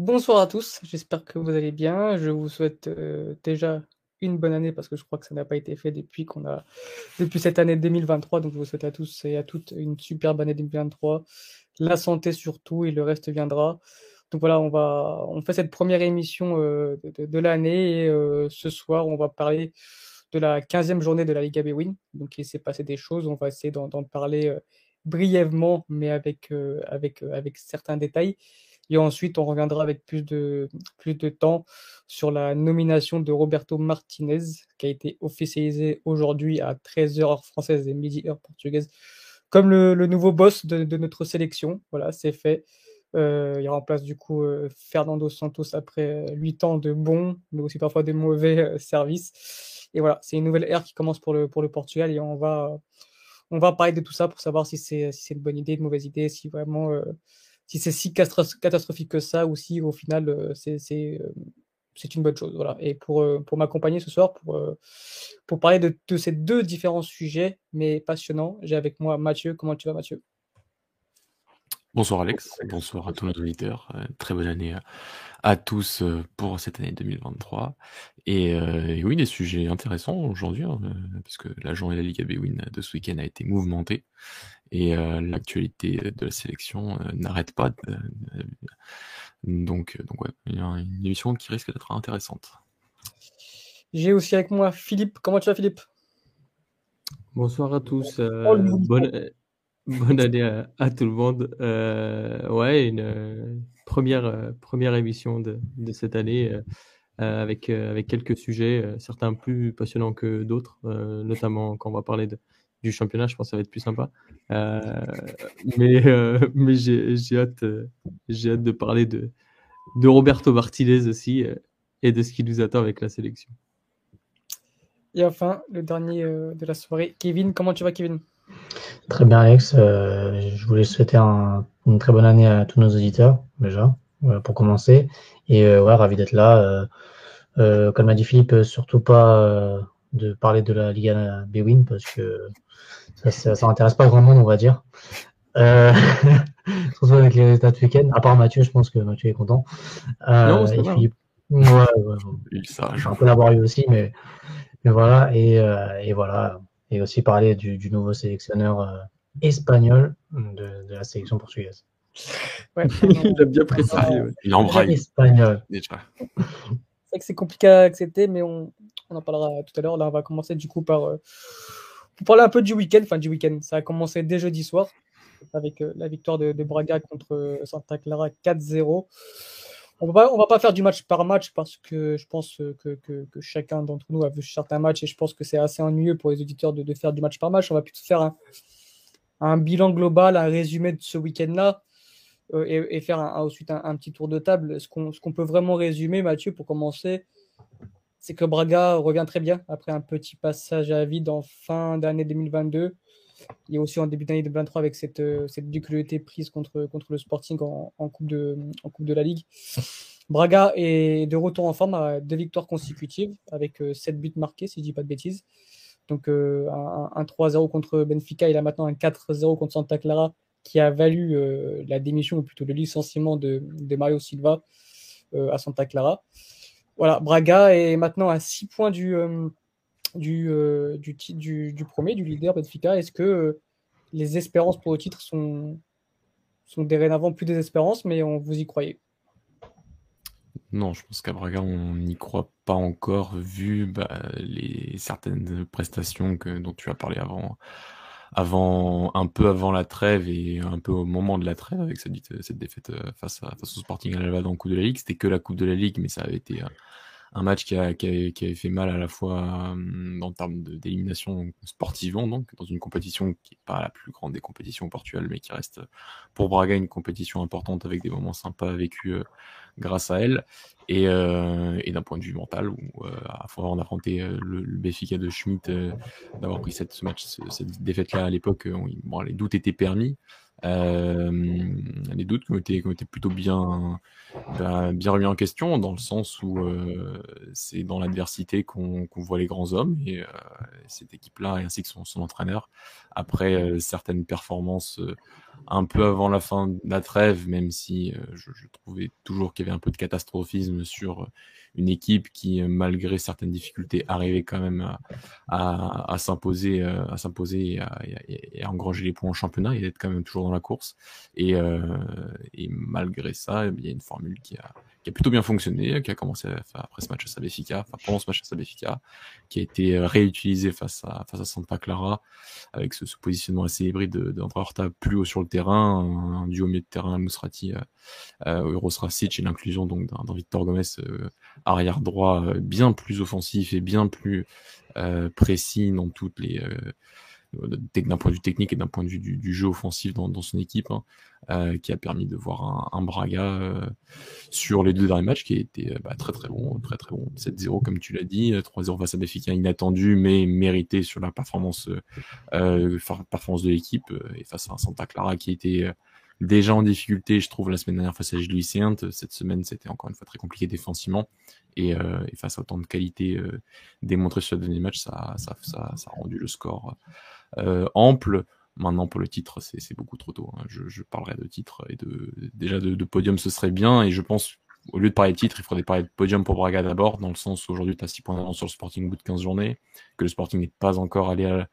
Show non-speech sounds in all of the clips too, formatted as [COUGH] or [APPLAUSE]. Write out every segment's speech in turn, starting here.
Bonsoir à tous, j'espère que vous allez bien. Je vous souhaite euh, déjà une bonne année parce que je crois que ça n'a pas été fait depuis qu'on a depuis cette année 2023. Donc je vous souhaite à tous et à toutes une superbe année 2023. La santé surtout et le reste viendra. Donc voilà, on va on fait cette première émission euh, de, l'année et euh, ce soir on va parler de la 15e journée de la Liga Bwin. Donc il s'est passé des choses, on va essayer d'en parler brièvement mais avec avec avec certains détails. Et ensuite, on reviendra avec plus de, plus de temps sur la nomination de Roberto Martinez, qui a été officialisé aujourd'hui à 13h heure française et midi heure portugaise, comme le, nouveau boss de, notre sélection. Voilà, c'est fait. Euh, il remplace du coup euh, Fernando Santos après 8 ans de bons, mais aussi parfois de mauvais euh, services. Et voilà, c'est une nouvelle ère qui commence pour le, pour le Portugal et on va, on va parler de tout ça pour savoir si c'est si une bonne idée, une mauvaise idée, si vraiment si c'est si catastrophique que ça ou au final euh, c'est euh, c'est une bonne chose. Et pour, euh, pour m'accompagner ce soir, pour, pour parler de, de, ces deux différents sujets, mais passionnants, j'ai avec moi Mathieu. Comment tu vas, Mathieu? Bonsoir Alex, bonsoir à tous nos auditeurs. très bonne année à, tous pour cette année 2023. Et, et oui, des sujets intéressants aujourd'hui, hein, parce que la journée de la Liga Bwin de ce week-end a été mouvementée et l'actualité de la sélection n'arrête pas. donc, donc ouais, il y a une émission qui risque d'être intéressante. J'ai aussi avec moi Philippe. Comment tu vas, Philippe? Bonsoir à tous. Oh, bonne, bonne année à, tout le monde. ouais, une première, première émission de, de cette année. avec, avec quelques sujets, certains plus passionnants que d'autres, notamment quand on va parler de, du championnat, je pense que ça va être plus sympa. Euh, mais euh, mais j'ai hâte, euh, j'ai hâte de parler de, de Roberto Martinez aussi et de ce qui nous attend avec la sélection. Et enfin, le dernier de la soirée, Kevin, comment tu vas Kevin? Très bien Alex, je voulais souhaiter une très bonne année à tous nos auditeurs déjà, pour commencer. Et ouais, ravi d'être là. comme m'a dit Philippe, surtout pas de parler de la Liga Bwin parce que ça, ça, intéresse pas grand monde, on va dire. Euh, [LAUGHS] surtout avec les résultats de week-end. À part Mathieu, je pense que Mathieu est content. Euh, non, et Philippe, ouais, ouais, Il un peu laborieux aussi, mais, mais voilà. Et, euh, et, voilà. Et aussi parler du, du nouveau sélectionneur euh, espagnol de, de, la sélection portugaise. Ouais, [LAUGHS] il a bien précisé. Il embraye. Espagnol. Déjà. C'est vrai que c'est compliqué à accepter, mais on, on en parlera tout à l'heure. Là, on va commencer du coup par euh, pour parler un peu du week-end, enfin du week-end, ça a commencé dès jeudi soir avec euh, la victoire de, Braga contre euh, Santa Clara 4-0. On ne va pas faire du match par match parce que je pense que, chacun d'entre nous a vu certains matchs et je pense que c'est assez ennuyeux pour les auditeurs de, faire du match par match. On va plutôt faire un, bilan global, un résumé de ce week-end-là euh, et, faire ensuite un, petit tour de table. Ce qu'on peut vraiment résumer, Mathieu, pour commencer, c'est que Braga revient très bien après un petit passage à vide en fin d'année 2022 et aussi en début d'année 2023 avec cette, euh, cette prise contre, contre le Sporting en, coupe de, en Coupe de la Ligue. Braga est de retour en forme à deux victoires consécutives avec euh, sept buts marqués, si je ne dis pas de bêtises. Donc euh, un, 3-0 contre Benfica, il a maintenant un 4-0 contre Santa Clara qui a valu la démission ou plutôt le licenciement de, de Mario Silva à Santa Clara. Voilà, Braga est maintenant à 6 points du, euh, euh, du, du, du, premier, du leader Benfica. Est-ce que euh, les espérances pour le titre sont, sont dorénavant plus des espérances, mais on vous y croyez non, je pense qu'à Braga, on n'y croit pas encore, vu bah, les certaines prestations dont tu as parlé avant, avant, un peu avant la trêve et un peu au moment de la trêve avec cette, cette défaite face, à, face au Sporting Alva dans le Coupe de la Ligue. C'était que la Coupe de la Ligue, mais ça avait été un match qui, a, qui, avait, qui, avait, fait mal à la fois euh, en termes d'élimination sportive, donc dans une compétition qui n'est pas la plus grande des compétitions au Portugal, mais qui reste pour Braga une compétition importante avec des moments sympas vécus euh, grâce à elle, et, euh, et d'un point de vue mental, où euh, à avoir affronté le, le Béfica de Schmidt, d'avoir pris cette, ce match, cette défaite-là à l'époque, bon, les doutes étaient permis. Euh, les doutes qui ont été, qui ont été plutôt bien, bien remis en question, dans le sens où euh, c'est dans l'adversité qu'on voit les grands hommes, et euh, cette équipe-là, ainsi que son, son entraîneur, après certaines performances un peu avant la fin de la trêve, même si je, je, trouvais toujours qu'il y avait un peu de catastrophisme sur une équipe qui, malgré certaines difficultés, arrivait quand même à, s'imposer, à s'imposer et, à engranger les points en championnat et d'être quand même toujours dans la course. Et, et malgré ça, il y a une formule qui a, qui a plutôt bien fonctionné, qui a commencé après ce match à Sabefika, enfin pendant ce match à Sabefika, qui a été réutilisé face à, face à Santa Clara, avec ce, ce positionnement assez hybride d'André Horta plus haut sur le terrain, un, duo milieu de terrain Mousrati, euh, euh, Eros et l'inclusion donc d'un Victor Gomez euh, arrière droit euh, bien plus offensif et bien plus euh, précis dans toutes les d'un point de vue technique et d'un point de vue du, jeu offensif dans, dans son équipe, hein, euh, qui a permis de voir un, un Braga euh, sur les deux derniers matchs qui été euh, bah, très très bon, très très bon. 7-0 comme tu l'as dit, 3-0 face à Benfica inattendu mais mérité sur la performance, euh, performance de l'équipe et face à un Santa Clara qui était déjà en difficulté, je trouve, la semaine dernière face à Gilles Saint. Cette semaine, c'était encore une fois très compliqué défensivement. Et, euh, et face à autant de qualité euh, démontrée sur le dernier match, ça, ça, ça, ça, a rendu le score euh, ample. Maintenant, pour le titre, c'est beaucoup trop tôt. Hein. Je, je, parlerai de titre et de déjà de, de, podium, ce serait bien. Et je pense, au lieu de parler de titre, il faudrait parler de podium pour Braga d'abord, dans le sens où aujourd'hui, tu as 6 points d'avance sur le Sporting au bout de 15 journées, que le Sporting n'est pas encore allé,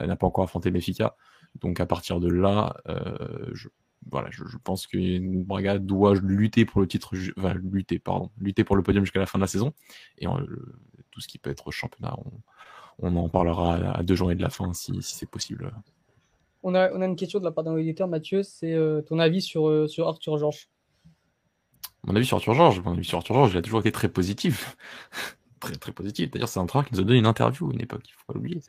n'a pas encore affronté Benfica. Donc à partir de là, euh, je, voilà, je, je, pense que Braga doit lutter pour le titre, enfin, lutter, pardon, lutter pour le podium jusqu'à la fin de la saison. Et on, le, tout ce qui peut être championnat, on, on en parlera à, à, deux journées de la fin si, si c'est possible. On a, on a, une question de la part d'un auditeur, Mathieu, c'est euh, ton avis sur, euh, sur Arthur Georges? Mon avis sur Arthur Georges, mon avis sur Arthur Georges, il a toujours été très positif. Très, très positif. D'ailleurs, c'est un entraîneur qui nous a donné une interview à une époque, il faut pas l'oublier.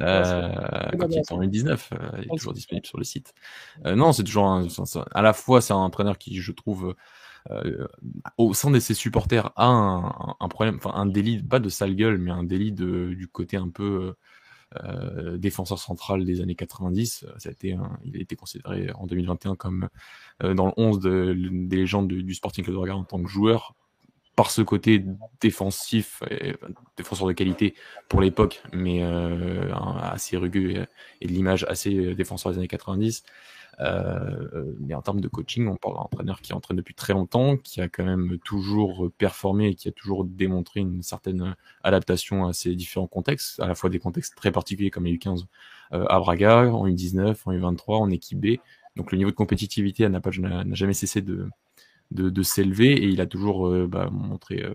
Euh, quand il était en 2019, euh, il est toujours disponible sur le site. Euh, non, c'est toujours un, à la fois, c'est un entraîneur qui, je trouve, euh, au sein de ses supporters, a un, un, problème, enfin, un délit, pas de sale gueule, mais un délit de, du côté un peu euh, défenseur central des années 90. Ça a été un, il a été considéré en 2021 comme euh, dans le 11 de, des légendes du, du Sporting Club de Regard en tant que joueur par ce côté défensif, et, défenseur de qualité pour l'époque, mais euh, assez rugueux et, de l'image assez défenseur des années 90. Euh, mais en termes de coaching, on parle d'un entraîneur qui entraîne depuis très longtemps, qui a quand même toujours performé et qui a toujours démontré une certaine adaptation à ces différents contextes, à la fois des contextes très particuliers comme les U15 euh, à Braga, en U19, en U23, en équipe B. Donc le niveau de compétitivité n'a jamais cessé de, de, de s'élever et il a toujours euh, bah, montré, euh,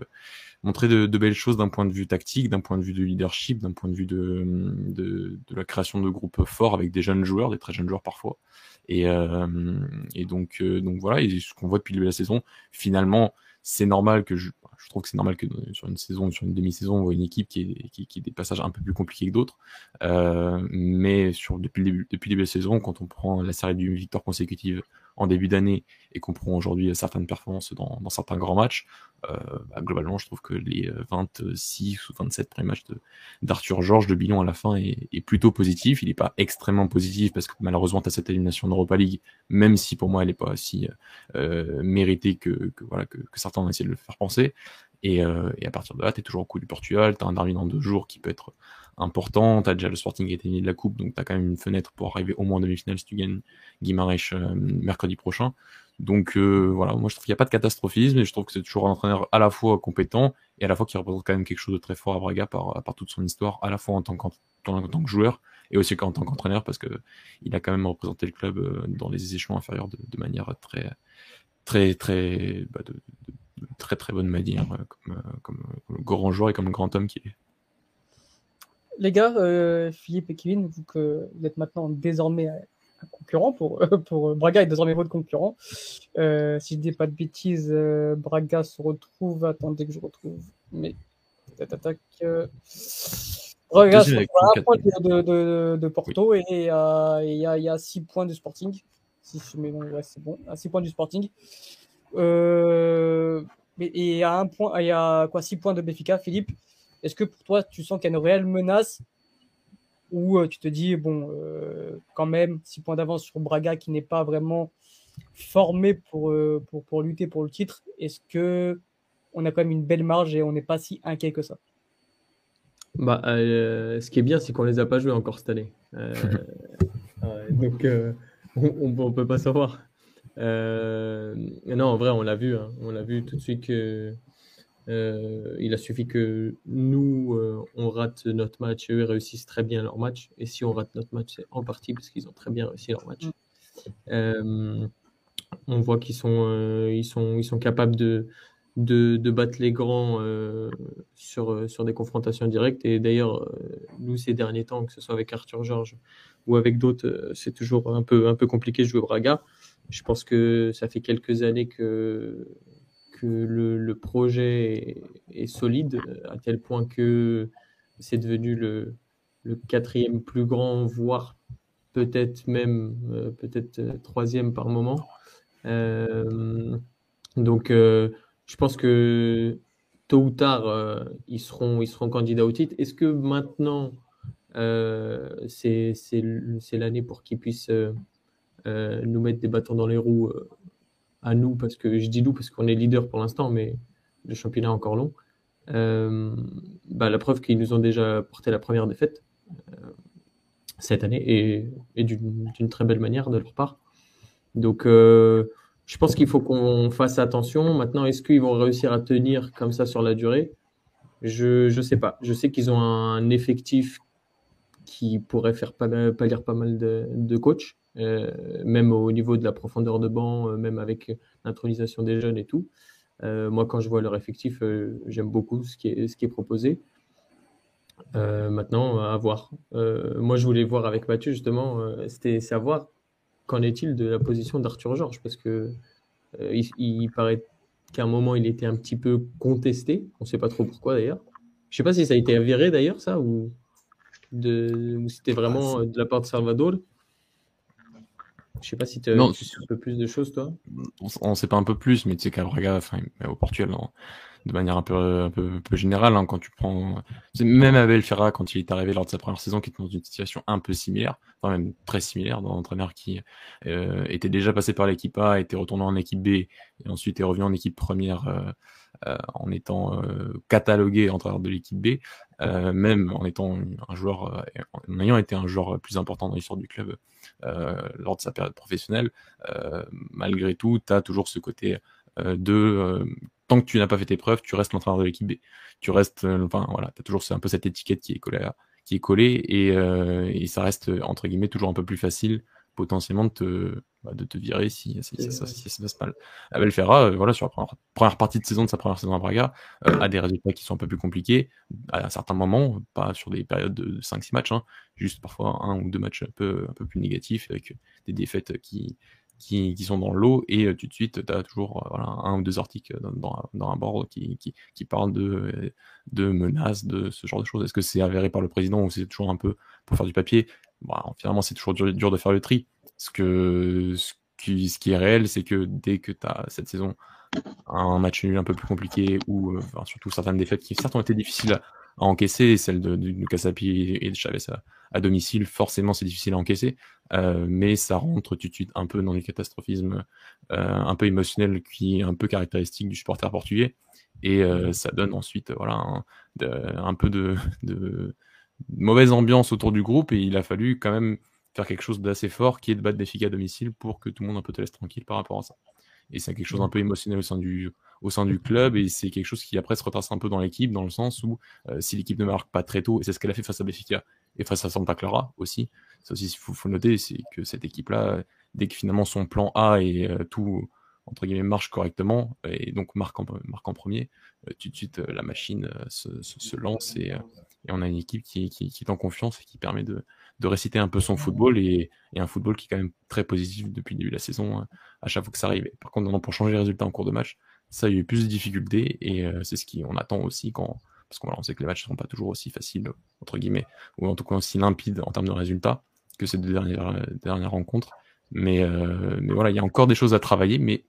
montré de, de, belles choses d'un point de vue tactique, d'un point de vue de leadership, d'un point de vue de, de, de, la création de groupes forts avec des jeunes joueurs, des très jeunes joueurs parfois. Et, euh, et donc, euh, donc voilà, et ce qu'on voit depuis le début de la saison, finalement, c'est normal que je, je trouve que c'est normal que sur une saison, sur une demi-saison, on voit une équipe qui ait, qui, qui des passages un peu plus compliqués que d'autres. Euh, mais sur, depuis, le début, depuis le début de la saison, quand on prend la série d'une victoire consécutive en début d'année et qu'on prend aujourd'hui certaines performances dans, certains grands matchs, euh, bah, globalement, je trouve que les 26 ou 27 premiers matchs d'Arthur Georges, de bilan à la fin est, plutôt positif. Il n'est pas extrêmement positif parce que malheureusement, tu as cette élimination d'Europa League, même si pour moi, elle n'est pas aussi euh, méritée que, voilà, que, certains ont essayé de le faire penser. Et, euh, et à partir de là, tu es toujours au coup du Portugal, tu as un derby dans deux jours qui peut être important. Tu as déjà le Sporting qui été mis de la coupe, donc tu as quand même une fenêtre pour arriver au moins en demi-finale si tu gagnes Guimarães euh, mercredi prochain. Donc euh, voilà, moi je trouve qu'il n'y a pas de catastrophisme et je trouve que c'est toujours un entraîneur à la fois compétent et à la fois qui représente quand même quelque chose de très fort à Braga par, par toute son histoire, à la fois en tant, qu tant que joueur et aussi en tant qu'entraîneur parce que il a quand même représenté le club euh, dans les échelons inférieurs de, manière très très très bah, de, très très bonne manière comme, comme, comme grand joueur et comme grand homme qui est. Les gars, euh, Philippe et Kevin, vous que vous êtes maintenant désormais un concurrent pour, [LAUGHS] pour Braga est désormais votre concurrent. Euh, si je dis pas de bêtises, euh, Braga se retrouve. Attendez que je retrouve. Mais tac, euh, Braga se retrouve à un point de, de, de, Porto et il euh, y, a, y a six points du Sporting. Si je mets ouais, c'est bon. À six points du Sporting. Euh, et à un point, il y a quoi six points de Béfica, Philippe? Est-ce que pour toi, tu sens qu'il y a une réelle menace ou euh, tu te dis, bon, euh, quand même, six points d'avance sur Braga qui n'est pas vraiment formé pour, euh, pour, pour, lutter pour le titre, est-ce que on a quand même une belle marge et on n'est pas si inquiet que ça? Bah, euh, Ce qui est bien, c'est qu'on les a pas joués encore cette année. [LAUGHS] donc, on ne peut pas savoir. Euh, non, en vrai, on l'a vu. Hein. On l'a vu tout de suite que euh, il a suffi que nous, euh, on rate notre match et eux réussissent très bien leur match. Et si on rate notre match, c'est en partie parce qu'ils ont très bien réussi leur match. Mm. on voit qu'ils sont, ils sont, ils sont capables de, de, de battre les grands sur, sur des confrontations directes. Et d'ailleurs, nous, ces derniers temps, que ce soit avec Arthur Georges ou avec d'autres, c'est toujours un peu, un peu compliqué de jouer Braga. Je pense que ça fait quelques années que, que le, projet est, solide, à tel point que c'est devenu le, quatrième plus grand, voire peut-être même euh, peut-être euh, troisième par moment. Euh, donc, je pense que tôt ou tard, ils, seront, ils seront candidats au titre. Est-ce que maintenant, c'est l'année pour qu'ils puissent nous mettre des bâtons dans les roues à nous, parce que je dis nous parce qu'on est leader pour l'instant, mais le championnat est encore long. Euh, bah, la preuve qu'ils nous ont déjà porté la première défaite cette année et, d'une très belle manière de leur part. Donc, je pense qu'il faut qu'on fasse attention. Maintenant, est-ce qu'ils vont réussir à tenir comme ça sur la durée? Je ne sais pas. Je sais qu'ils ont un effectif qui pourrait faire pâlir pas mal de, de coachs. Euh, même au niveau de la profondeur de banc, euh, même avec l'intronisation des jeunes et tout. Euh, moi, quand je vois leur effectif, j'aime beaucoup ce qui est, ce qui est proposé. maintenant, à voir. moi, je voulais voir avec Mathieu, justement, c'était savoir qu'en est-il de la position d'Arthur Georges, parce que il, paraît qu'à un moment, il était un petit peu contesté. On ne sait pas trop pourquoi, d'ailleurs. Je ne sais pas si ça a été avéré, d'ailleurs, ça, ou, de, ou c'était vraiment ah, de la part de Salvador. Je sais pas si tu as un peu plus de choses, toi. On ne sait pas un peu plus, mais tu sais qu'à Braga, enfin, au Portugal, de manière un peu, un peu, générale, hein, quand tu prends, même Abel Ferra, quand il est arrivé lors de sa première saison, qui était dans une situation un peu similaire, enfin même très similaire, dans un entraîneur qui euh, était déjà passé par l'équipe A, était retourné en équipe B, et ensuite est revenu en équipe première euh, en étant catalogué entraîneur de l'équipe B. Euh, même en étant un joueur, euh, en ayant été un joueur plus important dans l'histoire du club euh, lors de sa période professionnelle, malgré tout, tu as toujours ce côté de tant que tu n'as pas fait tes preuves, tu restes l'entraîneur de l'équipe B. Tu restes, enfin voilà, tu as toujours un peu cette étiquette qui est collée, qui est collée et, ça reste entre guillemets toujours un peu plus facile potentiellement de te, bah, de te virer si, si, si, ça, si, ça, se passe mal. Abel Ferra, euh, voilà, sur la première, partie de saison de sa première saison à Braga, euh, a des résultats qui sont un peu plus compliqués à certains moments, pas sur des périodes de 5-6 matchs, hein, juste parfois un ou deux matchs un peu, un peu plus négatifs avec des défaites qui, qui, qui sont dans l'eau et euh, tout de suite tu as toujours voilà, un ou deux articles dans, dans, un board qui, qui, qui parlent de, de menaces, de ce genre de choses. Est-ce que c'est avéré par le président ou c'est toujours un peu pour faire du papier? Finalement, c'est toujours dur, de faire le tri. Ce, que, ce, qui, ce qui est réel, c'est que dès que tu as cette saison un match nul un peu plus compliqué, ou euh, surtout certaines défaites qui certes ont été difficiles à, encaisser, celle de, de, Casapi et de Chavez à, domicile, forcément c'est difficile à encaisser, euh, mais ça rentre tout de suite un peu dans les catastrophismes euh, un peu émotionnels qui est un peu caractéristique du supporter portugais, et ça donne ensuite voilà un, un peu de mauvaise ambiance autour du groupe et il a fallu quand même faire quelque chose d'assez fort qui est de battre des à domicile pour que tout le monde un peu te laisse tranquille par rapport à ça. Et c'est quelque chose un peu émotionnel au sein du, au sein du club et c'est quelque chose qui après se retrace un peu dans l'équipe dans le sens où euh, si l'équipe ne marque pas très tôt, et c'est ce qu'elle a fait face à Béfica et face à Santa Clara aussi, ça aussi il faut, noter, c'est que cette équipe-là, dès que finalement son plan A et euh, tout entre guillemets marche correctement et donc marque en, marque en premier, euh, tout de suite la machine se, se, lance et, et on a une équipe qui, qui, qui, est en confiance et qui permet de, de réciter un peu son football et, et, un football qui est quand même très positif depuis le début de la saison hein, à chaque fois que ça arrive. Par contre, pour changer les résultats en cours de match, ça a eu plus de difficultés et euh, c'est ce qu'on attend aussi quand parce qu'on sait que les matchs ne sont pas toujours aussi faciles entre guillemets ou en tout cas aussi limpides en termes de résultats que ces deux dernières, dernières rencontres. Mais, euh, mais voilà, il y a encore des choses à travailler. Mais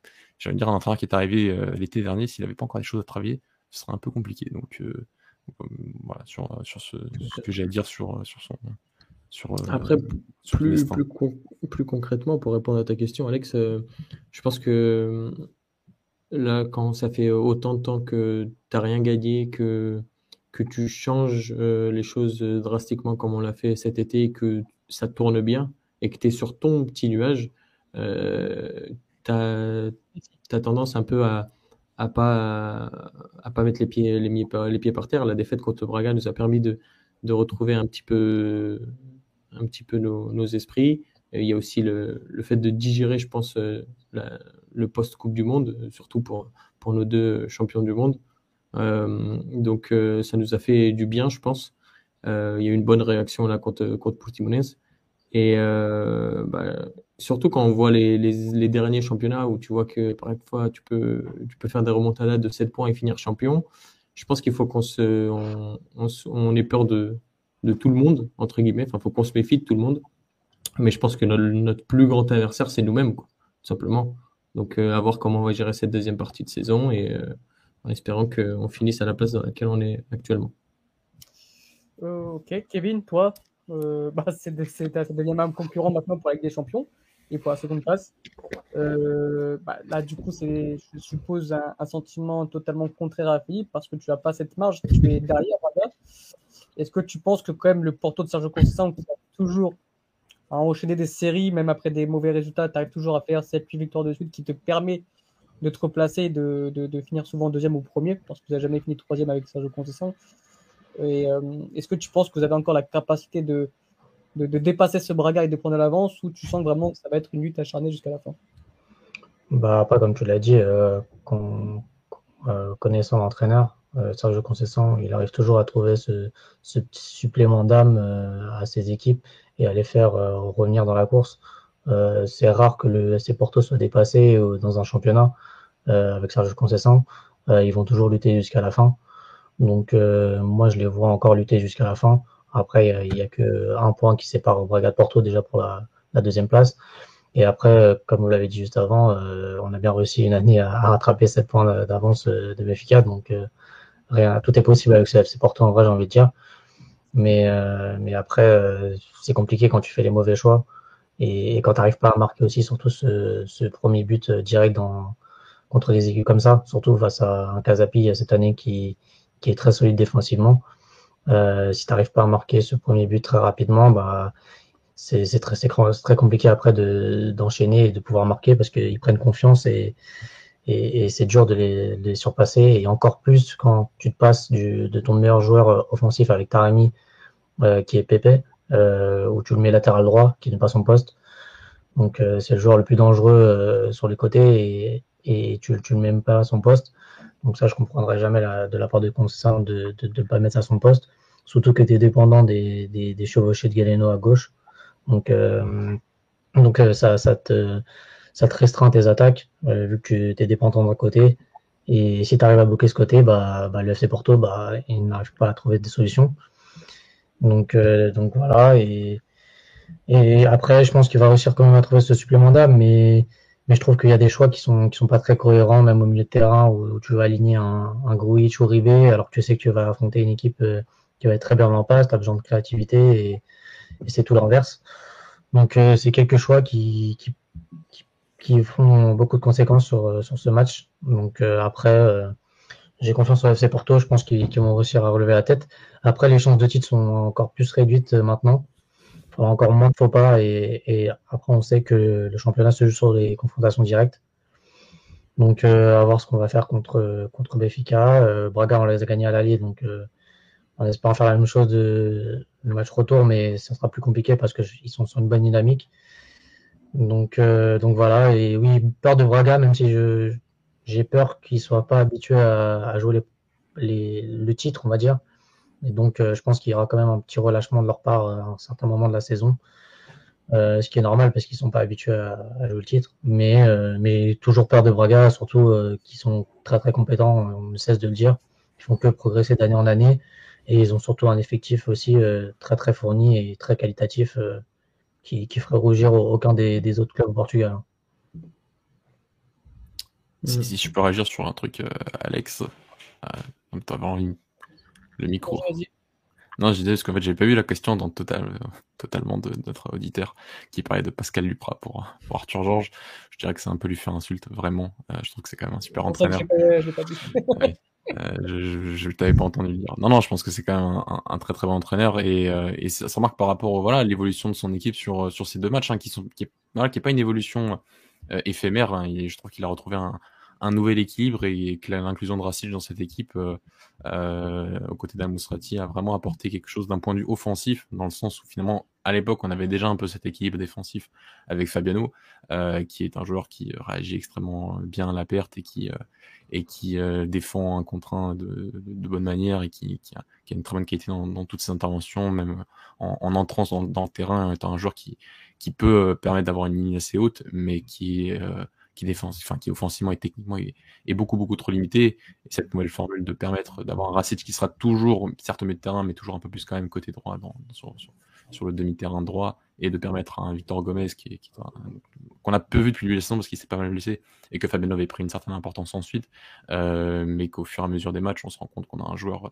de dire, un entraîneur qui est arrivé euh, l'été dernier, s'il n'avait pas encore des choses à travailler, ce serait un peu compliqué. Donc, voilà, sur, sur ce, que j'ai à dire sur, sur son. Sur, euh, Après, plus, plus, plus, concrètement, pour répondre à ta question, Alex, euh, je pense que euh, là, quand ça fait autant de temps que tu n'as rien gagné, que, que tu changes les choses drastiquement comme on l'a fait cet été, que ça tourne bien, et que tu es sur ton petit nuage, euh, tu as, tendance un peu à à pas à pas mettre les pieds les, les pieds par terre. La défaite contre Braga nous a permis de, de retrouver un petit peu un petit peu nos, nos esprits. il y a aussi le, le, fait de digérer, je pense, euh, le post Coupe du Monde, surtout pour pour nos deux champions du monde. Euh, donc euh, ça nous a fait du bien, je pense. Euh, il y a eu une bonne réaction là contre contre Portimonense. Et euh, bah, surtout quand on voit les, les, derniers championnats où tu vois que parfois tu peux, tu peux faire des remontadas de 7 points et finir champion, je pense qu'il faut qu'on se, on, on, on, ait peur de, de tout le monde, entre guillemets. Enfin, faut qu'on se méfie de tout le monde. Mais je pense que notre, notre plus grand adversaire, c'est nous-mêmes, tout simplement. Donc, euh, à voir comment on va gérer cette deuxième partie de saison et euh, en espérant qu'on finisse à la place dans laquelle on est actuellement. ok, Kevin, toi, euh, bah, c'est ça devient même concurrent maintenant pour la des Champions et pour la seconde place. Euh, bah, là, du coup, c'est, je suppose, un, sentiment totalement contraire à Philippe parce que tu n'as pas cette marge, tu es derrière. Est-ce que tu penses que quand même le Porto de Sergio Conceição, qui a toujours à enchaîner des séries, même après des mauvais résultats, tu arrives toujours à faire 7-8 victoires de suite qui te permet de te replacer et de, de, finir souvent deuxième ou premier, parce que tu n'as jamais fini troisième avec Sergio Conceição. Euh, est-ce que tu penses que vous avez encore la capacité de, dépasser ce Braga et de prendre l'avance ou tu sens vraiment que ça va être une lutte acharnée jusqu'à la fin? Bah, Pas comme tu l'as dit, euh, euh, connaissant l'entraîneur, Sergio Conceição, il arrive toujours à trouver ce, ce petit supplément d'âme à ses équipes et à les faire revenir dans la course. c'est rare que le SC Porto soit dépassé dans un championnat avec Sergio Conceição. ils vont toujours lutter jusqu'à la fin. Donc euh, moi, je les vois encore lutter jusqu'à la fin. Après, il n'y a, que un point qui sépare Braga de Porto déjà pour la, la deuxième place. Et après, comme vous l'avez dit juste avant, euh, on a bien réussi une année à, à rattraper 7 points d'avance de Benfica. Donc euh, rien, tout est possible avec ce FC Porto en vrai, j'ai envie de dire. Mais, euh, mais après, euh, c'est compliqué quand tu fais les mauvais choix. Et, et quand tu n'arrives pas à marquer aussi, surtout ce, ce premier but direct dans, contre des équipes comme ça, surtout face à un Casapi cette année qui, qui est très solide défensivement. Euh, si tu n'arrives pas à marquer ce premier but très rapidement, bah, c'est très, très compliqué après d'enchaîner et de pouvoir marquer parce qu'ils prennent confiance et, et, c'est dur de les, de les, surpasser. Et encore plus quand tu te passes du, de ton meilleur joueur offensif avec Tarami, euh, qui est Pepe, euh, où tu le mets latéral droit, qui n'est pas son poste. Donc euh, c'est le joueur le plus dangereux euh, sur les côtés et, et tu, tu le mets même pas à son poste. Donc ça, je comprendrai jamais de la part de Conceição de ne pas mettre à son poste. Surtout tu es dépendant des, chevauchés de Galeno à gauche. Donc, euh, euh, ça, te, restreint tes attaques, euh, vu que tu es dépendant d'un côté. Et si tu arrives à bloquer ce côté, bah, bah, le FC Porto, bah, il n'arrive pas à trouver des solutions. Donc, donc voilà. Et, et après, je pense qu'il va réussir quand même à trouver ce supplément d'âme, mais mais je trouve qu'il y a des choix qui sont qui sont pas très cohérents, même au milieu de terrain, où, tu vas aligner un, un Gruitch ou Ribé, alors que tu sais que tu vas affronter une équipe euh, qui va être très bien en passe, tu as besoin de créativité, et, et c'est tout l'inverse. Donc euh, c'est quelques choix qui, qui, qui, qui, font beaucoup de conséquences sur, euh, sur ce match. Donc euh, après, euh, j'ai confiance en FC Porto, je pense qu'ils qu vont réussir à relever la tête. Après, les chances de titre sont encore plus réduites maintenant encore moins de faux pas et, après on sait que le championnat se joue sur les confrontations directes. Donc euh, à voir ce qu'on va faire contre contre Béfica. Euh, Braga on les a gagnés à l'allier donc euh, on espère faire la même chose le match retour mais ça sera plus compliqué parce que ils sont sur une bonne dynamique. Donc euh, donc voilà et oui peur de Braga même si j'ai peur qu'ils soient pas habitués à, jouer les, le titre on va dire. Et donc, euh, je pense qu'il y aura quand même un petit relâchement de leur part à un certain moment de la saison. Euh, ce qui est normal parce qu'ils sont pas habitués à, jouer le titre. Mais, euh, mais toujours peur de Braga, surtout euh, qui sont très très compétents, on ne cesse de le dire. Ils font que progresser d'année en année. Et ils ont surtout un effectif aussi euh, très très fourni et très qualitatif euh, qui, qui ferait rougir aucun des, des autres clubs au Portugal. Si, si, je peux réagir sur un truc, Alex, avant une le micro. Non, je disais parce qu'en fait, j'ai pas eu la question dans total, euh, totalement de, de, notre auditeur qui parlait de Pascal Lupra pour, pour Arthur Georges. Je dirais que c'est un peu lui faire insulte, vraiment. Euh, je trouve que c'est quand même un super entraîneur. Pas [LAUGHS] ouais. je, je, t'avais pas entendu le dire. Non, non, je pense que c'est quand même un, très très bon entraîneur et, et ça, ça remarque par rapport voilà l'évolution de son équipe sur sur ces deux matchs hein, qui sont qui voilà, qui est pas une évolution éphémère. Hein, et je trouve qu'il a retrouvé un, un nouvel équilibre et que l'inclusion de Racine dans cette équipe, euh, euh, aux côtés d'Amousrati, a vraiment apporté quelque chose d'un point de vue offensif, dans le sens où finalement, à l'époque, on avait déjà un peu cet équilibre défensif avec Fabiano, euh, qui est un joueur qui réagit extrêmement bien à la perte et qui, et qui défend un contre un de, bonne manière et qui, a, une très bonne qualité dans, toutes ses interventions, même en, entrant dans, le terrain, étant un joueur qui, qui peut permettre d'avoir une ligne assez haute, mais qui est qui défend, enfin qui offensivement et techniquement est, beaucoup beaucoup trop limité. Et cette nouvelle formule de permettre d'avoir un Racic qui sera toujours, certes au milieu de terrain, mais toujours un peu plus quand même côté droit sur, le demi-terrain droit, et de permettre à un Victor Gomez qui, qu'on a peu vu depuis le saison parce qu'il s'est pas mal blessé et que Fabien avait pris une certaine importance ensuite, euh, mais qu'au fur et à mesure des matchs, on se rend compte qu'on a un joueur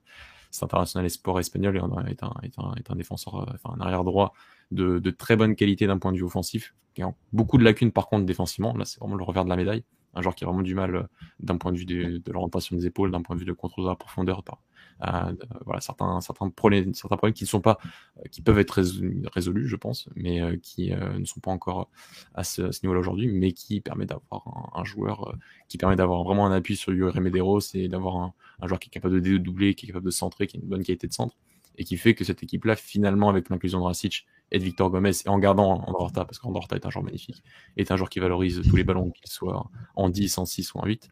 c'est international et sport espagnol et est un défenseur, euh, enfin un arrière droit de, très bonne qualité d'un point de vue offensif, qui a beaucoup de lacunes par contre défensivement. Là, c'est vraiment le revers de la médaille. Un joueur qui a vraiment du mal euh, d'un point de vue de, l'orientation des épaules, d'un point de vue de contrôle de la profondeur, par, euh, voilà certains certains problèmes qui ne sont pas euh, qui peuvent être résolus, je pense mais euh, qui ne sont pas encore à ce, niveau-là aujourd'hui mais qui permet d'avoir un, joueur qui permet d'avoir vraiment un appui sur Yuri Medeiros et d'avoir un, joueur qui est capable de dédoubler qui est capable de centrer qui a une bonne qualité de centre et qui fait que cette équipe-là, finalement, avec l'inclusion de Rasic et de Victor Gomez, et en gardant Andorta, parce qu'Andorta est un joueur magnifique, est un joueur qui valorise tous les ballons, qu'ils soient en 10, en 6 ou en 8,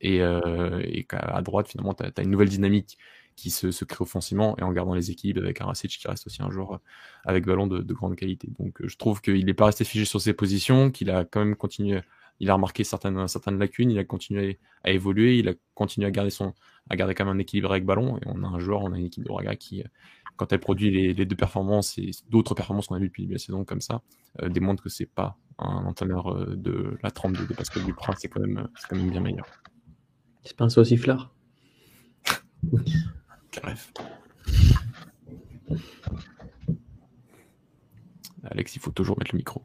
et, euh, à droite, finalement, tu as, une nouvelle dynamique qui se, crée offensivement et en gardant les équipes avec un qui reste aussi un joueur avec ballon de, de grande qualité. Donc je trouve qu'il n'est pas resté figé sur ses positions, qu'il a quand même continué, il a remarqué certaines, certaines lacunes, il a continué à évoluer, il a continué à garder son, à garder quand même un équilibre avec ballon. Et on a un joueur, on a une équipe de Braga qui, quand elle produit les, les deux performances et d'autres performances qu'on a vues depuis la saison comme ça, euh, démontre que c'est pas un entraîneur euh, de la trempe de, de Pascal Duprat, c'est quand même, c'est quand même bien meilleur. C'est pas un sauciflard. Bref. Alex, il faut toujours mettre le micro.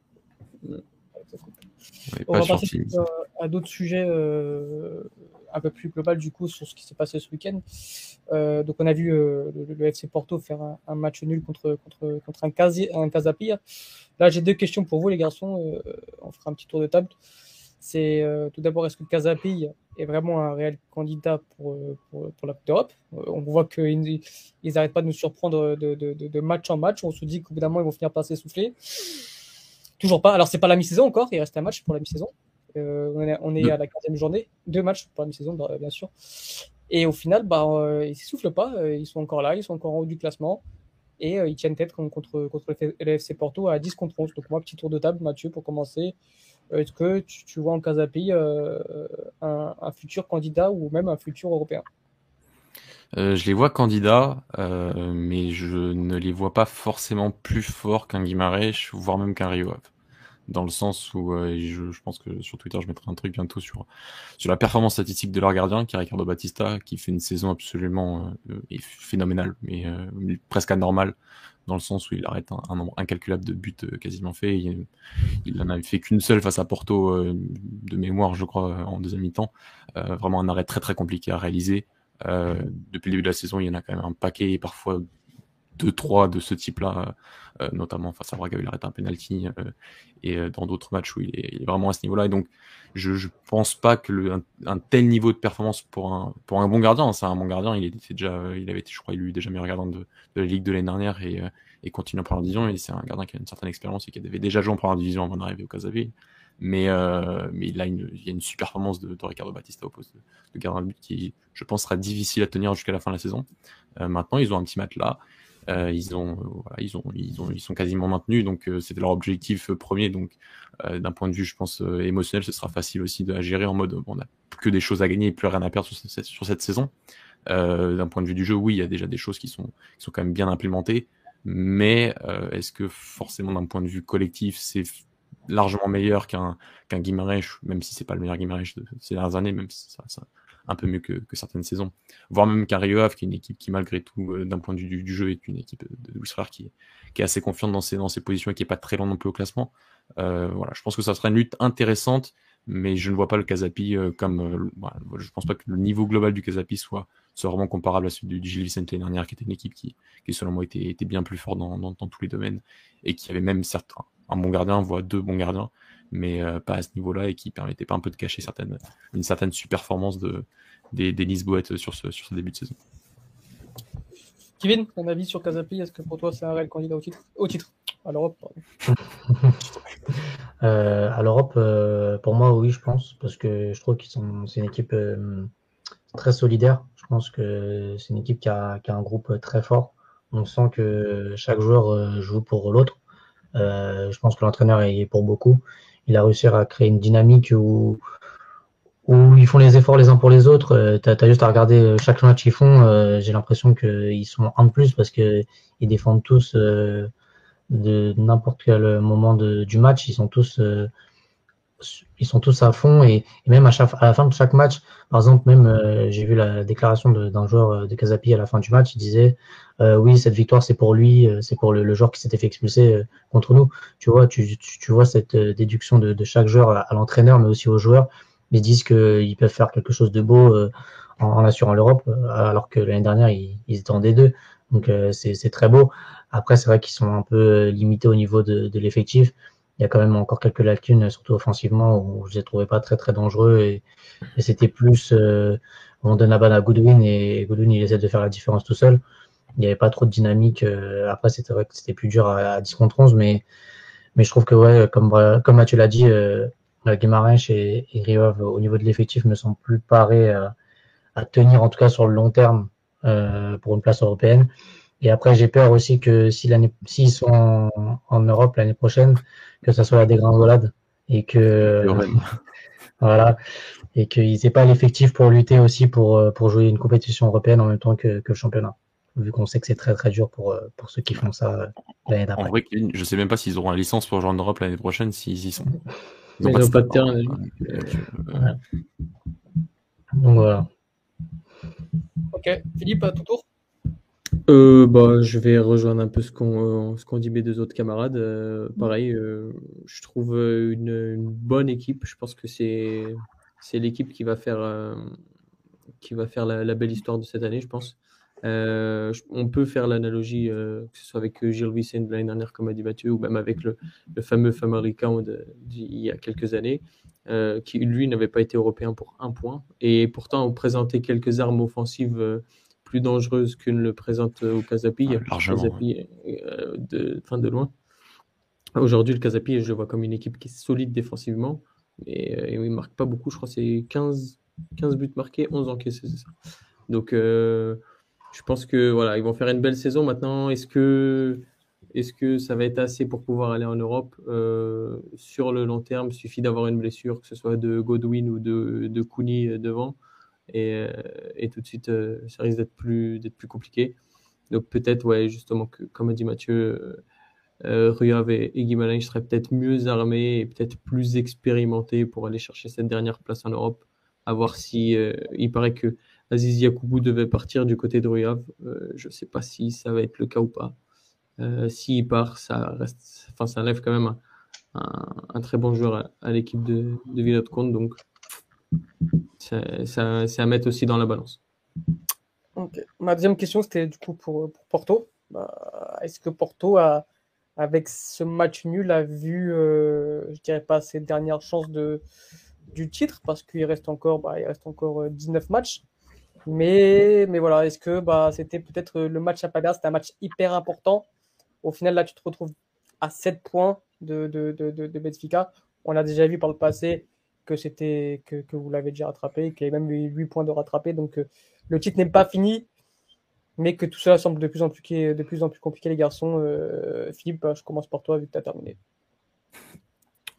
On, va passer à d'autres sujets euh, un peu plus global du coup sur ce qui s'est passé ce week-end. Euh, donc on a vu euh, le, FC Porto faire un, match nul contre, contre, contre un, Casi, un Casapia. Là j'ai deux questions pour vous les garçons, on fera un petit tour de table. C'est tout d'abord est-ce que Casapia est vraiment un réel candidat pour, pour, pour la Coupe d'Europe? On voit qu'ils n'arrêtent pas de nous surprendre de, de, de, match en match. On se dit qu'au bout d'un moment ils vont finir par s'essouffler. Toujours pas. Alors, c'est pas la mi-saison encore. Il reste un match pour la mi-saison. Euh, on est, on est à la quatrième journée. Deux matchs pour la mi-saison, bah, bien sûr. Et au final, bah, euh, ils s'essoufflent pas. Euh, ils sont encore là. Ils sont encore en haut du classement. Et ils tiennent tête contre, contre le FC Porto à 10 contre 11. Donc, moi, petit tour de table, Mathieu, pour commencer. Est-ce que tu, vois en Casapi un, un, futur candidat ou même un futur européen? Je les vois candidats, mais je ne les vois pas forcément plus forts qu'un Guimarães, voire même qu'un Rio dans le sens où je, je, pense que sur Twitter je mettrai un truc bientôt sur sur la performance statistique de leur gardien qui est Ricardo Batista qui fait une saison absolument euh, phénoménale mais presque anormale dans le sens où il arrête un, nombre incalculable de buts quasiment fait il, il en avait fait qu'une seule face à Porto de mémoire je crois en deuxième mi-temps. Vraiment un arrêt très très compliqué à réaliser. Euh, depuis le début de la saison, il y en a quand même un paquet, parfois deux, trois de ce type-là, euh, notamment face à Braga, il arrête un penalty, euh, et dans d'autres matchs où il est, vraiment à ce niveau-là. Et donc, je, je pense pas que le, un, tel niveau de performance pour un, pour un bon gardien, c'est un bon gardien, il était déjà, il avait été, je crois, il déjà meilleur gardien de, de la Ligue de l'année dernière et, et continue en première division. Et c'est un gardien qui a une certaine expérience et qui avait déjà joué en première division avant d'arriver au Casavé. Mais, euh, mais il, a une, il y a une super performance de, de Ricardo Batista au poste de, de gardien de but qui, je pense, sera difficile à tenir jusqu'à la fin de la saison. Euh, maintenant, ils ont un petit match là. Euh, ils, ont, voilà, ils, ont, ils, ont, ils sont quasiment maintenus, donc euh, c'était leur objectif premier. Donc, euh, d'un point de vue, je pense, émotionnel, ce sera facile aussi de, gérer en mode on n'a que des choses à gagner et plus rien à perdre sur cette, saison. d'un point de vue du jeu, oui, il y a déjà des choses qui sont, qui sont quand même bien implémentées, mais est-ce que forcément d'un point de vue collectif, c'est largement meilleur qu'un qu'un même si c'est pas le meilleur Guimarães de ces dernières années, même si ça un peu mieux que, certaines saisons. Voire même qu'un Rio qui est une équipe qui, malgré tout, euh, d'un point de vue du, jeu, est une équipe de Louis Frère qui, est assez confiante dans ses, positions et qui est pas très loin non plus au classement. Euh, voilà, je pense que ça sera une lutte intéressante, mais je ne vois pas le Casapi comme. Je pense pas que le niveau global du Casapi soit, soit vraiment comparable à celui du, Gilles Vicente l'année dernière, qui était une équipe qui, selon moi, était, bien plus forte dans, dans, tous les domaines et qui avait même certains, un bon gardien, voire deux bons gardiens, mais pas à ce niveau-là et qui permettait pas un peu de cacher certaines, une certaine sous-performance de, des, des Lisboètes sur ce, sur ce début de saison. Kevin, ton avis sur Casapi, est-ce que pour toi c'est un réel candidat au titre, au titre À l'Europe [LAUGHS] euh, À l'Europe, euh, pour moi, oui, je pense, parce que je trouve qu'ils sont, c'est une équipe euh, très solidaire. Je pense que c'est une équipe qui a, qui a, un groupe très fort. On sent que chaque joueur joue pour l'autre. je pense que l'entraîneur est pour beaucoup. Il a réussi à créer une dynamique où où ils font les efforts les uns pour les autres. Euh, tu as, juste à regarder euh, chaque match qu'ils font. Euh, j'ai l'impression qu'ils sont un de plus parce qu'ils défendent tous de n'importe quel moment du match. Ils sont tous, ils sont tous à fond et, même à, à la fin de chaque match, par exemple, même j'ai vu la déclaration d'un joueur de Casapi à la fin du match. Il disait oui, cette victoire c'est pour lui, c'est pour le, joueur qui s'était fait expulser contre nous. Tu vois, tu, tu, vois cette déduction de, de chaque joueur à l'entraîneur, mais aussi aux joueurs ils disent qu'ils peuvent faire quelque chose de beau euh, en, assurant l'Europe, euh, alors que l'année dernière, ils, étaient en D2. Donc euh, c'est très beau. Après, c'est vrai qu'ils sont un peu limités au niveau de, de l'effectif. Il y a quand même encore quelques lacunes, surtout offensivement, où je les trouvais pas très très dangereux. Et, et c'était plus, euh, on donne la balle à Goodwin et Goodwin il essaie de faire la différence tout seul. Il n'y avait pas trop de dynamique. après, c'était vrai que c'était plus dur à, à 10 contre 11, mais mais je trouve que ouais, comme comme Mathieu l'a dit, euh, Guimarães et, et au niveau de l'effectif me semblent plus parés à, tenir en tout cas sur le long terme euh, pour une place européenne. Et après, j'ai peur aussi que si l'année, s'ils sont en, Europe l'année prochaine, que ça soit la dégringolade et que [LAUGHS] voilà et qu'ils n'aient pas l'effectif pour lutter aussi pour pour jouer une compétition européenne en même temps que, que le championnat. Vu qu'on sait que c'est très très dur pour pour ceux qui font ça l'année d'après. En vrai, je sais même pas s'ils auront la licence pour jouer en Europe l'année prochaine s'ils y sont. Ils n'ont pas, de terrain. Donc voilà. Ok, Philippe, à ton tour euh, bah, je vais rejoindre un peu ce qu'ont ce qu'on dit mes deux autres camarades. Euh, pareil, euh, je trouve une, bonne équipe. Je pense que c'est c'est l'équipe qui va faire qui va faire la, belle histoire de cette année, je pense. Euh, on peut faire l'analogie, euh, que ce soit avec euh, Gilles Vicente de l'année dernière, comme a dit Mathieu, ou même avec le, fameux Famarican d'il y a quelques années, qui lui n'avait pas été européen pour un point. Et pourtant, on présentait quelques armes offensives plus dangereuses que ne le présente au Casapi. de, fin de loin. Aujourd'hui, le Casapi, je le vois comme une équipe qui est solide défensivement. Et, il ne marque pas beaucoup, je crois que c'est 15, 15 buts marqués, 11 encaissés, c'est ça. Donc, je pense que voilà, ils vont faire une belle saison. Maintenant, est-ce que, est-ce que ça va être assez pour pouvoir aller en Europe euh, sur le long terme? Il suffit d'avoir une blessure, que ce soit de Godwin ou de, de Cooney devant, et, euh, et tout de suite, euh, ça risque d'être plus, plus compliqué. Donc peut-être, ouais, justement, comme a dit Mathieu, euh, Ruyav et, et seraient peut-être mieux armés et peut-être plus expérimentés pour aller chercher cette dernière place en Europe. À voir si il paraît que Aziz Yakoubou devait partir du côté de. Euh, je ne sais pas si ça va être le cas ou pas. Euh, S'il part, ça reste, enfin, ça enlève quand même un, très bon joueur à, l'équipe de, de Villa de. Donc, c'est à mettre aussi dans la balance. Ma deuxième question, c'était du coup pour, Porto. Bah, est-ce que Porto, avec ce match nul, a vu, euh, je dirais pas ses dernières chances de, du titre? Parce qu'il reste encore, bah, reste encore 19 euh, matchs. Mais, mais voilà, est-ce que bah, c'était peut-être le match à Paga, c'était un match hyper important. Au final, là, tu te retrouves à 7 points de, de, de, de Benfica. On a déjà vu par le passé que c'était que, que, vous l'avez déjà rattrapé, qu'il y avait même eu 8 points de rattrapé. Donc euh, le titre n'est pas fini, mais que tout cela semble de plus en plus, de compliqué, les garçons. Euh, Philippe, je commence par toi vu que tu as terminé.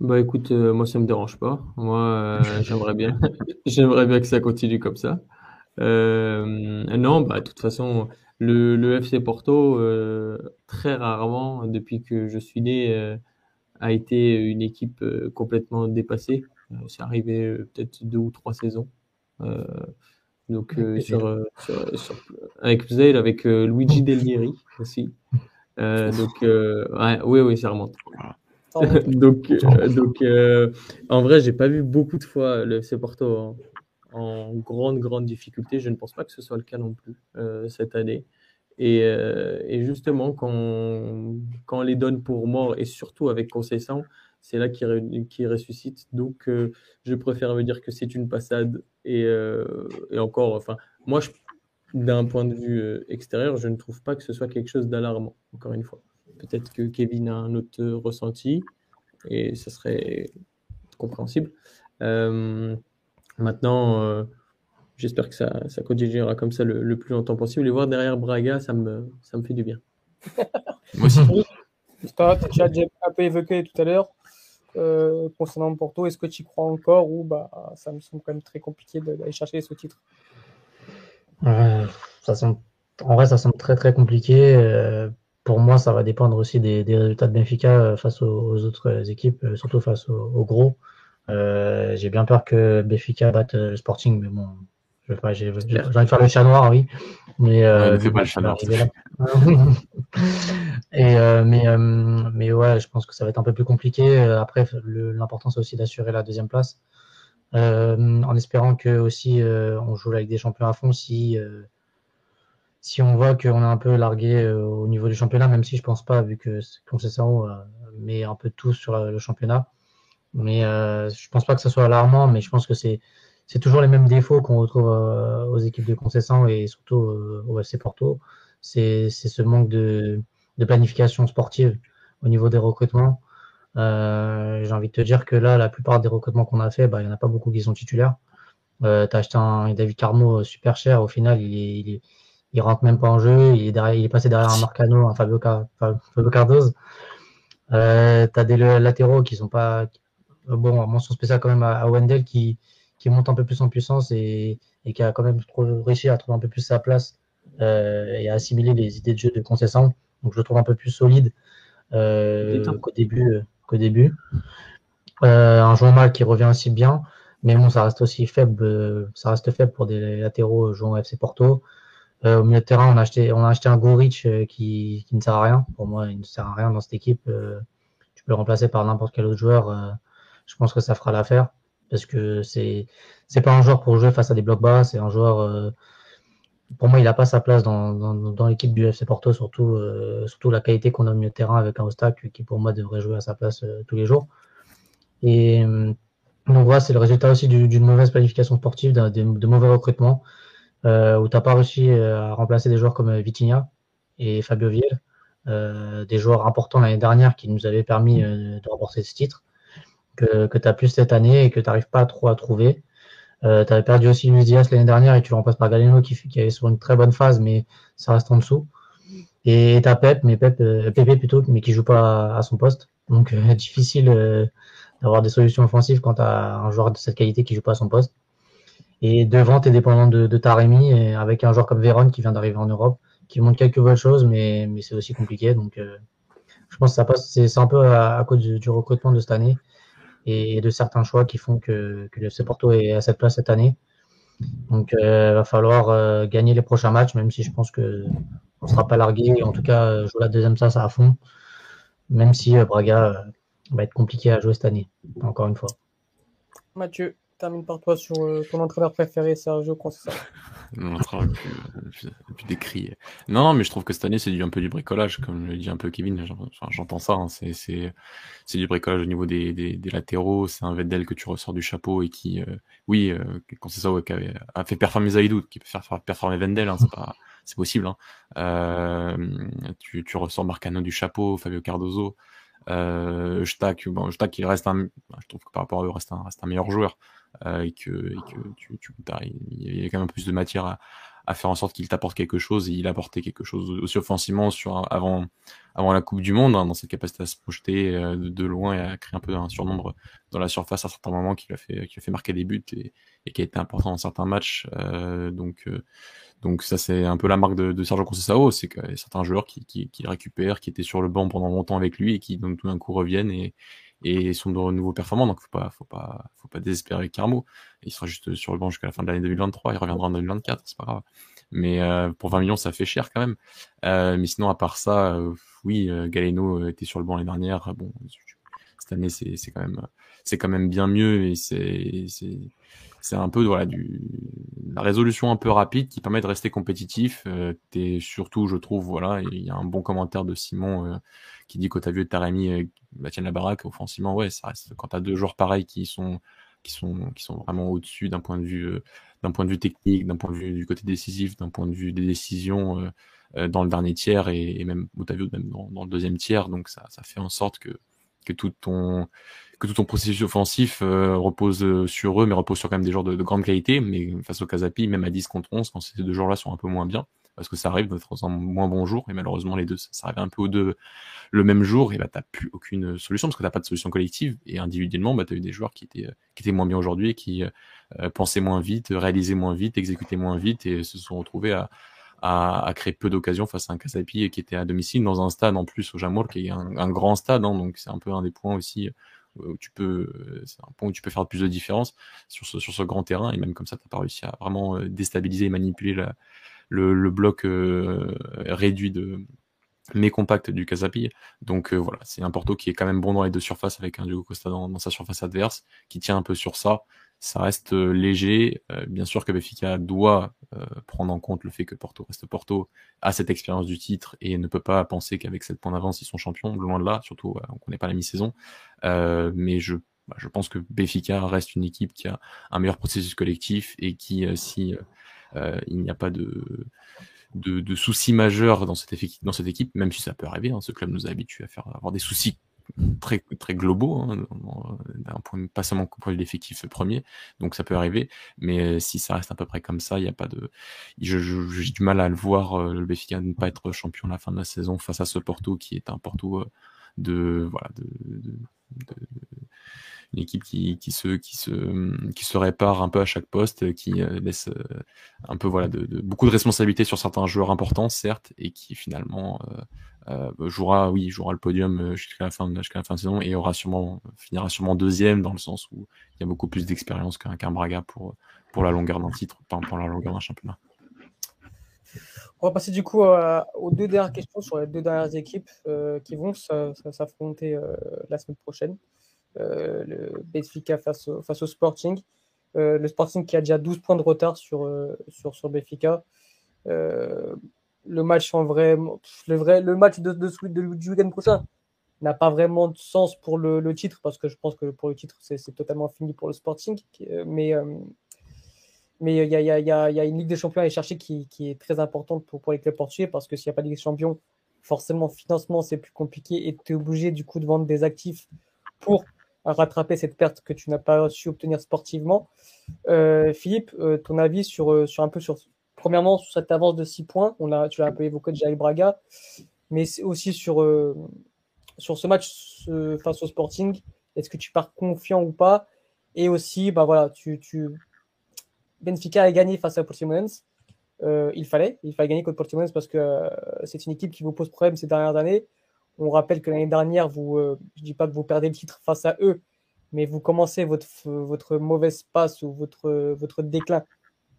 Bah écoute, euh, moi ça me dérange pas. Moi j'aimerais bien, [LAUGHS] j'aimerais bien que ça continue comme ça. Euh, non, bah, de toute façon, le, le FC Porto, euh, très rarement, depuis que je suis né, euh, a été une équipe complètement dépassée. C'est arrivé peut-être deux ou trois saisons. donc sur, sur, sur, avec Zale, avec Luigi Del Nieri aussi. donc ouais, oui, oui, ça remonte. [LAUGHS] donc, donc en vrai, j'ai pas vu beaucoup de fois le FC Porto en, grande, grande difficulté. Je ne pense pas que ce soit le cas non plus cette année. Et, et, justement, quand, quand on les donne pour mort, et surtout avec Concession, c'est là qu'il qui ressuscite. Donc, je préfère me dire que c'est une passade. Et, et encore, enfin, moi, d'un point de vue extérieur, je ne trouve pas que ce soit quelque chose d'alarmant, encore une fois. Peut-être que Kevin a un autre ressenti et ce serait compréhensible. Euh, maintenant, euh, j'espère que ça, ça continuera comme ça le, plus longtemps possible. Et voir derrière Braga, ça me, ça me fait du bien. [LAUGHS] Moi aussi. Tu as un peu évoqué tout à l'heure euh, concernant Porto. Est-ce que tu y crois encore ou bah, ça me semble quand même très compliqué d'aller chercher ce titre? Ça semble... En vrai, ça semble très très compliqué pour moi, ça va dépendre aussi des, résultats de Benfica euh, face aux, autres équipes, euh, surtout face aux, gros. Euh, j'ai bien peur que Benfica batte le Sporting, mais bon, je vais j'ai envie de faire le chat noir, oui. Mais euh, pas le chat noir. [LAUGHS] Et mais mais ouais, je pense que ça va être un peu plus compliqué. Après, l'important c'est aussi d'assurer la deuxième place, en espérant que aussi on joue avec des champions à fond si si on voit qu'on est un peu largué euh, au niveau du championnat, même si je pense pas, vu que Conceição euh, met un peu tout sur le championnat. Mais euh, je pense pas que ça soit alarmant, mais je pense que c'est c'est toujours les mêmes défauts qu'on retrouve euh, aux équipes de Conceição et surtout au FC Porto. C'est ce manque de, de planification sportive au niveau des recrutements. Euh, J'ai envie de te dire que là, la plupart des recrutements qu'on a fait, bah, il n'y en a pas beaucoup qui sont titulaires. Euh, tu as acheté un David Carmo super cher, au final, il est, il est, il rentre même pas en jeu, il est, derrière, il est passé derrière un Marcano, un Fabio, Fabio Cardoz. Euh, t'as des latéraux qui sont pas bon mention spéciale quand même à, Wendell qui, qui monte un peu plus en puissance et, et qui a quand même réussi à trouver un peu plus sa place euh, et à assimiler les idées de jeu de concession donc je le trouve un peu plus solide euh, qu'au début euh, euh, un joueur mal qui revient aussi bien mais bon ça reste aussi faible euh, ça reste faible pour des latéraux jouant FC Porto euh, au milieu de terrain, on a acheté, on a acheté un Goric euh, qui, qui, ne sert à rien. Pour moi, il ne sert à rien dans cette équipe. Euh, tu peux le remplacer par n'importe quel autre joueur. Je pense que ça fera l'affaire parce que c'est c'est pas un joueur pour jouer face à des blocs bas. C'est un joueur. pour moi, il n'a pas sa place dans, dans, l'équipe du FC Porto, surtout surtout la qualité qu'on a au milieu de terrain avec un Ostac qui pour moi devrait jouer à sa place tous les jours. Et donc voilà, c'est le résultat aussi d'une mauvaise planification sportive, de, de mauvais recrutements euh, où tu n'as pas réussi euh, à remplacer des joueurs comme euh, Vitinha et Fabio Viel, euh, des joueurs importants l'année dernière qui nous avaient permis de remporter ce titre, que, tu as plus cette année et que tu n'arrives pas trop à trouver. Euh, tu avais perdu aussi Luis l'année dernière et tu le remplaces par Galeno qui, qui est sur une très bonne phase, mais ça reste en dessous. Et tu as Pep, mais Pep, euh, plutôt, mais qui joue pas à, son poste. Donc [LAUGHS] difficile d'avoir des solutions offensives quand tu as un joueur de cette qualité qui joue pas à son poste. Et devant, tu es dépendant de, de Taremi, avec un joueur comme Véron qui vient d'arriver en Europe, qui montre quelques bonnes choses, mais, c'est aussi compliqué. Donc, euh, je pense que ça passe, c'est un peu à, cause du, recrutement de cette année et, de certains choix qui font que, le FC Porto est à cette place cette année. Donc, il euh, va falloir euh, gagner les prochains matchs, même si je pense que on sera pas largué. En tout cas, jouer la deuxième ça à fond, même si Braga va être compliqué à jouer cette année, encore une fois. Mathieu termine par toi sur euh, ton entraîneur préféré, Sergio ça [LAUGHS] Mon entraîneur décrit. Non, mais je trouve que cette année, c'est un peu du bricolage, comme le dit un peu Kevin. J'entends ça. Hein, c'est du bricolage au niveau des, des, latéraux. C'est un Vedel que tu ressors du chapeau et qui, euh, oui, euh, ça, ouais, avait, a fait performer Zaidou, qui peut faire, faire performer Vendel. Hein, c'est pas, c'est possible. Hein. Euh, tu, tu ressors Marcano du chapeau, Fabio Cardozo. Euh, Stack, bon, Stack, il reste un, je trouve que par rapport à eux, reste un, reste un meilleur joueur. Euh, et que, et que tu, tu il y a quand même plus de matière à, à faire en sorte qu'il t'apporte quelque chose et il apportait quelque chose aussi offensivement sur avant avant la Coupe du Monde hein, dans cette capacité à se projeter euh, de, loin et à créer un peu un surnombre dans la surface à certains moments qui a fait qui a fait marquer des buts et, et qui a été important dans certains matchs. Euh, donc euh, donc ça c'est un peu la marque de, de Sergio Conceição c'est que certains joueurs qui, qui, qui récupèrent qui étaient sur le banc pendant longtemps avec lui et qui donc tout d'un coup reviennent et et sont de nouveau performants. Donc, faut pas, faut pas, faut pas Carmo. Il sera juste sur le banc jusqu'à la fin de l'année 2023. Il reviendra en 2024, c'est pas grave. Mais euh, pour 20 millions, ça fait cher quand même. Euh, mais sinon, à part ça, euh, oui, euh, Galeno était sur le banc l'année dernière. Bon, année, c'est quand même, bien mieux et c'est, un peu voilà la résolution un peu rapide qui permet de rester compétitif. Euh, es surtout, je trouve, voilà, il y a un bon commentaire de Simon euh, qui dit qu'Otavio et Taremi euh, bah, la baraque offensivement. Ouais, ça reste quand t'as deux joueurs pareils qui sont vraiment au-dessus d'un point de vue euh, d'un point de vue technique, d'un point de vue du côté décisif, d'un point de vue des décisions dans le dernier tiers et, et même Otavio même dans, le deuxième tiers. Donc ça fait en sorte que que tout ton que tout ton processus offensif euh, repose euh, sur eux, mais repose sur quand même des joueurs de, grande qualité. Mais face au Casapi, même à 10 contre 11, quand ces deux joueurs-là sont un peu moins bien, parce que ça arrive d'être en moins bon jour, et malheureusement les deux, ça, arrive un peu aux deux le même jour, et bah t'as plus aucune solution, parce que t'as pas de solution collective, et individuellement, bah t'as eu des joueurs qui étaient, qui étaient moins bien aujourd'hui, qui euh, pensaient moins vite, réalisaient moins vite, exécutaient moins vite, et se sont retrouvés à, à, créer peu d'occasions face à un Casapi qui était à domicile dans un stade en plus au Jamour qui est un, grand stade, hein, donc c'est un peu un des points aussi où tu peux, euh, c'est un point où tu peux faire plus de différence sur ce, sur ce grand terrain et même comme ça, tu n'as pas réussi à vraiment euh, déstabiliser et manipuler le, le, bloc euh, réduit de mais compact du Casapi. Donc voilà, c'est un Porto qui est quand même bon dans les deux surfaces avec un Diogo Costa dans, sa surface adverse, qui tient un peu sur ça ça reste euh, léger. Euh, bien sûr que Benfica doit euh, prendre en compte le fait que Porto reste Porto, a cette expérience du titre et ne peut pas penser qu'avec 7 points d'avance ils sont champions, loin de là, surtout on connaît pas la mi-saison. mais je, bah, je pense que Benfica reste une équipe qui a un meilleur processus collectif et qui, si il n'y a pas de de, soucis majeurs dans cette, équipe, même si ça peut arriver. Hein, ce club nous a habitués à faire avoir des soucis très très globaux, hein, point pas seulement pour l'effectif premier, donc ça peut arriver, mais euh, si ça reste à peu près comme ça, il n'y a pas de, j'ai du mal à le voir euh, le Benfica ne pas être champion à la fin de la saison face à ce Porto qui est un Porto euh, de voilà de, une équipe qui, qui, se, qui, se, qui se répare un peu à chaque poste, qui laisse un peu voilà de, beaucoup de responsabilités sur certains joueurs importants, certes, et qui finalement euh, jouera, oui, jouera le podium euh, jusqu'à la fin, jusqu'à la fin de saison et aura sûrement finira sûrement deuxième dans le sens où il y a beaucoup plus d'expérience qu'un qu'un Braga pour pour la longueur d'un titre, pour la longueur d'un championnat. On va passer du coup aux deux dernières questions sur les deux dernières équipes euh, qui vont s'affronter la semaine prochaine. le Benfica face au, face au Sporting. le Sporting qui a déjà 12 points de retard sur, sur, sur Benfica le match en vrai, le vrai, le match de, de, du week-end prochain n'a pas vraiment de sens pour le, titre parce que je pense que pour le titre c'est totalement fini pour le Sporting. Mais euh, mais il y a, y, a, y a, une Ligue des Champions à aller chercher qui, qui est très importante pour, les clubs portugais parce que s'il n'y a pas de Ligue des Champions, forcément financement c'est plus compliqué et tu es obligé du coup de vendre des actifs pour rattraper cette perte que tu n'as pas su obtenir sportivement. Euh, Philippe, euh, ton avis sur, euh, sur un peu sur premièrement, sur cette avance de 6 points, on a, tu l'as un peu évoqué déjà Braga, mais aussi sur, euh, sur ce match face au Sporting, est-ce que tu pars confiant ou pas? Et aussi, bah voilà, tu, tu... Benfica a gagné face à Portimonense. Euh, il fallait, il fallait gagner contre Portimonense parce que euh, c'est une équipe qui vous pose problème ces dernières années. On rappelle que l'année dernière, vous, euh, je dis pas que vous perdez le titre face à eux, mais vous commencez votre, votre mauvaise passe ou votre, votre déclin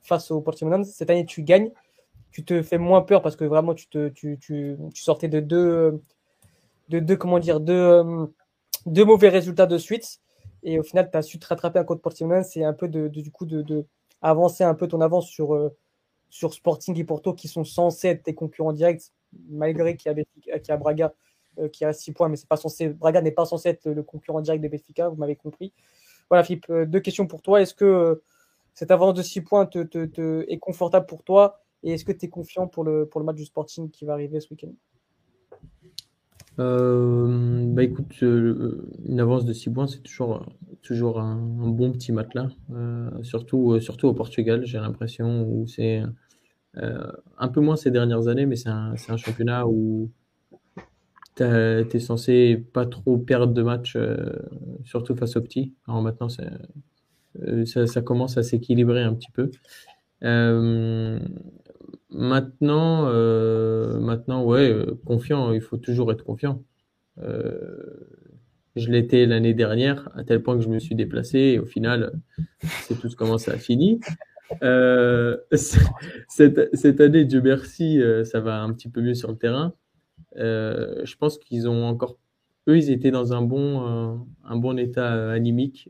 face au Portimonense. Cette année, tu gagnes. Tu te fais moins peur parce que vraiment, tu, tu, tu, tu sortais de deux, de deux, comment dire, deux, deux mauvais résultats de suite. Et au final, tu as su te rattraper un contre Portimonense C'est un peu de, du coup de, de, avancer un peu ton avance sur, euh, sur Sporting et Porto qui sont censés être tes concurrents directs, malgré qu'il y a, qu a Braga euh, qui a 6 points, mais c'est pas censé, Braga n'est pas censé être le concurrent direct de Benfica, vous m'avez compris. Voilà, Philippe, euh, deux questions pour toi. Est-ce que cette avance de 6 points est confortable pour toi Et est-ce que tu es confiant pour le, pour le match du Sporting qui va arriver ce week-end? Euh, bah écoute, euh, une avance de 6 points, c'est toujours, toujours un, bon petit matelas, euh, surtout, surtout au Portugal, j'ai l'impression, où c'est un peu moins ces dernières années, mais c'est un, un, championnat où tu es censé pas trop perdre de matchs, surtout face aux petits. Alors maintenant, euh, ça, commence à s'équilibrer un petit peu. Euh, maintenant, euh, maintenant, ouais, confiant, il faut toujours être confiant. je l'étais l'année dernière, à tel point que je me suis déplacé, et au final, c'est tout comment ça a fini. [LAUGHS] cette, cette, année, Dieu merci, ça va un petit peu mieux sur le terrain. je pense qu'ils ont encore eux, ils étaient dans un bon, un bon état animique.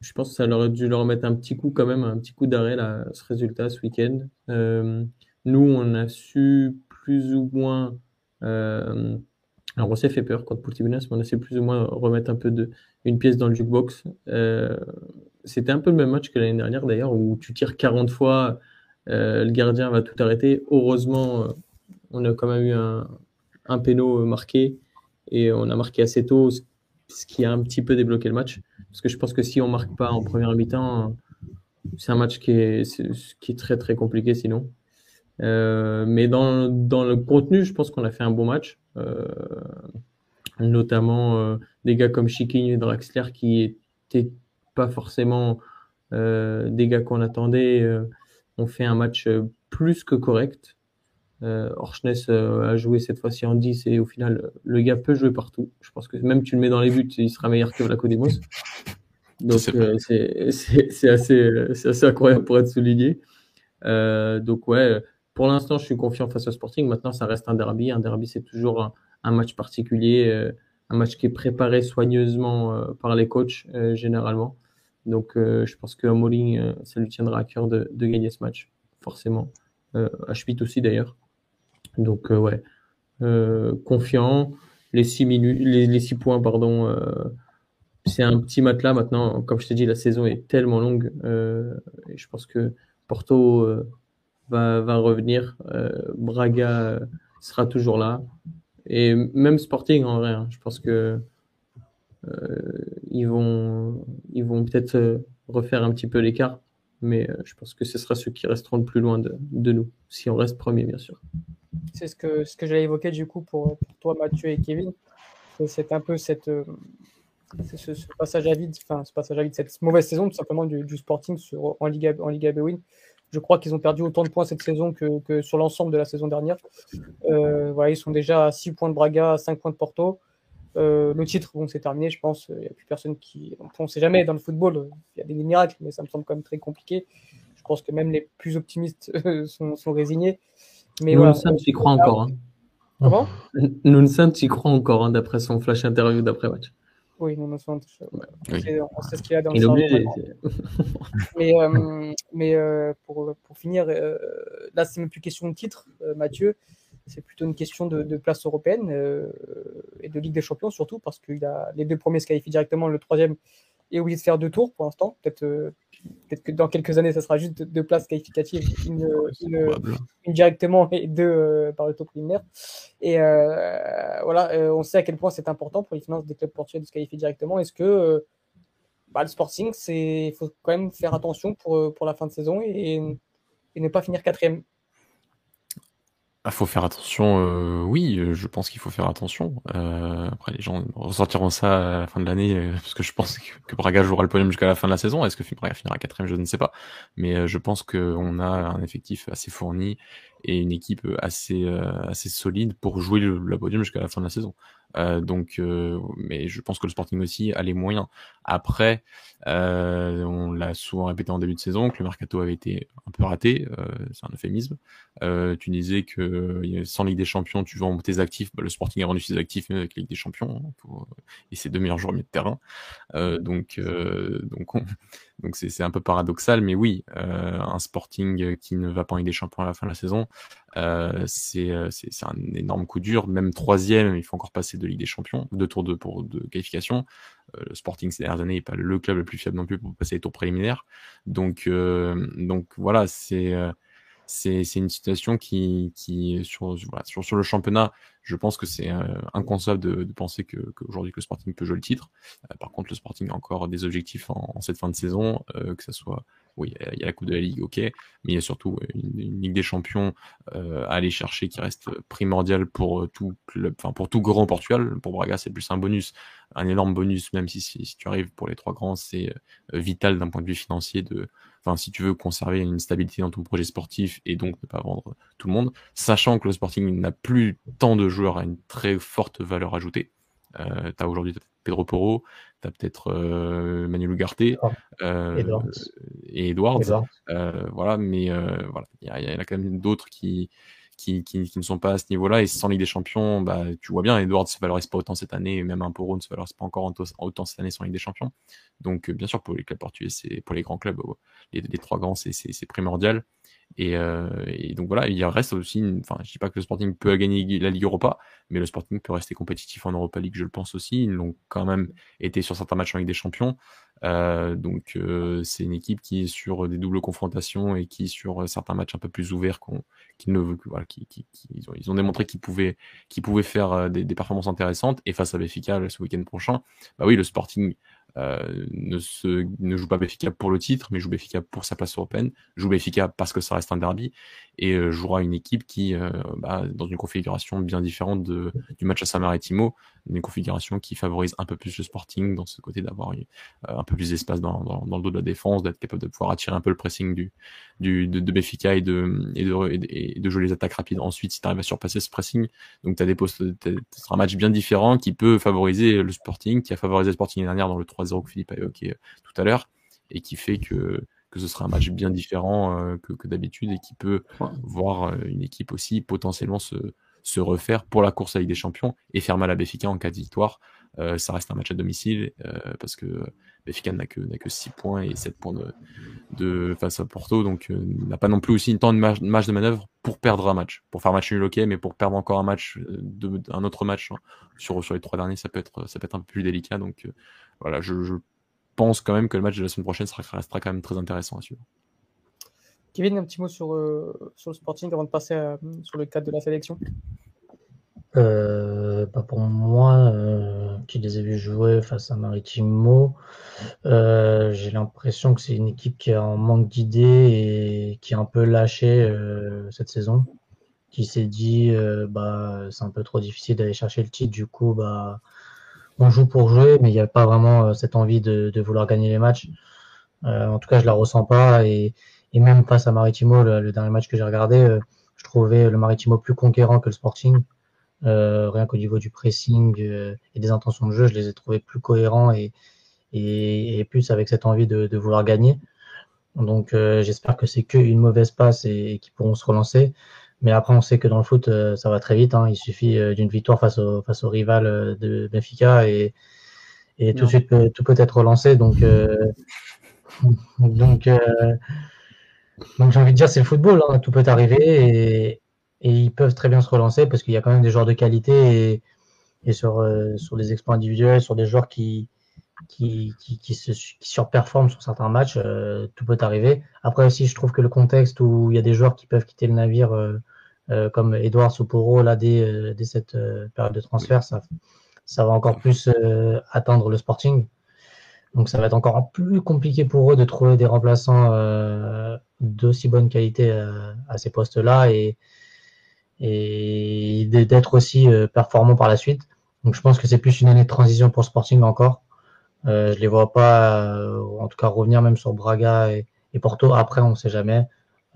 Je pense que ça leur a dû leur mettre un petit coup quand même, un petit coup d'arrêt là, ce résultat ce week-end. nous, on a su plus ou moins alors, on s'est fait peur contre Pultibunas, mais on a su plus ou moins remettre un peu de, une pièce dans le jukebox. Euh, c'était un peu le même match que l'année dernière, d'ailleurs, où tu tires 40 fois, euh, le gardien va tout arrêter. Heureusement, euh, on a quand même eu un, un péno marqué et on a marqué assez tôt, qui a un petit peu débloqué le match. Parce que je pense que si on marque pas en première mi-temps, c'est un match qui est, qui est très très compliqué sinon. Euh, mais dans, dans le contenu, je pense qu'on a fait un bon match. Euh, notamment euh, des gars comme Chiquinho et Draxler qui étaient pas forcément des gars qu'on attendait. on fait un match plus que correct. Euh, a joué cette fois-ci en 10 et au final, le gars peut jouer partout. Je pense que même tu le mets dans les buts, il sera meilleur que Vlacodimos. [LAUGHS] Donc c'est assez, assez incroyable pour être souligné. Euh, donc ouais, pour l'instant, je suis confiant face au Sporting. Maintenant, ça reste un derby. Un derby, c'est toujours un, match particulier, euh, un match qui est préparé soigneusement euh, par les coachs euh, généralement. Donc, je pense que Molin, ça lui tiendra à cœur de, gagner ce match, forcément. à Schmidt aussi d'ailleurs. Donc, ouais, confiant. Les six points, pardon. c'est un petit matelas maintenant. Comme je t'ai dit, la saison est tellement longue. je pense que Porto va, revenir. Euh, Braga euh, sera toujours là. Et même Sporting en vrai, hein. je pense que euh, ils vont, peut-être refaire un petit peu l'écart, mais je pense que ce sera ceux qui resteront le plus loin de nous, si on reste premier, bien sûr. C'est ce que, ce que j'allais évoquer du coup pour, toi, Mathieu et Kevin. C'est un peu cette, ce, passage à vide, enfin ce passage à vide, cette mauvaise saison tout simplement du, du Sporting sur, en Liga, en Liga Bewin je crois qu'ils ont perdu autant de points cette saison que, sur l'ensemble de la saison dernière. Euh, voilà, ils sont déjà à 6 points de Braga, à 5 points de Porto. Euh, le titre, bon, c'est terminé, je pense. Il n'y a plus personne qui. On ne sait jamais dans le football, il y a des miracles, mais ça me semble quand même très compliqué. Je pense que même les plus optimistes [LAUGHS] sont, résignés. Mais Nous, voilà. tu y crois encore. Hein. Comment? [LAUGHS] Nous, tu y crois encore, hein, d'après son flash interview d'après-match. Oui, non, non, on sait ce qu'il y a dans le [LAUGHS] Mais, euh, mais euh, pour, pour, finir, euh, là, c'est même plus question de titre, Mathieu. C'est plutôt une question de, de place européenne et de Ligue des Champions, surtout parce que a, les deux premiers se qualifient directement, le troisième est obligé de faire deux tours pour l'instant. Peut-être peut-être que dans quelques années, ça sera juste deux places qualificatives, une, directement et deux euh, par le tour préliminaire. Et euh, voilà, euh, on sait à quel point c'est important pour les finances des clubs portugais de se qualifier directement. Est-ce que bah, le Sporting, il faut quand même faire attention pour, pour la fin de saison et, et ne pas finir quatrième? Ah, faut faire attention, euh, oui, euh, je pense qu'il faut faire attention. Euh, après, les gens ressortiront ça à la fin de l'année, euh, parce que je pense que, Braga jouera le podium jusqu'à la fin de la saison. Est-ce que Braga finira quatrième, je ne sais pas. Mais je pense qu'on a un effectif assez fourni et une équipe assez assez solide pour jouer le podium jusqu'à la fin de la saison. Euh, donc, euh, mais je pense que le Sporting aussi a les moyens. Après, euh, on l'a souvent répété en début de saison que le mercato avait été un peu raté. c'est un euphémisme. tu disais que sans Ligue des Champions, tu vends tes actifs. Bah, le Sporting a rendu ses actifs avec Ligue des Champions hein, et ses deux meilleurs joueurs de terrain. donc, donc, [LAUGHS] donc c'est un peu paradoxal, mais oui, un Sporting qui ne va pas en Ligue des Champions à la fin de la saison, euh, c'est un énorme coup dur. Même troisième, il faut encore passer de Ligue des Champions, deux tours de, pour, de qualification. Euh, le Sporting ces dernières années n'est pas le club le plus fiable non plus pour passer les tours préliminaires. Donc, euh, donc voilà, c'est c'est une situation qui, qui sur, voilà, sur, le championnat, je pense que c'est inconcevable de, de penser qu'aujourd'hui que, le Sporting peut jouer le titre. par contre, le Sporting a encore des objectifs en, en cette fin de saison, que ce soit oui, il y a la Coupe de la Ligue, ok, mais il y a surtout une, Ligue des Champions euh, à aller chercher qui reste primordiale pour euh, tout club, enfin pour tout grand Portugal. Pour Braga, c'est plus un bonus, un énorme bonus, même si, si, tu arrives pour les trois grands, c'est euh, vital d'un point de vue financier enfin si tu veux conserver une stabilité dans ton projet sportif et donc ne pas vendre tout le monde, sachant que le Sporting n'a plus tant de joueurs à une très forte valeur ajoutée. Tu as aujourd'hui Pedro Porro, tu as peut-être euh, Manuel Ugarte euh, et Edwards. Euh, voilà, mais voilà, il y, y, en a quand même d'autres qui, qui, qui, ne sont pas à ce niveau-là. Et sans Ligue des Champions, bah, tu vois bien, Edward se valorise pas autant cette année, et même un Poro ne se valorise pas encore autant cette année sans Ligue des Champions. Donc, bien sûr, pour les clubs portugais, c'est pour les grands clubs, les, les trois grands, c'est primordial. Et, euh, et, donc voilà, il reste aussi, enfin, je dis pas que le Sporting peut gagner la Ligue Europa, mais le Sporting peut rester compétitif en Europa League, je le pense aussi. Ils l'ont quand même été sur certains matchs Ligue des Champions. Euh, donc euh, c'est une équipe qui est sur des doubles confrontations et qui sur certains matchs un peu plus ouverts qu'on, qui ne voilà, qui, qui, ils, ont, démontré qu'ils pouvaient, faire des, performances intéressantes. Et face à Benfica ce week-end prochain, bah oui, le Sporting ne, se, ne joue pas Béfica pour le titre, mais joue Béfica pour sa place européenne, joue Béfica parce que ça reste un derby, et euh, jouera une équipe qui, euh, bah, dans une configuration bien différente de, du match à San Maritimo, une configuration qui favorise un peu plus le Sporting dans ce côté d'avoir un peu plus d'espace dans, dans, dans, le dos de la défense, d'être capable de pouvoir attirer un peu le pressing du, du de, de Béfica et de, et de, et de jouer les attaques rapides ensuite si tu arrives à surpasser ce pressing. Donc tu as des postes, ce sera un match bien différent qui peut favoriser le Sporting, qui a favorisé le Sporting l'année dernière dans le 3-0 que Philippe a évoqué tout à l'heure, et qui fait que que ce sera un match bien différent euh, que, que d'habitude et qui peut voir euh, une équipe aussi potentiellement se, se refaire pour la course à Ligue des Champions et faire mal à Béfica en cas de victoire. Euh, ça reste un match à domicile euh, parce que Béfica n'a que, n'a que 6 points et 7 points de, de face à Porto, donc euh, n'a pas non plus aussi une temps de match, de manœuvre pour perdre un match. Pour faire match nul, ok, mais pour perdre encore un match, de, un autre match hein, sur, sur les trois derniers, ça peut être, ça peut être un peu plus délicat. Donc voilà, je, je pense quand même que le match de la semaine prochaine sera, restera quand même très intéressant à suivre. Kevin, un petit mot sur, euh, sur le Sporting avant de passer à, sur le cadre de la sélection? Euh, bah pour moi, euh, qui les ai vus jouer face à Maritimo, euh, j'ai l'impression que c'est une équipe qui est en manque d'idées et qui est un peu lâchée euh, cette saison, qui s'est dit euh, bah c'est un peu trop difficile d'aller chercher le titre, du coup bah on joue pour jouer, mais il n'y a pas vraiment cette envie de, vouloir gagner les matchs. en tout cas, je la ressens pas et même face à Maritimo, le, dernier match que j'ai regardé, euh, je trouvais le Maritimo plus conquérant que le Sporting. Euh, rien qu'au niveau du pressing euh, et des intentions de jeu, je les ai trouvés plus cohérents et, plus avec cette envie de, de vouloir gagner. Donc j'espère que c'est qu'une mauvaise passe et, et qu'ils pourront se relancer. Mais après, on sait que dans le foot, ça va très vite. Hein. Il suffit d'une victoire face au, face au rival de Benfica et, et tout de suite, tout peut être relancé. Donc, [LAUGHS] donc donc j'ai envie de dire, c'est le football, hein, tout peut arriver et, et, ils peuvent très bien se relancer parce qu'il y a quand même des joueurs de qualité et, et sur, euh, sur des exploits individuels, sur des joueurs qui, qui, qui, qui, se, qui surperforment sur certains matchs, euh, tout peut arriver. Après aussi, je trouve que le contexte où il y a des joueurs qui peuvent quitter le navire euh, euh comme Edouard Soporo là dès, dès cette période de transfert, ça, ça va encore plus atteindre le Sporting. Donc ça va être encore plus compliqué pour eux de trouver des remplaçants euh, d'aussi bonne qualité euh, à ces postes-là et, et d'être aussi euh, performants par la suite. Donc je pense que c'est plus une année de transition pour Sporting encore. Euh, je les vois pas, euh, en tout cas revenir même sur Braga et, Porto. Après, on ne sait jamais.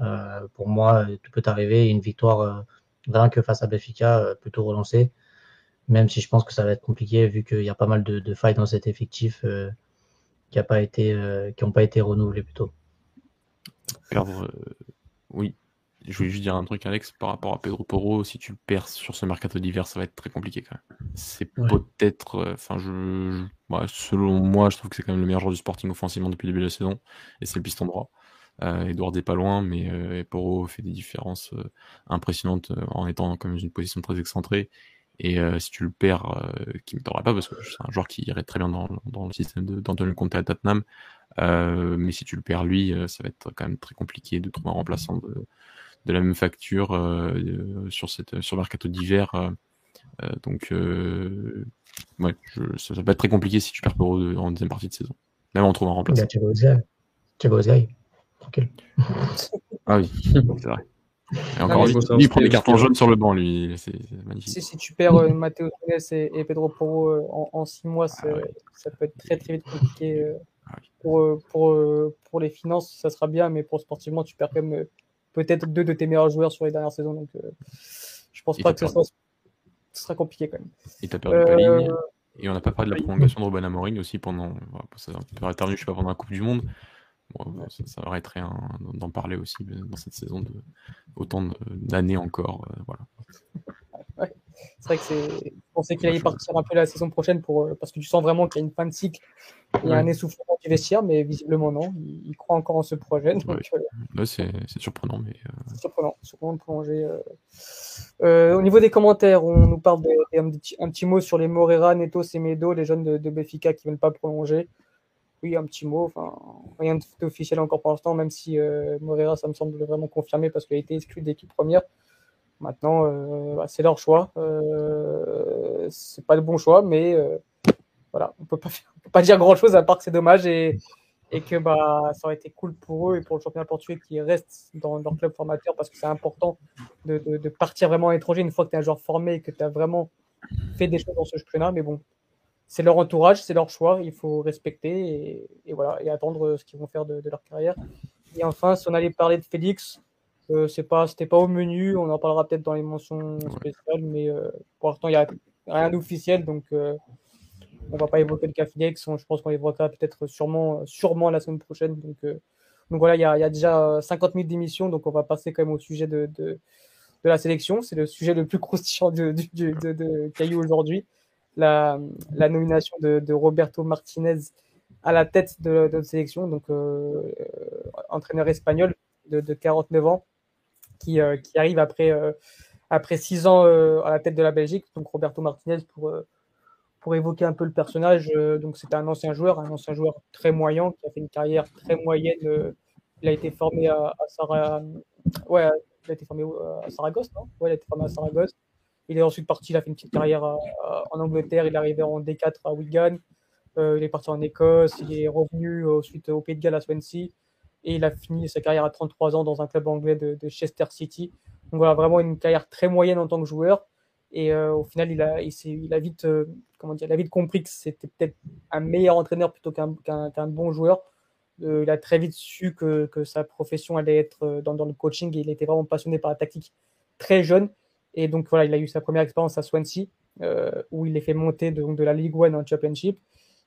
Euh, pour moi, tout peut arriver. Une victoire rien que face à Benfica, plutôt relancée. Même si je pense que ça va être compliqué vu qu'il y a pas mal de, failles dans cet effectif qui n'ont pas été, renouvelés plutôt. Euh, oui, je voulais juste dire un truc, Alex, par rapport à Pedro Porro. Si tu le perds sur ce mercato d'hiver, ça va être très compliqué quand même. C'est ouais. peut-être. Euh, enfin, je, ouais, selon moi, je trouve que c'est quand même le meilleur joueur du Sporting offensivement depuis le début de la saison. Et c'est le piston droit. Euh, Edouard n'est pas loin, mais euh, Porro fait des différences euh, impressionnantes en étant comme une position très excentrée. Et si tu le perds, qui ne t'aura pas, parce que c'est un joueur qui irait très bien dans, dans le système d'Antonio Conte à Tottenham, mais si tu le perds lui, ça va être quand même très compliqué de trouver un remplaçant de, de la même facture euh, sur cette sur le mercato d'hiver. donc ouais, je, ça, ça, va être très compliqué si tu perds Poro en deuxième partie de saison. Même en trouvant un remplaçant. Tranquille. [LAUGHS] ah oui, c'est vrai. Et encore, lui, il prend des cartons jaunes sur le banc, lui. C'est magnifique. Si, si, tu perds euh, Matteo et, et, Pedro Porro euh, en, en, six mois, ah ouais. ça peut être très très vite compliqué. Euh, pour, pour, pour les finances, ça sera bien, mais pour sportivement, tu perds quand même peut-être deux de tes meilleurs joueurs sur les dernières saisons. Donc, je pense pas que ce, sera compliqué quand même. Et t'as perdu ta ligne. Et on n'a pas parlé de la prolongation de Ruben Amorim aussi pendant. Ça je sais pas, pendant la Coupe du Monde. ça, arrêterait d'en parler aussi dans cette saison de autant d'années encore. voilà. C'est vrai que c'est. Je pensais qu'il allait partir un peu la saison prochaine pour, euh, parce que tu sens vraiment qu'il y a une fin de cycle il y a un essoufflement du vestiaire, mais visiblement non. Il, croit encore en ce projet. Euh, c'est surprenant. Mais, euh, C'est surprenant, surprenant de prolonger. au niveau des commentaires, on nous parle de, un, petit, mot sur les Morera, Neto, Semedo, les jeunes de, de Béfica qui ne veulent pas prolonger. Oui, un petit mot. Enfin, rien d'officiel encore pour l'instant, même si Morera, ça me semble vraiment confirmé parce qu'il a été exclu d'équipe première. Maintenant, euh, bah, c'est leur choix. Euh, c'est pas le bon choix, mais euh, voilà, on peut pas [LAUGHS] peut pas dire grand chose à part que c'est dommage et, que bah, ça aurait été cool pour eux et pour le championnat portugais qui reste dans leur club formateur parce que c'est important de, partir vraiment à l'étranger une fois que tu es un joueur formé et que tu as vraiment fait des choses dans ce championnat. Mais bon, c'est leur entourage, c'est leur choix, il faut respecter et, et, voilà, et attendre ce qu'ils vont faire de, de, leur carrière. Et enfin, si on allait parler de Félix, euh, c'est pas, c'était pas au menu. On en parlera peut-être dans les mentions spéciales, mais euh, pour l'instant, il n'y a rien d'officiel, donc euh, on va pas évoquer le cas Félix. Je pense qu'on évoquera peut-être sûrement, sûrement la semaine prochaine. Donc, donc voilà, il y, a, y, a, déjà 50 minutes d'émission, donc on va passer quand même au sujet de, de, de la sélection. C'est le sujet le plus croustillant de, de, de Caillou aujourd'hui. La, la, nomination de, Roberto Martinez à la tête de, notre sélection, donc entraîneur espagnol de, 49 ans, euh, qui, arrive après, euh, après six ans euh, à la tête de la Belgique. Donc Roberto Martinez pour, pour évoquer un peu le personnage. donc c'était un ancien joueur, un ancien joueur très moyen qui a fait une carrière très moyenne. il a été formé à, à ouais, il a été formé à Saragosse, non? Ouais, il a été formé à Saragosse. Il est ensuite parti, il a fait une petite carrière en Angleterre, il est arrivé en D4 à Wigan, il est parti en Écosse, il est revenu ensuite au Pays de Galles à Swansea, et il a fini sa carrière à 33 ans dans un club anglais de, Chester City. Donc voilà, vraiment une carrière très moyenne en tant que joueur. Et euh, au final, il a, vite, euh, comment dire, il a vite compris que c'était peut-être un meilleur entraîneur plutôt qu'un bon joueur. Euh, il a très vite su que, sa profession allait être dans, le coaching et il était vraiment passionné par la tactique très jeune. Et donc voilà, il a eu sa première expérience à Swansea, où il est fait monter de, de la League One en Championship.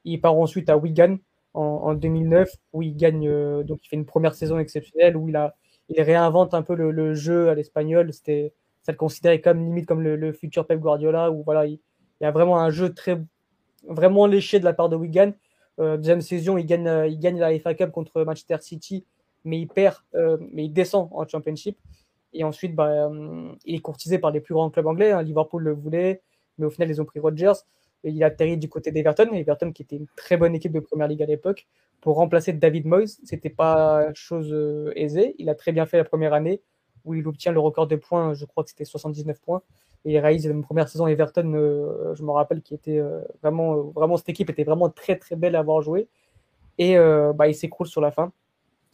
Il part ensuite à Wigan, en, 2009 où il gagne, euh, donc il fait une première saison exceptionnelle où il a, il réinvente un peu le, jeu à l'espagnol. C'était, ça le considérait comme limite comme le, futur Pep Guardiola où voilà, il, y a vraiment un jeu très, vraiment léché de la part de Wigan. Euh, deuxième saison, il gagne, il gagne la FA Cup contre Manchester City, mais il perd, euh, mais il descend en Championship. Et ensuite, bah, il est courtisé par les plus grands clubs anglais. Hein. Liverpool le voulait, mais au final, ils ont pris Rodgers il a atterri du côté d'Everton, Everton qui était une très bonne équipe de Première Ligue à l'époque, pour remplacer David Moyes. C'était pas chose euh, aisée. Il a très bien fait la première année où il obtient le record de points, je crois que c'était 79 points, et il réalise une première saison Everton, euh, je me rappelle, qui était euh, vraiment, vraiment cette équipe était vraiment très très belle à avoir joué, et bah, il s'écroule sur la fin.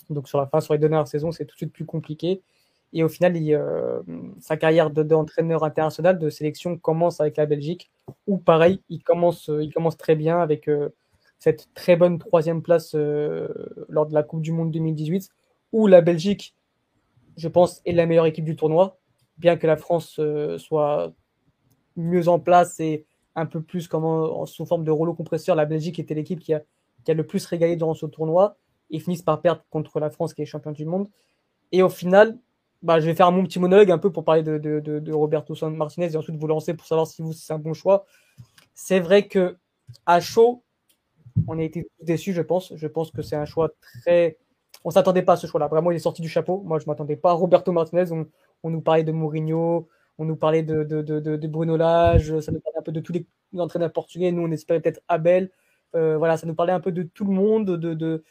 Donc sur la fin, sur les dernières saisons, c'est tout de suite plus compliqué. Et au final, euh, sa carrière d'entraîneur international de sélection commence avec la Belgique, où pareil, il commence, euh, très bien avec euh, cette très bonne troisième place lors de la Coupe du Monde 2018, où la Belgique, je pense, est la meilleure équipe du tournoi, bien que la France soit mieux en place et un peu plus comme sous forme de rouleau compresseur. La Belgique était l'équipe qui a, qui a le plus régalé durant ce tournoi. Ils finissent par perdre contre la France qui est champion du monde. Et au final, bah, je vais faire mon petit monologue un peu pour parler de, Roberto Martinez et ensuite vous lancer pour savoir si c'est un bon choix. C'est vrai que à chaud, on a été déçus, je pense. Je pense que c'est un choix très. On s'attendait pas à ce choix-là. Vraiment, il est sorti du chapeau. Moi, je m'attendais pas Roberto Martinez. On, on, nous parlait de Mourinho, on nous parlait de, de, de, de Bruno Lage, ça nous parlait un peu de tous les entraîneurs portugais. Nous, on espérait peut-être Abel. Euh, voilà, ça nous parlait un peu de tout le monde, de, de,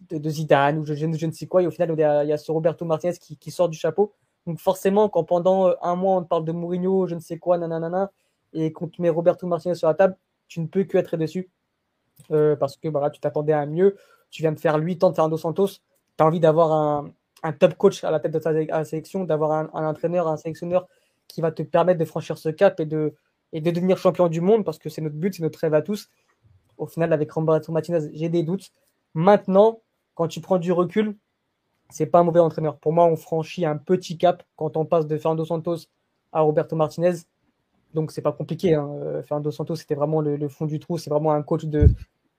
de, Zidane ou je, ne sais quoi. Et au final, il y a, ce Roberto Martinez qui, sort du chapeau. Donc forcément, quand pendant euh, un mois, on te parle de Mourinho, je ne sais quoi, nanana, et qu'on te met Roberto Martinez sur la table, tu ne peux que être déçu. Euh, parce que bah, tu t'attendais à mieux. Tu viens de faire 8 ans de Fernando Santos. Tu as envie d'avoir un, top coach à la tête de ta sélection, d'avoir un, entraîneur, un sélectionneur qui va te permettre de franchir ce cap et de, et de devenir champion du monde parce que c'est notre but, c'est notre rêve à tous. Au final, avec Roberto Martinez, j'ai des doutes. Maintenant, quand tu prends du recul, c'est pas un mauvais entraîneur. Pour moi, on franchit un petit cap quand on passe de Fernando Santos à Roberto Martinez. Donc c'est pas compliqué. Hein. Euh, Fernando Santos, c'était vraiment le, fond du trou. C'est vraiment un coach de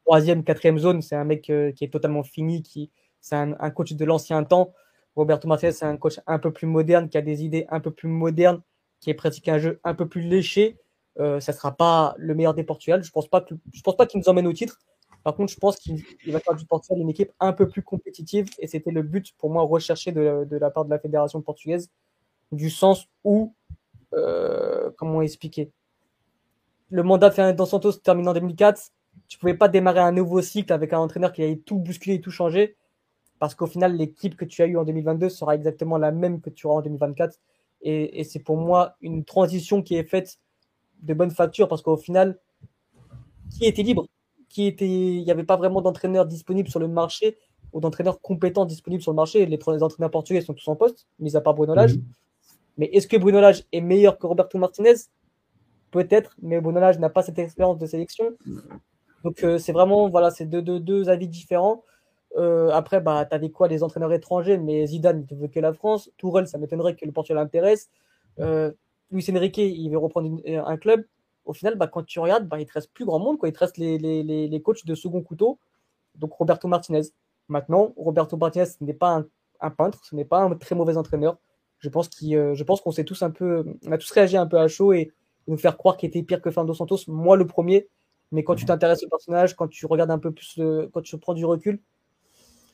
troisième, quatrième zone. C'est un mec euh, qui est totalement fini, qui c'est un, coach de l'ancien temps. Roberto Martinez, c'est un coach un peu plus moderne, qui a des idées un peu plus modernes, qui pratique un jeu un peu plus léché. Euh, ça ne sera pas le meilleur des Portugal. Je ne pense pas qu'il nous emmène au titre. Par contre, je pense qu'il va faire du Portugal une équipe un peu plus compétitive. Et c'était le but pour moi recherché de, la part de la fédération portugaise, du sens où, euh, comment expliquer? Le mandat de Fernando Santos termine en 2004. Tu ne pouvais pas démarrer un nouveau cycle avec un entraîneur qui allait tout bousculer et tout changer. Parce qu'au final, l'équipe que tu as eue en 2022 sera exactement la même que tu auras en 2024. Et, et c'est pour moi une transition qui est faite de bonne facture parce qu'au final, qui était libre? Qui était, Il n'y avait pas vraiment d'entraîneurs disponibles sur le marché ou d'entraîneurs compétents disponibles sur le marché. Les, entraîneurs portugais sont tous en poste, mis à part Bruno Lage. Mhm. Mais est-ce que Bruno Lage est meilleur que Roberto Martinez? Peut-être, mais Bruno Lage n'a pas cette expérience de sélection. Donc euh, c'est vraiment, voilà, c'est deux, deux, deux, avis différents. Euh, après, bah, tu avais quoi les entraîneurs étrangers, mais Zidane, il ne veut que la France. Tourelle, ça m'étonnerait que le Portugal l'intéresse. Euh, Luis Enrique, il veut reprendre un club. Au final, bah, quand tu regardes, bah, il te reste plus grand monde. Quoi. Il te reste les, coachs de second couteau. Donc Roberto Martinez. Maintenant, Roberto Martinez, n'est pas un, peintre, ce n'est pas un très mauvais entraîneur. Je pense qu'on s'est tous un peu, on a tous réagi un peu à chaud et, nous faire croire qu'il était pire que Fernando Santos. Moi, le premier. Mais quand tu t'intéresses au personnage, quand tu regardes un peu plus, quand tu prends du recul,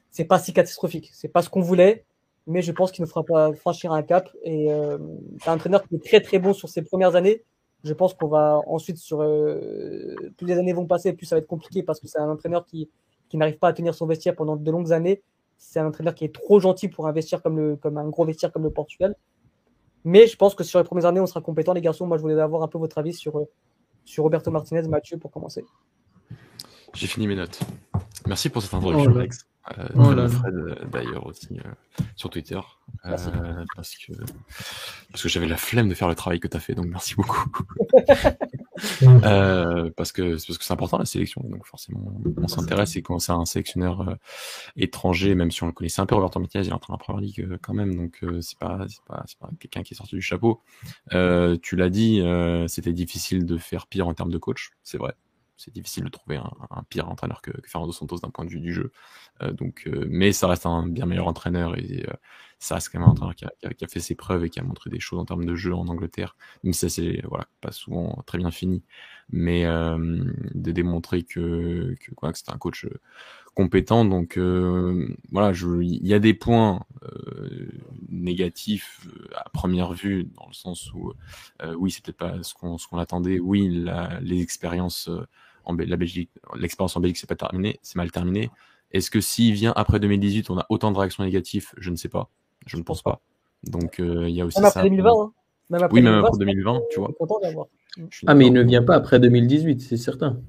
c'est pas si catastrophique. C'est pas ce qu'on voulait, mais je pense qu'il ne fera pas franchir un cap. Et euh, c'est un entraîneur qui est très très bon sur ses premières années. Je pense qu'on va ensuite, sur euh, plus les années vont passer, plus ça va être compliqué parce que c'est un entraîneur qui, qui n'arrive pas à tenir son vestiaire pendant de longues années. C'est un entraîneur qui est trop gentil pour investir comme, le, comme un gros vestiaire comme le Portugal. Mais je pense que sur les premières années, on sera compétent, les garçons. Moi, je voulais avoir un peu votre avis sur, sur Roberto Martinez, Mathieu, pour commencer. J'ai fini mes notes. Merci pour cette introduction, Alex. Euh, oh Fred euh, d'ailleurs aussi euh, sur Twitter. Parce que parce que j'avais la flemme de faire le travail que tu as fait donc merci beaucoup. [LAUGHS] Parce que parce que c'est important la sélection donc forcément on s'intéresse et quand c'est un sélectionneur étranger même si on le connaissait un peu Roberto Martinez il est en train de première ligue quand même donc c'est pas c'est pas, pas quelqu'un qui est sorti du chapeau. Tu l'as dit c'était difficile de faire pire en termes de coach c'est vrai c'est difficile de trouver un, pire entraîneur que, Fernando Santos d'un point de vue du jeu. Euh, donc, euh, mais ça reste un bien meilleur entraîneur et euh, ça reste quand même un entraîneur qui a, fait ses preuves et qui a montré des choses en termes de jeu en Angleterre. Même si ça c'est voilà pas souvent très bien fini, mais de démontrer que que, que c'est un coach compétent. Donc voilà, il y a des points négatifs à première vue dans le sens où oui c'est peut-être pas ce qu'on ce qu'on attendait. Oui la, les expériences en la Belgique, l'expérience en Belgique c'est pas terminé, c'est mal terminé. Est-ce que s'il vient après 2018, on a autant de réactions négatives? Je ne sais pas. Je ne pense pas. Donc il y a aussi même après 2020. Hein. Même après oui, même après 2020, tu vois. Ah mais il ne vient pas après 2018, c'est certain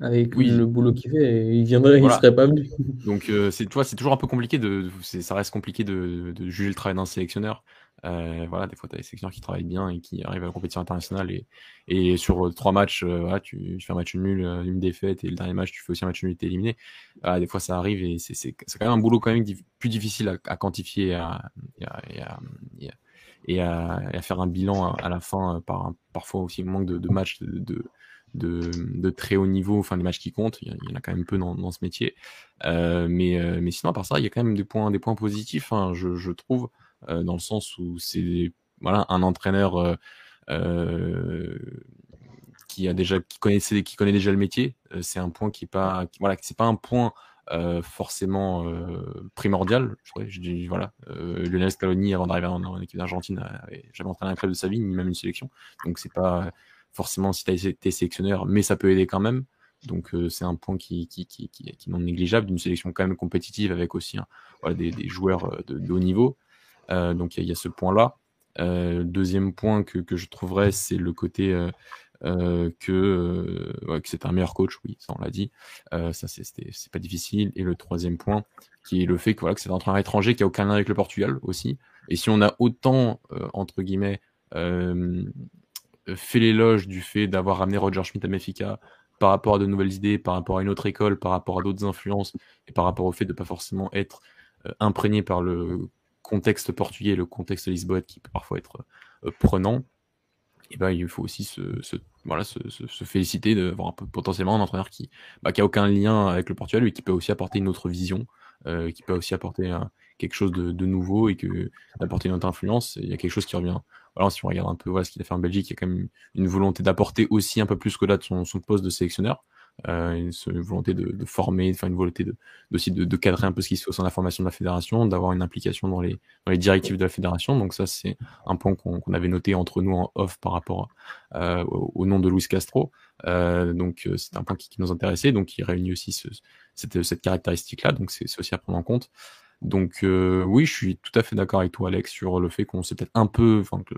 avec le boulot qu'il fait, il viendrait, il serait pas venu. Donc euh, c'est, tu vois, c'est toujours un peu compliqué de, ça reste compliqué de, de juger le travail d'un sélectionneur. Euh, voilà, des fois, tu as des sélectionneurs qui travaillent bien et qui arrivent à la compétition internationale et, et sur trois matchs, euh, voilà, tu, fais un match nul, une défaite et le dernier match, tu fais aussi un match nul et t'es éliminé. des fois, ça arrive et c'est, c'est, c'est quand même un boulot quand même plus difficile à, à quantifier et à, et à, et à, faire un bilan à, la fin par parfois aussi manque de, de matchs de de, très haut niveau, enfin des matchs qui comptent, il y, en a quand même peu dans, ce métier. Euh, mais, euh, mais sinon, à part ça, il y a quand même des points, des points positifs, hein, je, trouve, euh, dans le sens où c'est voilà, un entraîneur qui a déjà qui connaissait qui connaît déjà le métier c'est un point qui est pas voilà c'est pas un point forcément primordial je, dis voilà Lionel Scaloni avant d'arriver en, équipe d'Argentine jamais entraîné un club de sa vie ni même une sélection donc c'est pas forcément si tu as été sélectionneur, mais ça peut aider quand même. Donc euh, c'est un point qui, qui, qui, qui, est non négligeable d'une sélection quand même compétitive avec aussi voilà, des, joueurs euh, de, haut niveau. Euh, donc il y, a ce point-là. deuxième point que, je trouverais, c'est le côté que, c'est un meilleur coach, oui, ça on l'a dit. ça c'est pas difficile. Et le troisième point, qui est le fait que c'est un entraîneur étranger qui a aucun lien avec le Portugal aussi. Et si on a autant, entre guillemets, fait l'éloge du fait d'avoir ramené Roger Schmidt à Mefica par rapport à de nouvelles idées, par rapport à une autre école, par rapport à d'autres influences, et par rapport au fait de ne pas forcément être euh, imprégné par le contexte portugais, le contexte lisboète qui peut parfois être euh, prenant, et eh ben, il faut aussi se, voilà, se, se, féliciter d'avoir potentiellement un entraîneur qui, bah, qui a aucun lien avec le Portugal, mais qui peut aussi apporter une autre vision qui peut aussi apporter quelque chose de, nouveau et que d'apporter notre influence. Il y a quelque chose qui revient. Voilà, si on regarde un peu voilà, ce qu'il a fait en Belgique, il y a quand même une volonté d'apporter aussi un peu plus que là de son, son poste de sélectionneur. Euh, une, volonté de, de, former, enfin une volonté de, aussi de, de, cadrer un peu ce qui se fait au sein de la formation de la fédération, d'avoir une implication dans les, dans les directives de la fédération. Donc ça, c'est un point qu'on avait noté entre nous en off par rapport euh, au, nom de Luis Castro. Euh, donc euh, c'est un point qui, qui, nous intéressait, donc il réunit aussi ce, cette, cette caractéristique-là. Donc c'est aussi à prendre en compte. Donc euh, oui, je suis tout à fait d'accord avec toi, Alex, sur le fait qu'on s'est peut-être un peu, enfin que,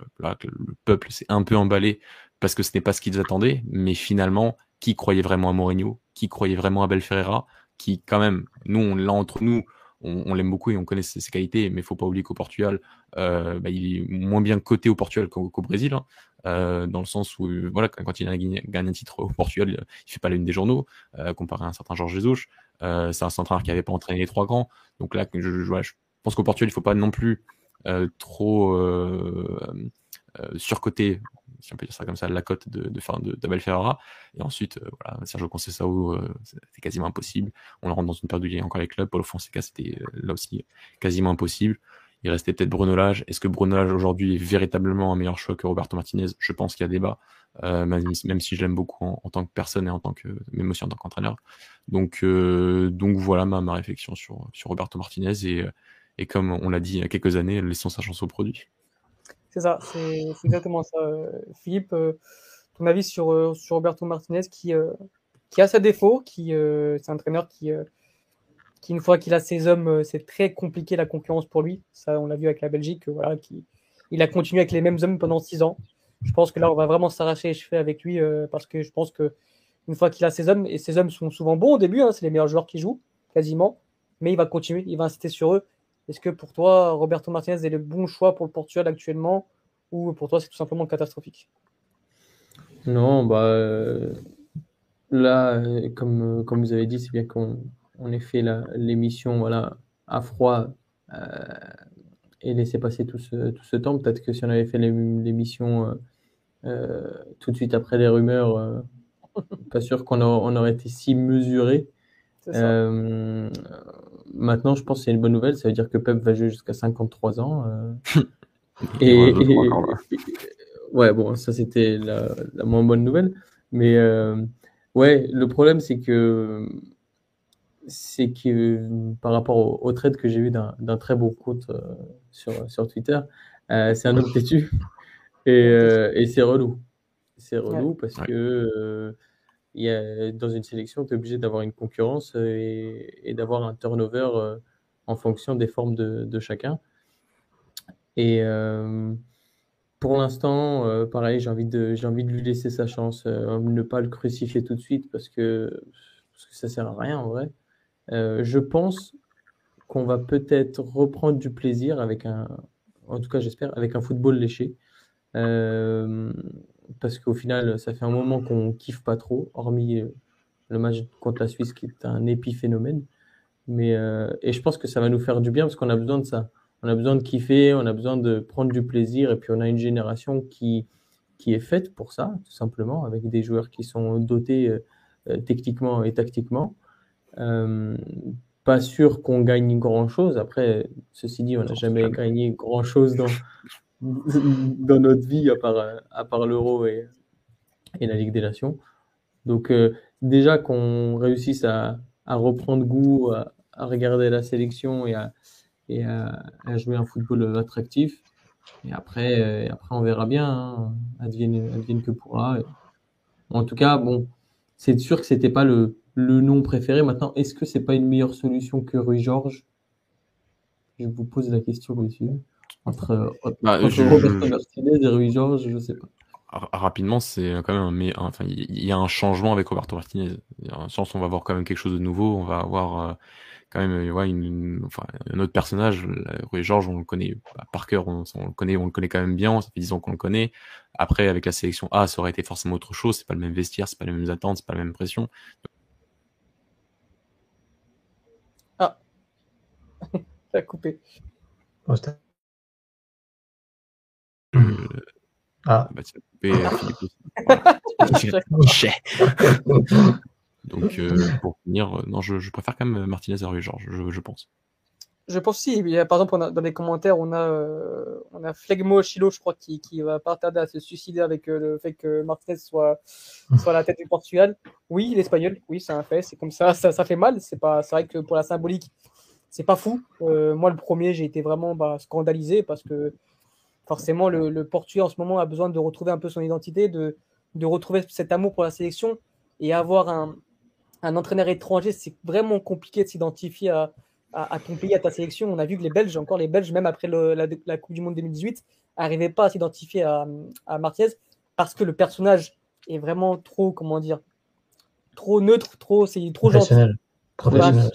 le peuple s'est un peu emballé parce que ce n'est pas ce qu'ils attendaient, mais finalement, qui croyait vraiment à Mourinho, qui croyait vraiment à Belferreira, qui quand même, nous, on l'a entre nous, on, l'aime beaucoup et on connaît ses, qualités, mais faut pas oublier qu'au Portugal, euh, bah, il est moins bien coté au Portugal qu'au Brésil, hein, euh, dans le sens où, voilà, quand il a gagné, un titre au Portugal, il fait pas l'une des journaux, euh, comparé à un certain Georges Jesus. Euh, c'est un central qui avait pas entraîné les trois grands. Donc là, je, pense qu'au Portugal, il faut pas non plus euh, trop euh, surcoter si on peut dire ça comme ça, la cote de, de, de, d'Abel Ferrara. Et ensuite, euh, voilà, Sergio Conceição, euh, c'était quasiment impossible. On le rentre dans une période où il y a encore les clubs. Paulo Fonseca, c'était euh, là aussi quasiment impossible. Il restait peut-être Bruno Lage. Est-ce que Bruno Lage aujourd'hui est véritablement un meilleur choix que Roberto Martinez? Je pense qu'il y a débat, euh, même, si je l'aime beaucoup en, tant que personne et en tant que, même aussi en tant qu'entraîneur. Donc, euh, donc voilà ma, ma réflexion sur, sur Roberto Martinez et, et comme on l'a dit il y a quelques années, laissons sa chance au produit. C'est ça, c'est exactement ça. Philippe, euh, ton avis sur, euh, sur Roberto Martinez qui, euh, qui a ses défauts, qui c'est un entraîneur qui, qui une fois qu'il a ses hommes, c'est très compliqué la concurrence pour lui. Ça, on l'a vu avec la Belgique, voilà, qui, il a continué avec les mêmes hommes pendant six ans. Je pense que là, on va vraiment s'arracher les cheveux avec lui parce que je pense que une fois qu'il a ses hommes, et ses hommes sont souvent bons au début, hein, c'est les meilleurs joueurs qui jouent, quasiment, mais il va continuer, il va insister sur eux est-ce que pour toi, Roberto Martinez est le bon choix pour le Portugal actuellement ou pour toi, c'est tout simplement catastrophique? Non, bah, euh, là, comme vous avez dit, c'est bien qu'on ait fait l'émission voilà, à froid euh, et laisser passer tout ce, tout ce temps. Peut-être que si on avait fait l'émission euh, tout de suite après les rumeurs, [LAUGHS] pas sûr qu'on on aurait été si mesuré. Euh, maintenant, je pense que c'est une bonne nouvelle. Ça veut dire que Pep va jouer jusqu'à 53 ans. Euh. [LAUGHS] et, ouais, bon, ça c'était la, moins bonne nouvelle. Mais euh, ouais, le problème c'est que c'est que par rapport au, trade que j'ai vu d'un très beau compte sur, sur Twitter, c'est un homme têtu et, et c'est relou. C'est relou parce que il y a, dans une sélection, tu es obligé d'avoir une concurrence euh, et, d'avoir un turnover euh, en fonction des formes de, de chacun. Et euh, pour l'instant, pareil, j'ai envie, de, j'ai envie de lui laisser sa chance, ne pas le crucifier tout de suite parce que, parce que ça sert à rien en vrai. Je pense qu'on va peut-être reprendre du plaisir avec un, en tout cas j'espère, avec un football léché. Euh, parce qu'au final, ça fait un moment qu'on kiffe pas trop, hormis euh, le match contre la Suisse qui est un épiphénomène. Mais, euh, et je pense que ça va nous faire du bien parce qu'on a besoin de ça. On a besoin de kiffer, on a besoin de prendre du plaisir et puis on a une génération qui, qui est faite pour ça, tout simplement, avec des joueurs qui sont dotés euh, techniquement et tactiquement. Pas sûr qu'on gagne grand chose. Après, ceci dit, on n'a jamais gagné grand chose dans, [LAUGHS] dans notre vie à part, à part l'euro et, et la Ligue des Nations. Donc euh, déjà qu'on réussisse à, à, reprendre goût, à, à, regarder la sélection et à, et à, jouer un football attractif. Et après, euh, après on verra bien, hein, advienne, advienne, que pourra. En tout cas, bon, c'est sûr que c'était pas le, le nom préféré. Maintenant, est-ce que c'est pas une meilleure solution que Rui Georges? Je vous pose la question, monsieur. Entre, euh, bah, je, Martinez et Rui Georges, je sais pas. Rapidement, c'est quand même un, mais, enfin, il y a un changement avec Roberto Martinez. Le sens, on va voir quand même quelque chose de nouveau. On va avoir euh, quand même euh, ouais, une, enfin, un autre personnage. Rui Georges, on le connaît par cœur, on, on, le connaît, on le connaît quand même bien. Ça fait 10 ans qu'on le connaît. Après, avec la sélection A, ça aurait été forcément autre chose. C'est pas le même vestiaire, c'est pas les mêmes attentes, c'est pas la même pression. Ah, a coupé. Oh, ah. Bah, euh, [LAUGHS] [LAUGHS] Donc, euh, pour finir, non, je, préfère quand même Martinez à Rui Georges, je, pense. Je pense aussi. par exemple, dans les commentaires, on a, on a Flegmo Chilo, je crois, qui, qui va pas tarder à se suicider avec le fait que Martinez soit, soit à la tête du Portugal. Oui, l'espagnol, oui, c'est un fait. C'est comme ça, ça, ça fait mal. C'est pas, c'est vrai que pour la symbolique, c'est pas fou. moi, le premier, j'ai été vraiment bah, scandalisé parce que forcément, le, le, Portugais en ce moment a besoin de retrouver un peu son identité, de, de retrouver cet amour pour la sélection et avoir un, un entraîneur étranger, c'est vraiment compliqué de s'identifier à, à, ton pays, à ta sélection. On a vu que les Belges, encore les Belges, même après le, la, Coupe du Monde 2018, n'arrivaient pas à s'identifier à, à Martinez parce que le personnage est vraiment trop, comment dire, trop neutre, trop, c'est trop gentil. Professionnel.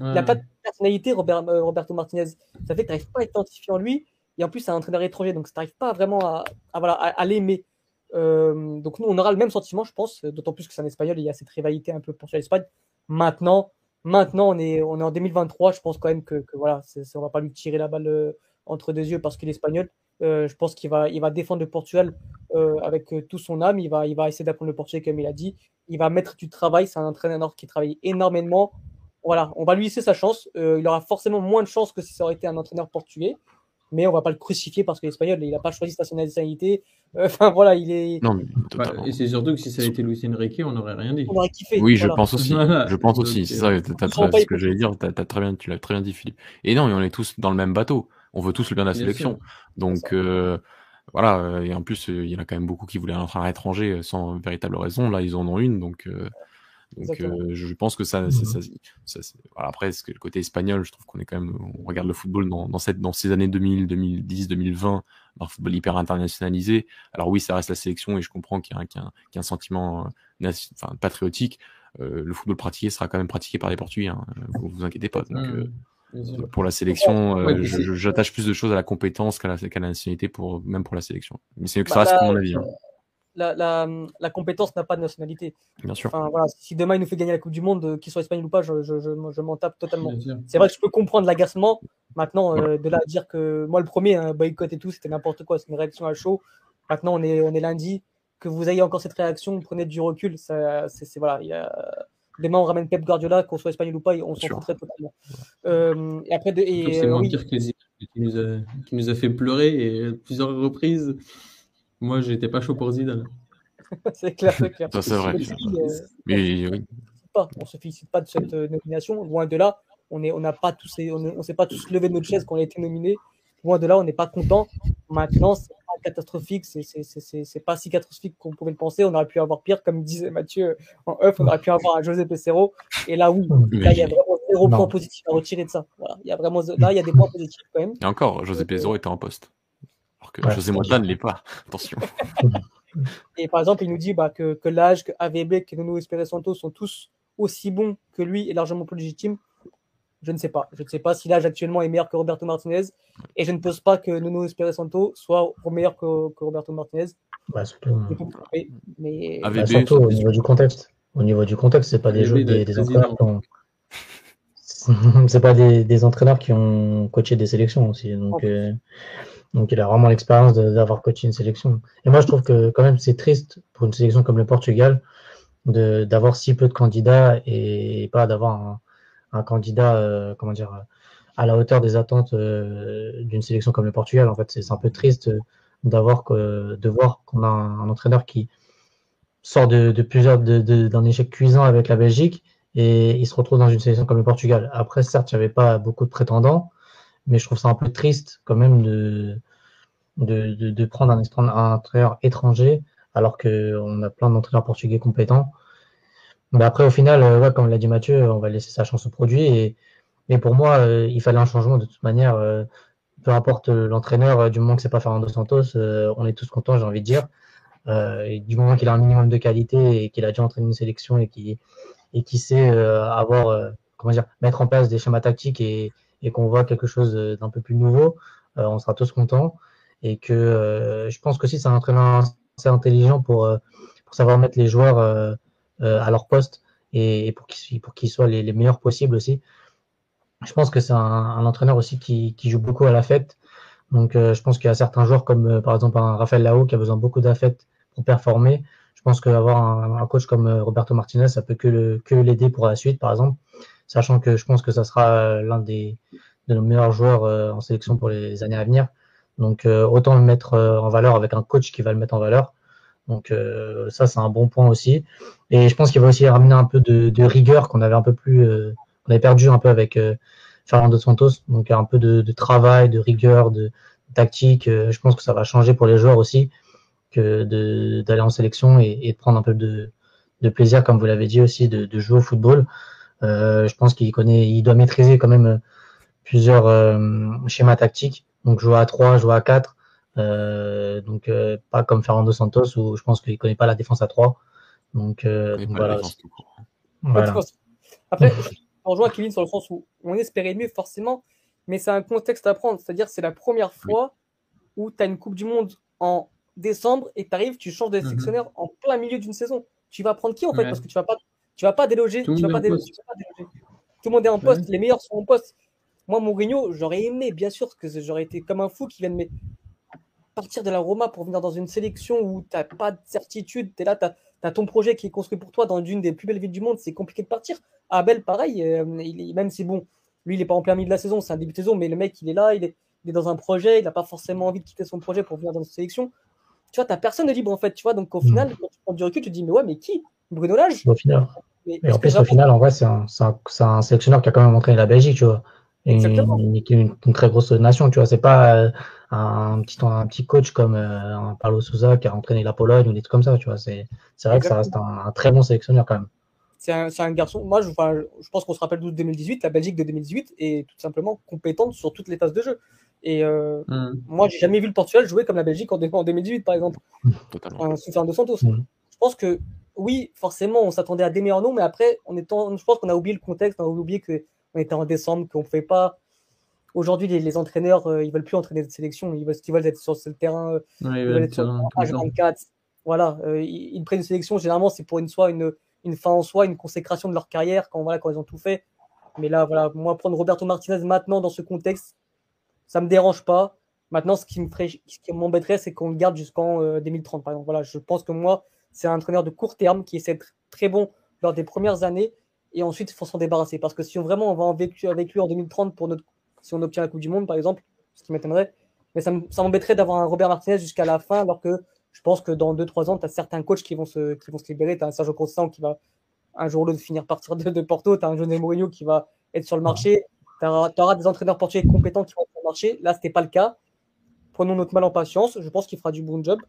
Il n'a pas de personnalité, Robert, euh, Roberto Martinez. Ça fait que tu n'arrives pas à t'identifier en lui. Et en plus, c'est un entraîneur étranger, donc tu n'arrives pas vraiment à, voilà, à, l'aimer. Euh, donc nous, on aura le même sentiment, je pense, d'autant plus que c'est un espagnol, il y a cette rivalité un peu pour l'Espagne. Maintenant, maintenant on, est, on est en 2023, je pense quand même que, que voilà, on va pas lui tirer la balle euh, entre deux yeux parce qu'il est espagnol. Je pense qu'il va, il va défendre le Portugal avec tout son âme. Il va, il va essayer d'apprendre le portugais comme il a dit. Il va mettre du travail. C'est un entraîneur qui travaille énormément voilà, on va lui laisser sa chance. Euh, il aura forcément moins de chance que si ça aurait été un entraîneur portugais, mais on va pas le crucifier parce que l'espagnol, il n'a pas choisi sa nationalité. Euh, [LAUGHS] enfin voilà, il est. Non, bah, et c'est surtout que si ça avait été Luis Enrique, on n'aurait rien dit. On aurait kiffé. Oui, je pense aussi. Je pense aussi. C'est ça, ce que j'allais dire. As, très bien, tu l'as très bien dit, Philippe. Et non, on est tous dans le même bateau. On veut tous le bien de la sélection. Donc euh, voilà. Et en plus, il y en a quand même beaucoup qui voulaient un entraîneur étranger sans véritable raison. Là, ils en ont une. Donc donc euh, je pense que ça, ça, ça, voilà, après que le côté espagnol, je trouve qu'on est quand même, on regarde le football dans, dans, cette, dans ces années 2000, 2010, 2020, un football hyper internationalisé. Alors oui, ça reste la sélection et je comprends qu'il y a un, qu'il y a un, sentiment euh, enfin, patriotique. Euh, le football pratiqué sera quand même pratiqué par des Portugais, hein, vous vous inquiétez pas. Donc, mmh, pour la sélection, j'attache plus de choses à la compétence qu'à la, la, nationalité, pour, même pour la sélection. Mais c'est que ça bah, reste mon avis. Hein la, compétence n'a pas de nationalité. Bien sûr. si demain il nous fait gagner la Coupe du Monde, euh, qu'il soit espagnol ou pas, je, m'en tape totalement. C'est vrai que je peux comprendre l'agacement. Maintenant, euh, de là à dire que moi, le premier, un boycott et tout, c'était n'importe quoi, c'est une réaction à chaud. Maintenant, on est, on est lundi. Que vous ayez encore cette réaction, prenez du recul. Ça, c'est, voilà, y a... Demain, on ramène Pep Guardiola, qu'on soit espagnol ou pas, on s'en foutrait totalement. Euh, et après, c'est euh, qui, nous a, qui nous a fait pleurer et plusieurs reprises. Moi, j'étais pas chaud pour Zidane. [LAUGHS] c'est clair, c'est clair. Ça, c'est vrai. Euh, Mais oui. On se félicite pas de cette euh, nomination. Loin de là, on n'a on pas tous, on, s'est pas tous levé de notre chaise quand on a été nominé. Loin de là, on n'est pas content. Maintenant, c'est catastrophique. C'est pas si catastrophique qu'on pouvait le penser. On aurait pu avoir pire, comme disait Mathieu en off. On aurait pu avoir un José Pesero. Et là, oui, là, il y a vraiment zéro point positif à retirer de ça. Voilà. Il y a vraiment, là, il y a des points positifs quand même. Et encore, José Pesero était en poste. Alors que José Mota ne l'est pas. [LAUGHS] Attention. Et par exemple, il nous dit bah, que, que l'âge, que AVB, que Nuno Espéré Santo sont tous aussi bons que lui et largement plus légitimes. Je ne sais pas. Je ne sais pas si l'âge actuellement est meilleur que Roberto Martinez. Et je ne pense pas que Nuno Espéré Santo soit meilleur que, que Roberto Martinez. Bah, surtout, mais... Bah, surtout au niveau du contexte. Au niveau du contexte, c'est pas des, jeux, des, des entraîneurs qui ont... [LAUGHS] c'est pas des, des, entraîneurs qui ont coaché des sélections aussi. Donc, euh, donc il a vraiment l'expérience d'avoir coaché une sélection. Et moi je trouve que quand même c'est triste pour une sélection comme le Portugal d'avoir si peu de candidats et pas d'avoir un, un, candidat euh, comment dire à la hauteur des attentes euh, d'une sélection comme le Portugal. En fait c'est un peu triste d'avoir de voir qu'on a un, entraîneur qui sort de, de plusieurs d'un échec cuisant avec la Belgique et il se retrouve dans une sélection comme le Portugal. Après certes il n'y avait pas beaucoup de prétendants mais je trouve ça un peu triste quand même de, de, de, prendre un, un entraîneur étranger alors qu'on a plein d'entraîneurs portugais compétents. Mais après, au final, euh, ouais, comme l'a dit Mathieu, on va laisser sa chance au produit. Et, pour moi, euh, il fallait un changement de toute manière. Euh, peu importe l'entraîneur, du moment que c'est pas Fernando Santos, on est tous contents, j'ai envie de dire. du moment qu'il a un minimum de qualité et qu'il a déjà entraîné une sélection et qui et qui sait avoir comment dire mettre en place des schémas tactiques et, et qu'on voit quelque chose d'un peu plus nouveau, on sera tous contents. Et que je pense que si c'est un entraîneur assez intelligent pour, pour savoir mettre les joueurs à leur poste et, pour qu'ils pour qu'ils soient les, les, meilleurs possibles aussi. Je pense que c'est un, un, entraîneur aussi qui, qui joue beaucoup à l'affect. Donc je pense qu'il y a certains joueurs comme par exemple un Raphaël Lao qui a besoin beaucoup d'affect pour performer. Je pense qu'avoir un, un coach comme Roberto Martinez, ça peut que le que l'aider pour la suite, par exemple, sachant que je pense que ça sera l'un des de nos meilleurs joueurs en sélection pour les années à venir. Donc autant le mettre en valeur avec un coach qui va le mettre en valeur. Donc ça c'est un bon point aussi. Et je pense qu'il va aussi ramener un peu de, de rigueur qu'on avait un peu plus, on avait perdu un peu avec Fernando Santos. Donc un peu de, de travail, de rigueur, de tactique. Euh, je pense que ça va changer pour les joueurs aussi que d'aller en sélection et, et, de prendre un peu de, plaisir, comme vous l'avez dit aussi, de, jouer au football. Euh, je pense qu'il connaît, il doit maîtriser quand même euh, plusieurs euh, schémas tactiques. Donc jouer à 3, jouer à 4. Euh, donc pas comme Fernando Santos où je pense qu'il connaît pas la défense à 3. Donc, donc voilà. voilà. Après, [LAUGHS] on rejoint Kevin sur le sens où on espérait mieux forcément, mais c'est un contexte à prendre. C'est-à-dire c'est la première fois où tu as une Coupe du Monde en décembre et tu arrives, tu changes de mhm. sélectionneur en plein milieu d'une saison. Tu vas prendre qui en fait? Parce que tu vas pas, tu vas pas déloger. Tout, tu vas pas déloger, Tout le monde est en poste, les meilleurs sont en poste. Moi, Mourinho, j'aurais aimé, bien sûr, que j'aurais été comme un fou qui vienne mais partir de la Roma pour venir dans une sélection où tu n'as pas de certitude. Tu es là, tu as, ton projet qui est construit pour toi dans une des plus belles villes du monde. C'est compliqué de partir. Abel, pareil, euh, il même si bon, lui, il n'est pas en plein milieu de la saison, c'est un début de saison, mais le mec, il est là, il est, dans un projet, il n'a pas forcément envie de quitter son projet pour venir dans une sélection. Tu vois, tu personne de libre en fait, tu vois. Donc au mm. final, quand tu prends du recul, tu te dis, mais ouais, mais qui? Bruno Lage? Au final. Mais, en plus, au final, en vrai, c'est un, un, sélectionneur qui a quand même entraîné la Belgique, tu vois. Et une, une, très grosse nation, tu vois. C'est pas euh, un, petit, un petit coach comme euh, un Paulo Souza qui a entraîné la Pologne ou des trucs comme ça, tu vois. C'est vrai que ça reste un, très bon sélectionneur quand même c'est un, un, garçon. Moi, je, je pense qu'on se rappelle de 2018, la Belgique de 2018 est tout simplement compétente sur toutes les phases de jeu. Et euh, mm. moi, j'ai jamais vu le Portugal jouer comme la Belgique en, 2018, par exemple. [LAUGHS] Totalement. Sous Fernando Santos. Mm. Je pense que oui, forcément, on s'attendait à des meilleurs noms, mais après, on étant, je pense qu'on a oublié le contexte, on a oublié qu'on était en décembre, qu'on ne fait pas. Aujourd'hui, les, entraîneurs, euh, ils veulent plus entraîner de sélection, ils veulent, ils veulent être sur le terrain, euh, ils veulent être sur H24. Voilà, ils, ils, prennent une sélection, généralement, c'est pour une soit une une fin en soi, une consécration de leur carrière quand, voilà, quand ils ont tout fait. Mais là, voilà, moi, prendre Roberto Martinez maintenant dans ce contexte, ça me dérange pas. Maintenant, ce qui me ce m'embêterait, c'est qu'on le garde jusqu'en 2030, euh, par exemple. Voilà, je pense que moi, c'est un entraîneur de court terme qui essaie d'être très bon lors des premières années et ensuite il faut s'en débarrasser. Parce que si on, vraiment on va en vécu avec lui en 2030 pour notre, si on obtient la Coupe du Monde, par exemple, ce qui m'étonnerait, mais ça m'embêterait d'avoir un Robert Martinez jusqu'à la fin alors que je pense que dans 2-3 ans, tu as certains coachs qui vont se, qui vont se libérer. Tu as un Sergio Constant qui va un jour ou l'autre finir partir de, de Porto. Tu as un José Mourinho qui va être sur le marché. Tu auras, des entraîneurs portugais compétents qui vont être sur le marché. Là, ce n'était pas le cas. Prenons notre mal en patience. Je pense qu'il fera du bon job.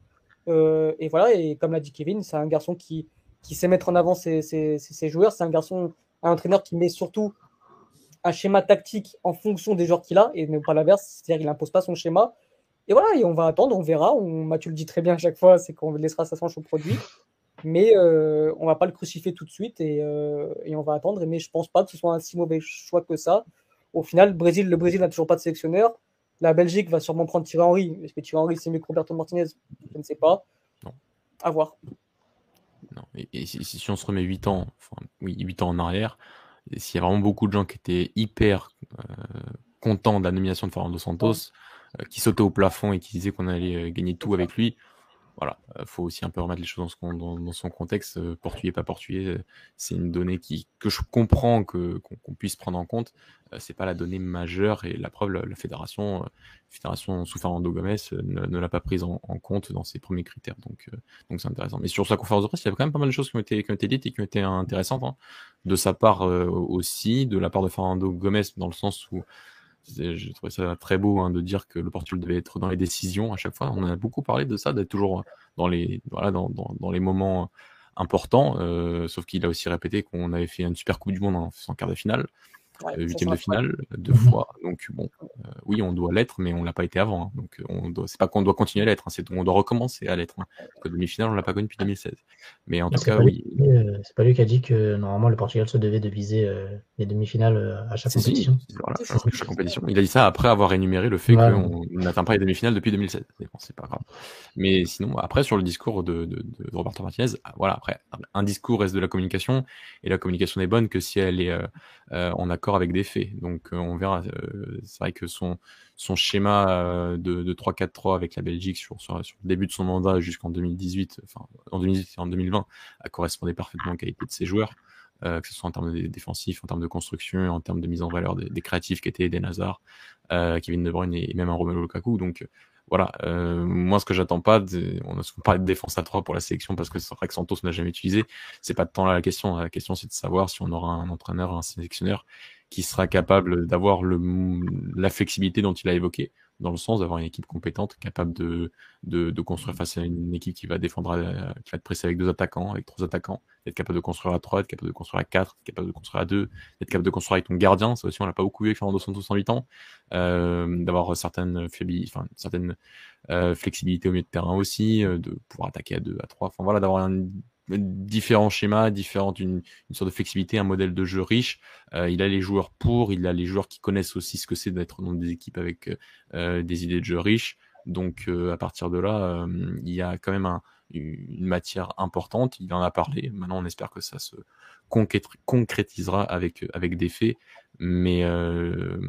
Euh, et voilà, et comme l'a dit Kevin, c'est un garçon qui, qui sait mettre en avant ses, ses, ses joueurs. C'est un garçon, un entraîneur qui met surtout un schéma tactique en fonction des joueurs qu'il a et non pas l'inverse. C'est-à-dire qu'il n'impose pas son schéma. Et voilà, et on va attendre, on verra. On, Mathieu le dit très bien à chaque fois, c'est qu'on laissera sa chance au produit. Mais euh, on va pas le crucifier tout de suite et, euh, et, on va attendre. Mais je pense pas que ce soit un si mauvais choix que ça. Au final, Brésil, le Brésil n'a toujours pas de sélectionneur. La Belgique va sûrement prendre Thierry Henry. Est-ce que Thierry Henry, c'est mieux que Roberto Martinez? Je ne sais pas. Non. À voir. Non. Et, si, on se remet 8 ans, enfin, oui, 8 ans en arrière, s'il y a vraiment beaucoup de gens qui étaient hyper euh, contents de la nomination de Fernando Santos, euh, qui sautait au plafond et qui disait qu'on allait euh, gagner tout avec lui. Voilà, euh, faut aussi un peu remettre les choses dans, dans, dans son contexte. Portugais, pas portugais, c'est une donnée qui, que je comprends que qu'on puisse prendre en compte. c'est pas la donnée majeure et la preuve, la, fédération, fédération sous Fernando Gomez ne, l'a pas prise en, compte dans ses premiers critères. Donc, donc c'est intéressant. Mais sur sa conférence de presse, il y avait quand même pas mal de choses qui ont été, qui ont été dites et qui ont été intéressantes hein. de sa part aussi, de la part de Fernando Gomez dans le sens où j'ai trouvé ça très beau hein, de dire que le Portugal devait être dans les décisions à chaque fois. On a beaucoup parlé de ça, d'être toujours dans les, voilà, dans, les moments importants. Euh, sauf qu'il a aussi répété qu'on avait fait une super Coupe du Monde en faisant quart de finale. Euh, huitième de finale deux mhm. fois. Donc bon, euh, oui, on doit l'être, mais on l'a pas été avant. Hein. Donc on doit, c'est pas qu'on doit continuer à l'être, hein, c'est on doit recommencer à l'être. Hein. Que demi-finale, on l'a pas connu depuis 2016. Mais en tout cas, oui. Euh, c'est pas lui qui a dit que normalement le Portugal se devait de viser les demi-finales à chaque compétition. voilà, à chaque compétition. Il a dit ça après avoir énuméré le fait qu'on n'atteint pas les demi-finales depuis 2016. Mais bon, c'est pas grave. Mais sinon, après sur le discours de, de, de Roberto Martinez, voilà, après un discours reste de la communication et la communication n'est bonne que si elle est en accord avec des faits. Donc on verra. c'est vrai que son, schéma de, 3-4-3 avec la Belgique sur, le début de son mandat jusqu'en 2018, enfin en 2018 et en 2020, a correspondé parfaitement aux qualités de ses joueurs. que ce soit en termes de défensifs, en termes de construction, en termes de mise en valeur des, créatifs qui étaient des Nazar, Kevin De Bruyne et, même un Romelu Lukaku. Donc voilà, euh, moi ce que j'attends pas, on a souvent parlé de défense à 3 pour la sélection parce que c'est vrai que Santos n'a jamais utilisé, c'est pas de temps là la question, la question c'est de savoir si on aura un entraîneur, un sélectionneur qui sera capable d'avoir la flexibilité dont il a évoqué, dans le sens d'avoir une équipe compétente, capable de, de, de, construire face à une équipe qui va défendre, qui va être pressée avec deux attaquants, avec trois attaquants, d'être capable de construire à trois, d'être capable de construire à quatre, d'être capable de construire à deux, d'être capable de construire avec ton gardien, ça aussi on l'a pas beaucoup vu avec Fernando Santos en 8 ans, euh, d'avoir certaines enfin, certaines euh, flexibilités au milieu de terrain aussi, euh, de pouvoir attaquer à deux, à trois, enfin voilà, d'avoir un différents schémas, différentes une, sorte de flexibilité, un modèle de jeu riche. Euh, il a les joueurs pour, il a les joueurs qui connaissent aussi ce que c'est d'être dans des équipes avec euh, des idées de jeu riches. Donc euh, à partir de là, il y a quand même un, une matière importante. Il en a parlé. Maintenant, on espère que ça se concrétisera avec, avec des faits. Mais, euh,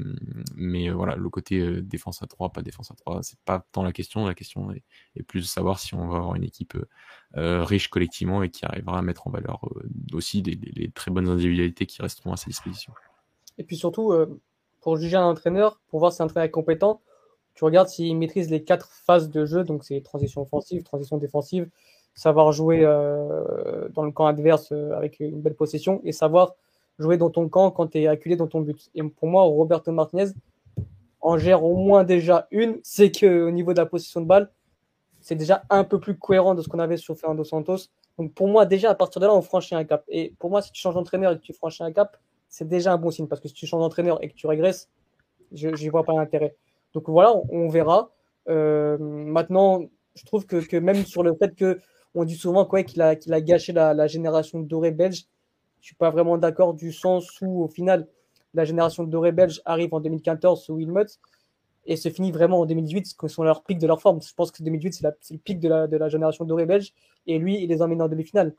mais voilà, le côté défense à 3, pas défense à 3, c'est pas tant la question. La question est, plus de savoir si on va avoir une équipe euh, riche collectivement et qui arrivera à mettre en valeur aussi des, les très bonnes individualités qui resteront à sa disposition. Et puis surtout, pour juger un entraîneur, pour voir si un entraîneur est compétent, tu regardes s'il maîtrise les quatre phases de jeu, donc c'est transition offensive, transition défensive, savoir jouer euh, dans le camp adverse euh, avec une belle possession et savoir jouer dans ton camp quand tu es acculé dans ton but. Et pour moi, Roberto Martinez en gère au moins déjà une, c'est qu'au niveau de la possession de balle, c'est déjà un peu plus cohérent de ce qu'on avait sur Fernando Santos. Donc pour moi, déjà à partir de là, on franchit un cap. Et pour moi, si tu changes d'entraîneur et que tu franchis un cap, c'est déjà un bon signe parce que si tu changes d'entraîneur et que tu régresses, je n'y vois pas l'intérêt. Donc voilà, on, verra. Euh, maintenant, je trouve que, même sur le fait que on dit souvent qu'il a, a gâché la, génération dorée belge, je suis pas vraiment d'accord du sens où au final la génération dorée belge arrive en 2014 sous Wilmot et se finit vraiment en 2018, ce que sont leurs pics de leur forme. Je pense que 2018 c'est, c'est le pic de la, de la génération dorée belge et lui il les emmène en demi-finale.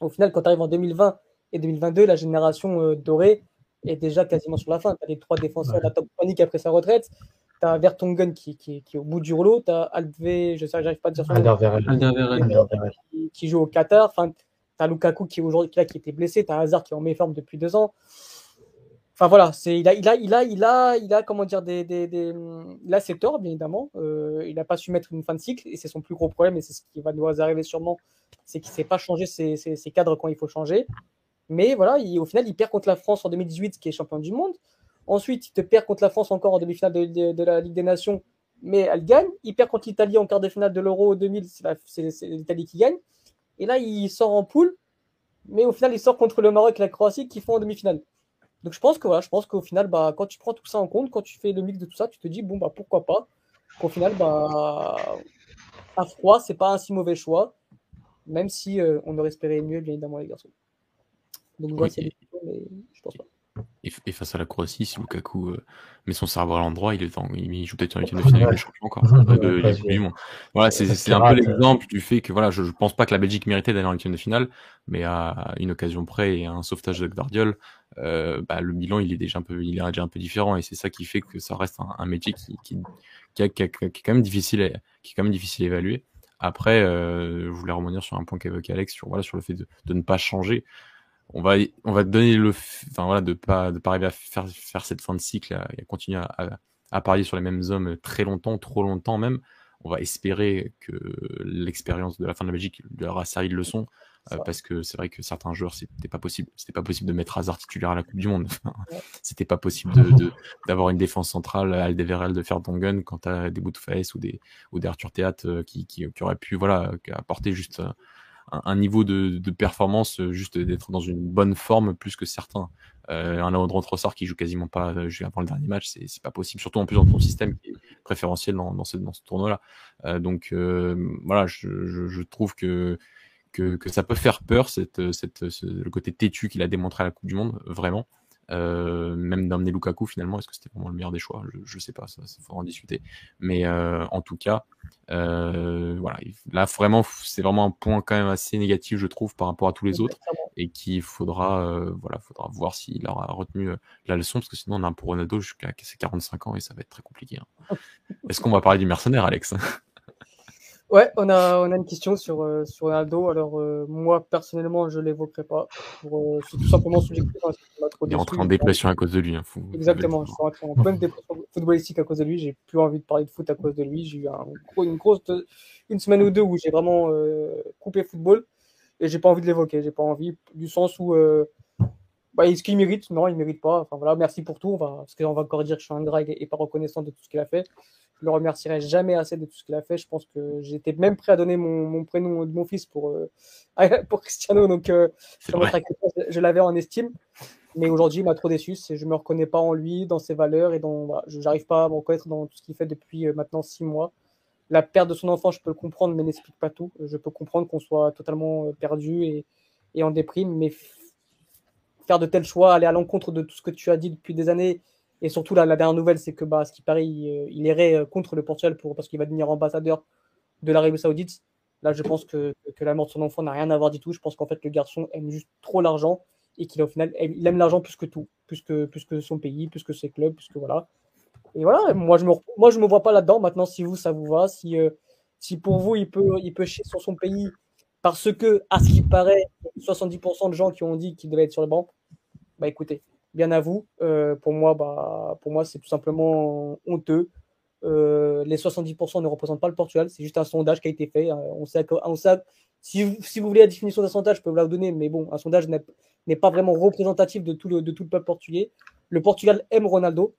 Au final, quand tu arrives en 2020 et 2022, la génération euh, dorée est déjà quasiment sur la fin. Tu as les trois défenseurs de la top panique après sa retraite. Tu as Vertonghen qui, qui, qui, est au bout du rouleau. Tu as Alve, je sais, j'arrive pas à dire son nom. Qui, qui, joue au Qatar. Enfin, tu as Lukaku qui, aujourd'hui, qui, était blessé. Tu as Hazard qui est en méforme depuis deux ans. Enfin voilà, c'est il a il a il a il a il a comment dire des des, des ses torts bien évidemment. Euh, il n'a pas su mettre une fin de cycle et c'est son plus gros problème et c'est ce qui va nous arriver sûrement, c'est qu'il sait pas changer ses, ses, cadres quand il faut changer. Mais voilà, il, au final il perd contre la France en 2018 qui est champion du monde. Ensuite, il te perd contre la France encore en demi-finale de, la Ligue des Nations, mais elle gagne. Il perd contre l'Italie en quart de finale de l'Euro 2000, c'est l'Italie qui gagne. Et là, il sort en poule, mais au final, il sort contre le Maroc et la Croatie qui font en demi-finale. Donc je pense que voilà, je pense qu'au final, bah, quand tu prends tout ça en compte, quand tu fais le mix de tout ça, tu te dis bon bah pourquoi pas. Qu'au final, bah à froid, c'est pas un si mauvais choix, même si euh, on aurait espéré mieux, bien évidemment les garçons. Donc voilà, c'est mais je pense pas. Et, face à la Croatie, si Lukaku euh, met son cerveau à l'endroit, il, est il joue peut-être en huitième de finale, champion [LAUGHS] encore de, Voilà, c'est un peu l'exemple du fait que voilà, je, je pense pas que la Belgique méritait d'aller en huitième de finale, mais à une occasion près et à un sauvetage de Gvardiol, euh, bah, le bilan il est déjà un peu, il est déjà un peu différent et c'est ça qui fait que ça reste un, un métier qui, qui, qui, qui, est quand même difficile, à, qui est quand même difficile à évaluer. Après, euh, je voulais revenir sur un point qu'évoquait Alex sur voilà sur le fait de, de ne pas changer on va on va donner le enfin voilà de pas de pas arriver à faire faire cette fin de cycle et à continuer à, à, parier sur les mêmes hommes très longtemps trop longtemps même. On va espérer que l'expérience de la fin de la Belgique leur a servi de leçon euh, parce que c'est vrai que certains joueurs c'était pas possible c'était pas possible de mettre Hazard titulaire à la Coupe du Monde. C'était pas possible de d'avoir une défense centrale à Aldeverel de faire gun quand t'as des Boutface ou des ou des Arthur Théâtre euh, qui, qui, qui auraient pu voilà apporter juste un, niveau de, de, performance euh, juste d'être dans une bonne forme plus que certains. Euh, un Laurent Trossard qui joue quasiment pas euh, avant le dernier match, c'est pas possible. Surtout en plus dans ton système qui est préférentiel dans, dans ce, dans ce tournoi-là. Euh, donc euh, voilà, je, je, je, trouve que, que, que ça peut faire peur cette, cette, le côté têtu qu'il a démontré à la Coupe du Monde, vraiment. Euh, même d'amener Lukaku finalement, est-ce que c'était vraiment le meilleur des choix? Je ne sais pas, ça, il faudra en discuter. Mais euh, en tout cas, euh, voilà, là vraiment, c'est vraiment un point quand même assez négatif, je trouve, par rapport à tous les autres. et qu'il faudra, voilà, faudra voir s'il aura retenu la leçon, parce que sinon on a un pour Ronaldo jusqu'à ses 45 ans et ça va être très compliqué. Hein. [LAUGHS] Est-ce qu'on va parler du mercenaire, Alex? Ouais, on a, on a une question sur, euh, sur Ronaldo. Alors, euh, moi, personnellement, je ne l'évoquerai pas. Euh, c'est tout simplement subjectif. Hein, il est rentré en dépression à cause de lui. Hein, fou, Exactement, je suis rentré en pleine dépression footballistique à cause de lui. J'ai plus envie de parler de foot à cause de lui. J'ai eu un, une grosse une semaine ou deux où j'ai vraiment coupé football et j'ai pas envie de l'évoquer. J'ai pas envie, du sens où bah, est-ce qu'il mérite? Non, il mérite pas. Enfin voilà, merci pour tout. On va, parce qu'on va encore dire que je suis un ingrat et pas reconnaissant de tout ce qu'il a fait. Je le remercierai jamais assez de tout ce qu'il a fait. Je pense que j'étais même prêt à donner mon, mon, prénom de mon fils pour, euh, [LAUGHS] pour Cristiano. Donc, euh, je, l'avais en estime. Mais aujourd'hui, il m'a trop déçu. Je me reconnais pas en lui, dans ses valeurs et dans. Voilà, je n'arrive pas à me reconnaître dans tout ce qu'il fait depuis euh, maintenant six mois. La perte de son enfant, je peux le comprendre, mais n'explique pas tout. Je peux comprendre qu'on soit totalement perdu et, et en déprime, mais faire de tels choix, aller à l'encontre de tout ce que tu as dit depuis des années et surtout, la, dernière nouvelle, c'est que, bah, ce qui paraît, il, il, irait euh, contre le Portugal pour, parce qu'il va devenir ambassadeur de l'Arabie Saoudite. Là, je pense que, que la mort de son enfant n'a rien à voir du tout. Je pense qu'en fait, le garçon aime juste trop l'argent et qu'il, final, il aime l'argent plus que tout, plus que, plus que son pays, plus que ses clubs, plus que voilà. Et voilà, moi, je me, me vois pas là-dedans. Maintenant, si vous, ça vous va, si, euh, si pour vous, il peut, il peut chier sur son pays parce que, à ce qui paraît, 70% de gens qui ont dit qu'il devait être sur le banc, bah écoutez, bien à vous. Euh, pour moi, bah, pour moi, c'est tout simplement honteux. Euh, les 70% ne représentent pas le Portugal, c'est juste un sondage qui a été fait. Hein. On sait, on sait si, vous, si vous voulez la définition d'un sondage, je peux vous la donner, mais bon, un sondage n'est pas vraiment représentatif de tout, le, de tout le peuple portugais. Le Portugal aime Ronaldo.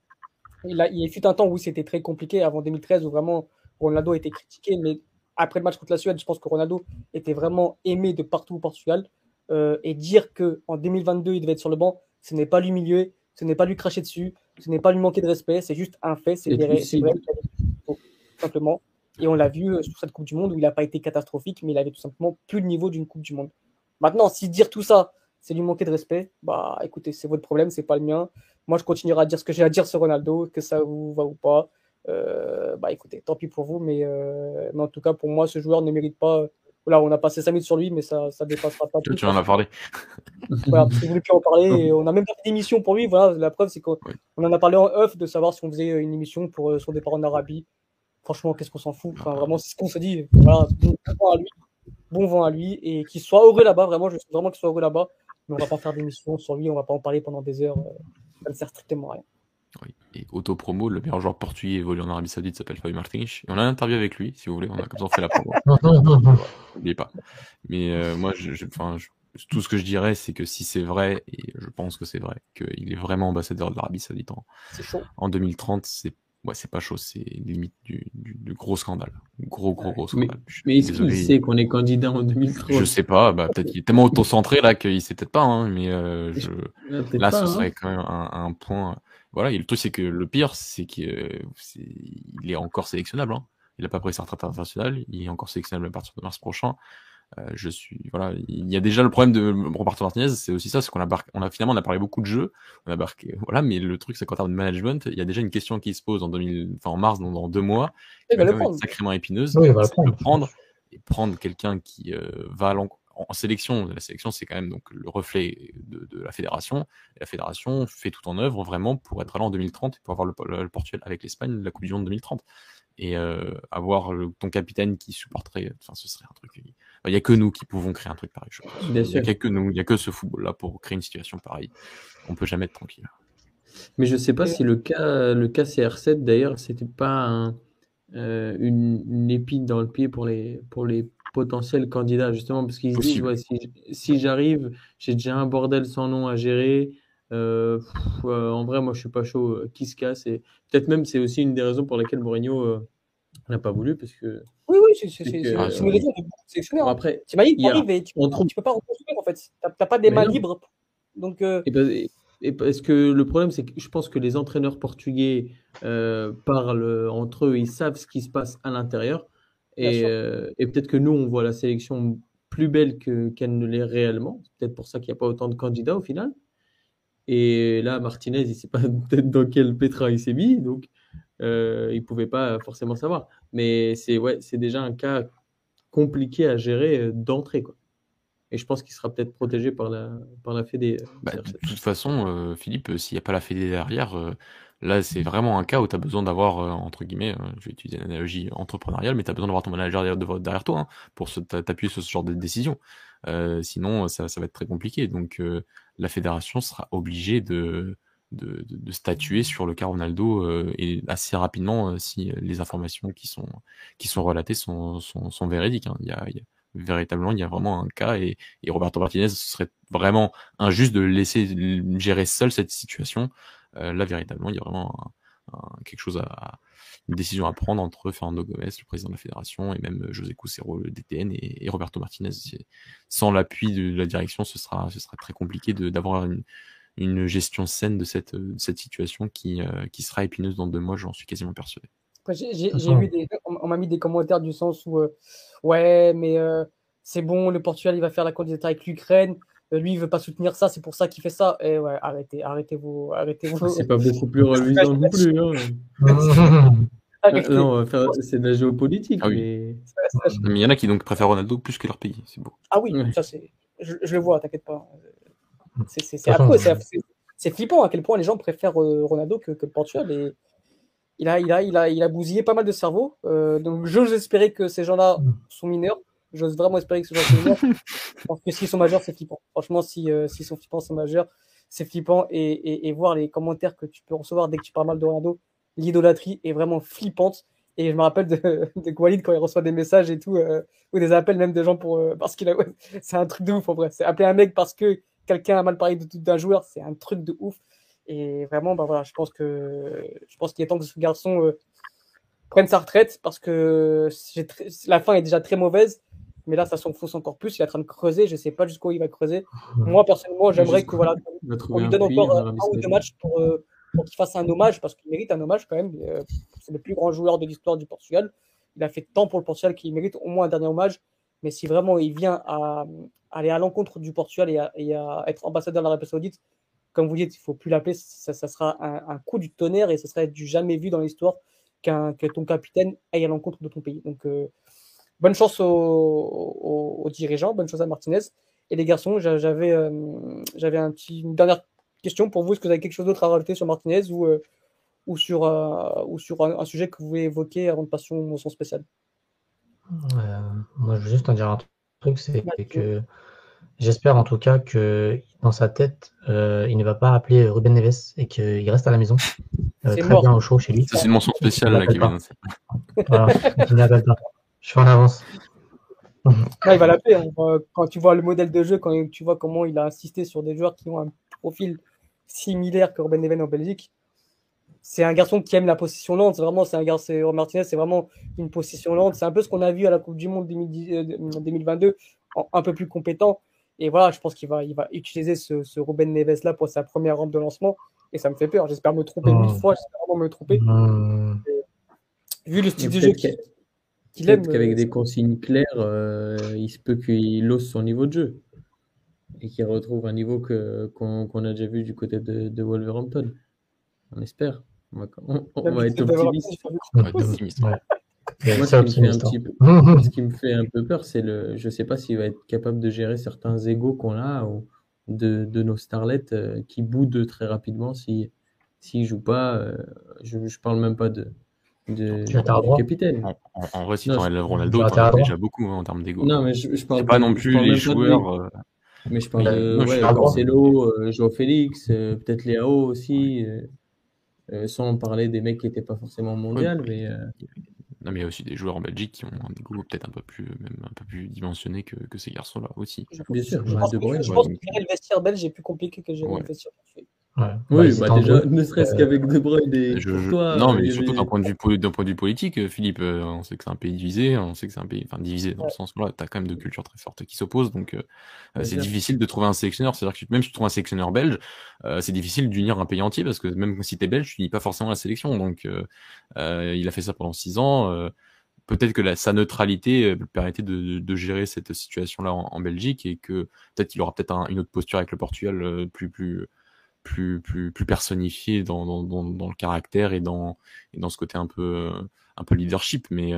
Il, a, il fut un temps où c'était très compliqué, avant 2013, où vraiment Ronaldo a été critiqué, mais après le match contre la Suède, je pense que Ronaldo était vraiment aimé de partout au Portugal. Euh, et dire qu'en 2022, il devait être sur le banc, ce n'est pas l'humilier, ce n'est pas lui cracher dessus, ce n'est pas lui manquer de respect, c'est juste un fait, c'est vrai, simplement. Et on l'a vu euh, sur cette Coupe du Monde où il n'a pas été catastrophique, mais il avait tout simplement plus le niveau d'une Coupe du Monde. Maintenant, si dire tout ça, c'est lui manquer de respect, bah écoutez, c'est votre problème, c'est pas le mien. Moi, je continuerai à dire ce que j'ai à dire sur Ronaldo, que ça vous va ou pas. Euh, bah écoutez, tant pis pour vous, mais, euh, mais, en tout cas, pour moi, ce joueur ne mérite pas Là, on a passé 5 minutes sur lui, mais ça ne dépassera pas. Tu, en as parlé. [LAUGHS] voilà, si vous voulez plus en parler. [LAUGHS] on n'a même pas fait d'émission pour lui. Voilà, la preuve, c'est qu'on en a parlé en off de savoir si on faisait une émission pour euh, son départ en Arabie. Franchement, qu'est-ce qu'on s'en fout enfin, Vraiment, c'est ce qu'on se dit. Voilà, bon vent à lui. Bon vent à lui. Et qu'il soit heureux là-bas. Vraiment, je veux vraiment qu'il soit heureux là-bas. Mais on ne va pas faire d'émission sur lui. On ne va pas en parler pendant des heures. Euh, ça ne sert strictement à rien. Oui. Et auto-promo, le meilleur joueur portugais évolue en Arabie Saoudite s'appelle Fabio Martins. Et on a un interview avec lui, si vous voulez. On a comme ça on fait la promo. [LAUGHS] N'oubliez pas. Mais euh, moi, je, je, tout ce que je dirais, c'est que si c'est vrai, et je pense que c'est vrai, qu'il est vraiment ambassadeur de l'Arabie Saoudite en, en 2030, c'est ouais, c'est pas chaud, c'est limite du, du, gros scandale. Gros, gros, gros scandale. Mais, est-ce qu'il sait qu'on est candidat en 2030 Je sais pas, bah, peut-être qu'il est tellement auto-centré là qu'il sait peut-être pas, hein, mais euh, je... là, ce hein. serait quand même un, un point voilà, et le truc, c'est que le pire, c'est qu'il est encore sélectionnable. Hein. Il n'a pas pris sa retraite internationale, il est encore sélectionnable à partir de mars prochain. Euh, je suis, voilà, il y a déjà le problème de Roberto Martinez, c'est aussi ça, c'est qu'on a, on a finalement, on a parlé beaucoup de jeux, on a barqué, voilà, mais le truc, c'est qu'en termes de management, il y a déjà une question qui se pose en 2000, enfin, en mars, dans, dans deux mois, qui va sacrément épineuse. Oui, va prendre. prendre et prendre quelqu'un qui euh, va à l'encontre en sélection, la sélection c'est quand même donc le reflet de, de, la fédération. La fédération fait tout en œuvre vraiment pour être là en 2030 et pour avoir le, Portugal avec l'Espagne la Coupe du Monde 2030. Et euh, avoir ton capitaine qui supporterait, enfin ce serait un truc. Il n'y a que nous qui pouvons créer un truc pareil. Il n'y a, que nous, il n'y a que ce football-là pour créer une situation pareille. On peut jamais être tranquille. Mais je ne sais pas si le cas, le cas CR7 d'ailleurs, c'était pas un, euh, une, une, épine dans le pied pour les, pour les potentiels candidats, justement, parce qu'ils disent ouais, si, si j'arrive, j'ai déjà un bordel sans nom à gérer. Euh, euh, en vrai, moi, je suis pas chaud. qui se casse Et peut-être même, c'est aussi une des raisons pour lesquelles Mourinho n'a pas voulu, parce que. Oui, oui, c'est c'est c'est hein. Après, tu arrives et tu, tu peux pas reconstruire en fait. Tu n'as pas des mains libres. Donc. Et ben, et parce que le problème, c'est que je pense que les entraîneurs portugais euh, parlent entre eux, ils savent ce qui se passe à l'intérieur. Et, euh, et peut-être que nous, on voit la sélection plus belle qu'elle ne l'est réellement. C'est peut-être pour ça qu'il n'y a pas autant de candidats au final. Et là, Martinez, il ne sait pas [LAUGHS] peut-être dans quel pétrin il s'est mis, donc euh, il ne pouvait pas forcément savoir. Mais c'est ouais, déjà un cas compliqué à gérer d'entrée. quoi. Et je pense qu'il sera peut-être protégé par la, par la Fédé. Bah, de toute façon, Philippe, s'il n'y a pas la Fédé derrière, Là, c'est vraiment un cas où tu as besoin d'avoir, entre guillemets, je vais utiliser l'analogie entrepreneuriale, mais tu as besoin d'avoir ton manager derrière, toi hein, pour t'appuyer sur ce genre de décision. sinon, ça, ça, va être très compliqué. Donc, la fédération sera obligée de, de, de, statuer sur le cas Ronaldo euh, et assez rapidement euh, si les informations qui sont, qui sont relatées sont, sont, sont véridiques. Hein. Il, y a, il y a, véritablement, il y a vraiment un cas et, et Roberto Martinez, ce serait vraiment injuste de laisser gérer seul cette situation. Euh, là, véritablement, il y a vraiment quelque chose à, une décision à prendre entre Fernando Gomez, le président de la fédération, et même José Cusero, le DTN, et, et Roberto Martinez. Sans l'appui de la direction, ce sera, ce sera très compliqué d'avoir une, une gestion saine de cette, de cette situation qui, euh, qui sera épineuse dans deux mois, j'en suis quasiment persuadé. J'ai vu des, on m'a mis des commentaires du sens où euh, ouais, mais euh, c'est bon, le Portugal il va faire la candidature avec l'Ukraine, lui il veut pas soutenir ça, c'est pour ça qu'il fait ça. Et ouais, arrêtez, arrêtez vous, arrêtez vous. C'est pas beaucoup plus [LAUGHS] reluisant non plus. Hein. [LAUGHS] non, c'est de la géopolitique. Ah mais... il y en a qui donc préfèrent Ronaldo plus que leur pays, c'est beau. Ah oui, ça c'est, je, je, le vois, t'inquiète pas. C'est flippant à quel point les gens préfèrent euh, Ronaldo que, que, le Portugal. Et il a, il, a, il, a, il a bousillé pas mal de cerveaux. Euh, donc j'ose espérer que ces gens-là sont mineurs. J'ose vraiment espérer que ce soit mineurs. [LAUGHS] Parce que s'ils sont majeurs, c'est flippant. Franchement, s'ils si, s'ils sont flippants, c'est majeur. C'est flippant. Et, et, et, voir les commentaires que tu peux recevoir dès que tu parles mal de Ronaldo, l'idolâtrie est vraiment flippante. Et je me rappelle de, [LAUGHS] de Gualid quand il reçoit des messages et tout, euh, ou des appels même de gens pour. Euh, parce qu'il a. [LAUGHS] C'est un truc de ouf en vrai. C'est appeler un mec parce que quelqu'un a mal parlé d'un joueur, c'est un truc de ouf. Et vraiment, bah voilà, je pense que je pense qu'il est temps que ce garçon euh, prenne sa retraite parce que la fin est déjà très mauvaise. Mais là, ça s'enfonce encore plus. Il est en train de creuser. Je ne sais pas jusqu'où il va creuser. [LAUGHS] Moi, personnellement, j'aimerais que voilà, on lui donne encore un, ou deux matchs pour, euh, pour qu'il fasse un hommage parce qu'il mérite un hommage quand même. Euh, c'est le plus grand joueur de l'histoire du Portugal. Il a fait tant pour le Portugal qu'il mérite au moins un dernier hommage. Mais si vraiment il vient à, aller à l'encontre du Portugal et à, être ambassadeur de l'Arabie Saoudite, comme vous dites, il ne faut plus l'appeler, ça, sera un, coup du tonnerre et ce serait du jamais vu dans l'histoire qu'un que ton capitaine aille à l'encontre de ton pays. Donc, euh, bonne chance aux, dirigeants, bonne chance à Martinez. Et les garçons, j'avais euh, j'avais un petit, une dernière question pour vous. Est-ce que vous avez quelque chose d'autre à rajouter sur Martinez ou, euh, ou sur, ou sur un, sujet que vous voulez évoquer avant de passer au son spécial? Moi, je veux juste en dire un truc, c'est que J'espère en tout cas que dans sa tête, euh, il ne va pas appeler Ruben Neves et qu'il reste à la maison. Euh, très bien au chaud chez lui. c'est une mention spéciale là, Kevin. Voilà, il n'appelle pas. Je suis en avance. il va l'appeler. Hein. Quand tu vois le modèle de jeu, quand tu vois comment il a insisté sur des joueurs qui ont un profil similaire que Ruben Neves en Belgique, c'est un garçon qui aime la position lente. C'est vraiment, c'est un garçon, Martinez, c'est vraiment une position lente. C'est un peu ce qu'on a vu à la Coupe du Monde 2022, euh, un peu plus compétent. Et voilà, je pense qu'il va, il va utiliser ce, ce Ruben Neves là pour sa première rampe de lancement. Et ça me fait peur. J'espère me tromper mille fois. J'espère vraiment me tromper. vu le style de jeu qu'il aime. qu'avec euh, des consignes claires, euh, il se peut qu'il ose son niveau de jeu et qu'il retrouve un niveau que, qu'on, a déjà vu du côté de, de Wolverhampton. On espère. On va, on, va être optimiste. Moi, ce qui, me fait un petit peu, ce qui me fait un peu peur, c'est le. Je sais pas s'il va être capable de gérer certains égaux qu'on a ou de, de nos starlets euh, qui boudent très rapidement si s'il joue pas. Euh, je, je parle même pas de. De, de capitaine. En, en, vrai, si tu enlèves Ronaldo, tu as déjà beaucoup hein, en termes d'ego. Non, mais je, je parle pas non plus les joueurs. Euh, mais je parle de ouais, Marcelo, euh, Joao Félix, peut-être Léao aussi, sans parler des mecs qui n'étaient pas forcément mondiaux, mais non, mais il y a aussi des joueurs en Belgique qui ont un goût peut-être un peu plus, même un peu plus dimensionné que, que ces garçons-là aussi. Bien sûr, je, pense, que, je pense que le vestiaire belge est plus compliqué que gérer le vestiaire. Ouais. Oui, bah, bah déjà, ne serait-ce qu'avec De Bruyne et je, toi, Non, mais surtout d'un point, de vue, d'un point de vue politique, euh, Philippe, euh, on sait que c'est un pays divisé, on sait que c'est un pays, enfin divisé dans le sens où là, t'as quand même deux cultures très fortes qui s'opposent, donc euh, c'est difficile de trouver un sélectionneur. C'est-à-dire que même si tu trouves un sélectionneur belge, euh, c'est difficile d'unir un pays entier parce que même si t'es belge, tu n'unis pas forcément la sélection. Donc, il a fait ça pendant six ans peut-être que la, sa neutralité euh, permettait de, de, gérer cette situation-là en, Belgique et que peut-être qu'il aura peut-être une autre posture avec le Portugal euh, plus plus plus plus plus personnifiée dans, dans, dans, dans, le caractère et dans et dans ce côté un peu un peu leadership. Mais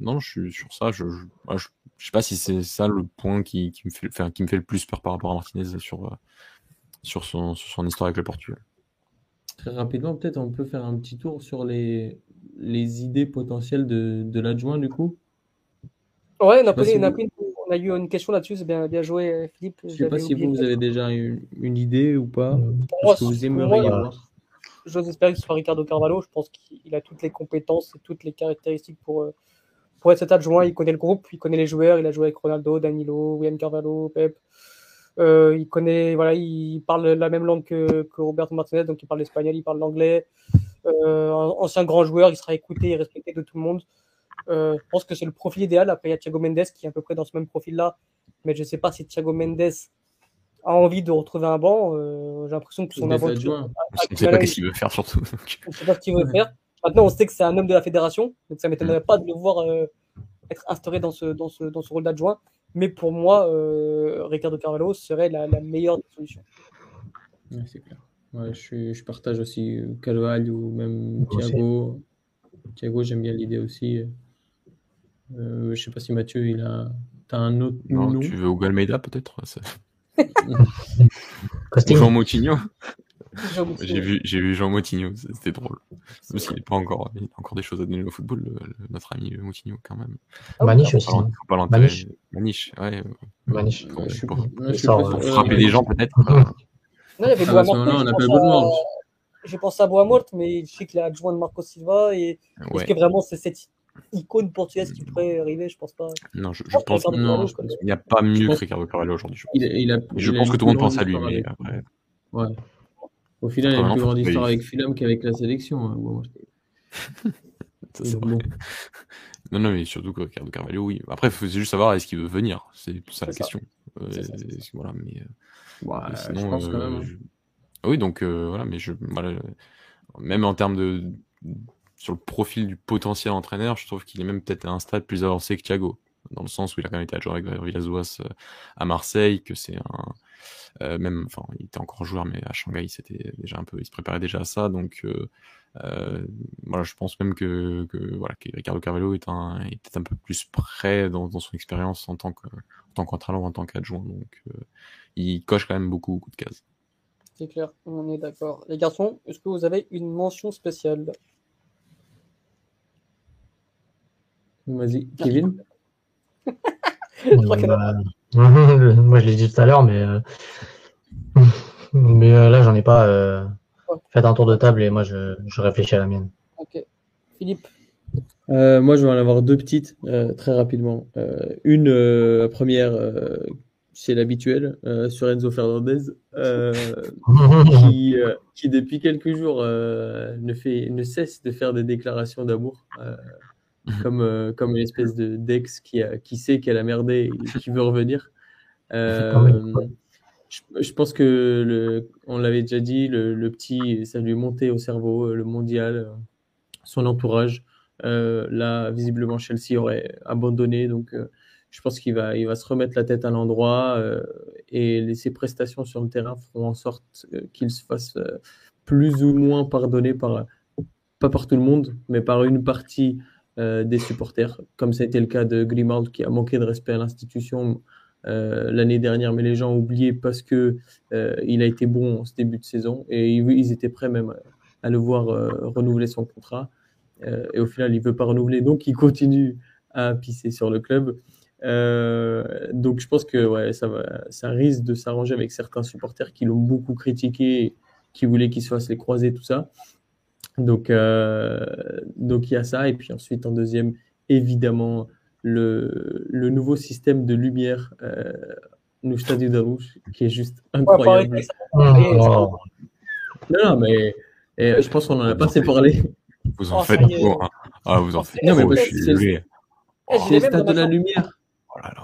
non, je suis sur ça. Je, je, sais pas si c'est ça le point qui, qui me fait, enfin, qui me fait le plus peur par rapport à Martinez sur, sur, son, sur son histoire avec le Portugal. Très rapidement, peut-être on peut faire un petit tour sur les, les idées potentielles de, de l'adjoint du coup. Ouais, on a, posé, on, a on a, eu une question là-dessus, c'est bien, bien joué Philippe. Je sais pas si vous, vous avez déjà une, une, idée ou pas, ce que vous aimeriez avoir. J'ose espérer que ce soit Ricardo Carvalho, je pense qu'il a toutes les compétences et toutes les caractéristiques pour, euh, pour être cet adjoint. Il connaît le groupe, il connaît les joueurs, il a joué avec Ronaldo, Danilo, William Carvalho, Pep. Euh, il connaît, voilà, il parle la même langue que, que Roberto Martinez, donc il parle l'espagnol, il parle l'anglais. Euh, ancien grand joueur, il sera écouté et respecté de tout le monde. Euh, je pense que c'est le profil idéal. Après, il y a Thiago Mendes qui est à peu près dans ce même profil-là. Mais je ne sais pas si Thiago Mendes a envie de retrouver un banc. Euh, J'ai l'impression que son aventure. On ne sait pas ce qu'il veut faire, surtout. On ne sait pas ce qu'il veut faire. Maintenant, on sait que c'est un homme de la fédération. Donc, ça ne m'étonnerait pas de le voir euh, être instauré dans ce, dans ce, dans ce rôle d'adjoint. Mais pour moi, euh, Ricardo Carvalho serait la, la meilleure des solutions. Ouais, c'est clair. Ouais, je, je, partage aussi Carvalho ou même Thiago. Thiago, j'aime bien l'idée aussi. Euh, je sais pas si Mathieu, il a. T'as un autre non, nom Tu veux Hugo Almeida peut-être Jean Moutinho J'ai vu, j'ai vu Jean Moutinho, c'était drôle. Même s'il n'est pas encore, il a encore des choses à donner au football, le, le, notre ami Moutinho quand même. Ah, Maniche aussi. Pas Maniche. Maniche, ouais. Maniche. Pour, je suis pour, je suis pour, pour frapper des gens peut-être. Non, il y avait ah, on appelle beaucoup J'ai pensé à Boamort, mais je sais qu'il est adjoint de Marco Silva et ouais. est-ce que vraiment c'est cette icône portugaise qui pourrait arriver, je pense pas. Non, je, je pense non, il n'y a pas mieux que Ricardo Carvalho aujourd'hui. Je, il, il a, je pense que tout le monde pense à lui, mais après. Ouais. Au final, il y a plus grande histoire avec Fulham qu'avec la sélection. Hein. Bon, [LAUGHS] bon. Non, non, mais surtout que Ricardo Carvalho, oui. Après, il faut juste savoir est-ce qu'il veut venir? C'est ça la question. Euh, ça, voilà, mais. Ouais, mais sinon, je pense euh, quand même. Hein. Je... Oui, donc euh, voilà, mais je, voilà, même en termes de sur le profil du potentiel entraîneur, je trouve qu'il est même peut-être à un stade plus avancé que Thiago, dans le sens où il a quand même été adjoint avec Villas-Boas à Marseille, que c'est un euh, même, enfin, il était encore joueur, mais à Shanghai, c'était déjà un peu, il se préparait déjà à ça. Donc, euh, euh, voilà, je pense même que, voilà, que Ricardo Carvalho est un, était un peu plus prêt dans, son expérience en tant que, en tant qu'entraîneur, en tant qu'adjoint. Donc, euh, il coche quand même beaucoup, beaucoup de cases. C'est clair, on est d'accord. Les garçons, est-ce que vous avez une mention spéciale? Vas-y, [LAUGHS] Kevin. [LAUGHS] Moi, je l'ai dit tout à l'heure, mais, euh... [LAUGHS] mais euh, là, j'en ai pas. Euh... Faites un tour de table et moi, je, je réfléchis à la mienne. Ok. Philippe euh, Moi, je vais en avoir deux petites euh, très rapidement. une première, c'est l'habituel, sur Enzo Fernandez, qui, qui, depuis quelques jours ne, fait, ne cesse de faire des déclarations d'amour. [LAUGHS] comme, euh, comme une espèce de Dex qui, a, qui sait qu'elle a merdé et qui veut revenir. [LAUGHS] Euh, je, je, pense que, le, on l'avait déjà dit, le, le, petit, ça lui est monté au cerveau, euh, le mondial, son entourage. là, visiblement, Chelsea aurait abandonné. Donc, je pense qu'il va, il va se remettre la tête à l'endroit et ses prestations sur le terrain feront en sorte qu'il se fasse plus ou moins pardonner par, pas par tout le monde, mais par une partie euh, des supporters, comme ça a été le cas de Grimald qui a manqué de respect à l'institution euh, l'année dernière, mais les gens ont oublié parce que euh, il a été bon en ce début de saison et ils, étaient prêts même à, le voir renouveler son contrat. et au final, il veut pas renouveler, donc il continue à pisser sur le club. donc je pense que ouais, ça, risque de s'arranger avec certains supporters qui l'ont beaucoup critiqué, qui voulaient qu'il se fasse les croisés, tout ça. Donc, euh, donc il y a ça. Et puis ensuite, en deuxième, évidemment, le, le nouveau système de lumière euh, no Stadio da Luz, qui est juste incroyable. Non, non, mais et, je pense qu'on en a pas assez parlé. Vous en oh, faites beaucoup. Hein. Ah, vous en faites non, mais c'est le stade de la lumière. Là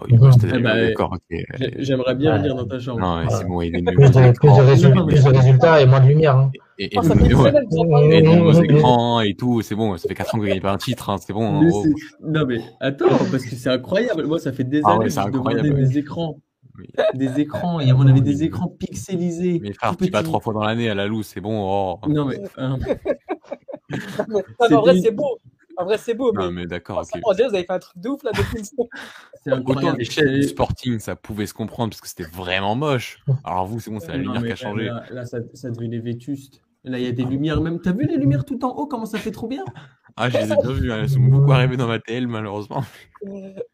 J'aimerais bien venir dans ta chambre. Non, c'est bon, il est plus, de, plus, de plus de résultats et moins de lumière. Hein. Et, et, oh, et, et de nouveaux écrans et tout, c'est bon, ça fait 4 ans que vous gagnez pas un titre, hein, c'est bon. Mais non mais attends, parce que c'est incroyable. Moi, ça fait des ah années que je demandais des écrans. Des écrans, et on avait des écrans pixelisés. Mais frère, tu vas trois fois dans l'année à la loue, c'est bon. Oh. Non mais. Hein. non, mais en vrai, c'est beau. En vrai, c'est beau, Non, mais. mais d'accord, ok. Déjà, vous avez fait un truc de ouf là depuis une [LAUGHS] Autant l'échelle Sporting, ça pouvait se comprendre parce que c'était vraiment moche. Alors vous, c'est bon, c'est la Non, lumière qui a changé. Là, là, ça, ça devenait vétuste. Là, il y a des lumières même. T'as vu les lumières tout en haut Comment ça fait trop bien? Ah, je les ai bien vus, hein. elles sont [LAUGHS] beaucoup arrivées dans ma TL, malheureusement.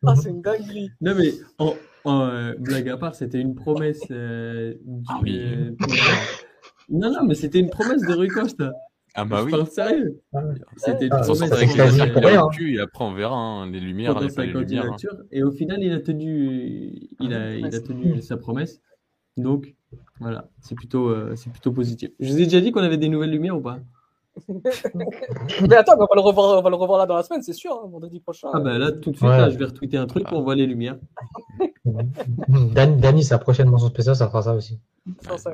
Ah, c'est une dinguerie. Non, mais en, en, euh, blague à part, c'était une promesse. euh, du- Ah oui. euh, non, non, mais c'était une promesse de Rui Costa. Ah bah Je oui. parle sérieux. C'était Ah, avec les lumières pour rien, hein. au cul, et après on verra hein, les lumières, les, pas sa les lumières. hein. Et au final, il a tenu, il a, il a tenu sa promesse. Donc, voilà, c'est plutôt, euh, c'est plutôt positif. Je vous ai déjà dit qu'on avait des nouvelles lumières ou pas? [LAUGHS] Mais attends, on va le revoir, on va le revoir là dans la semaine, c'est sûr, hein, vendredi prochain. Ah bah là, tout de suite, Ouais. là, je vais retweeter un truc, on voit les lumières. [LAUGHS] Dan- Dani, sa prochaine mention spéciale, ça fera ça aussi. Ça.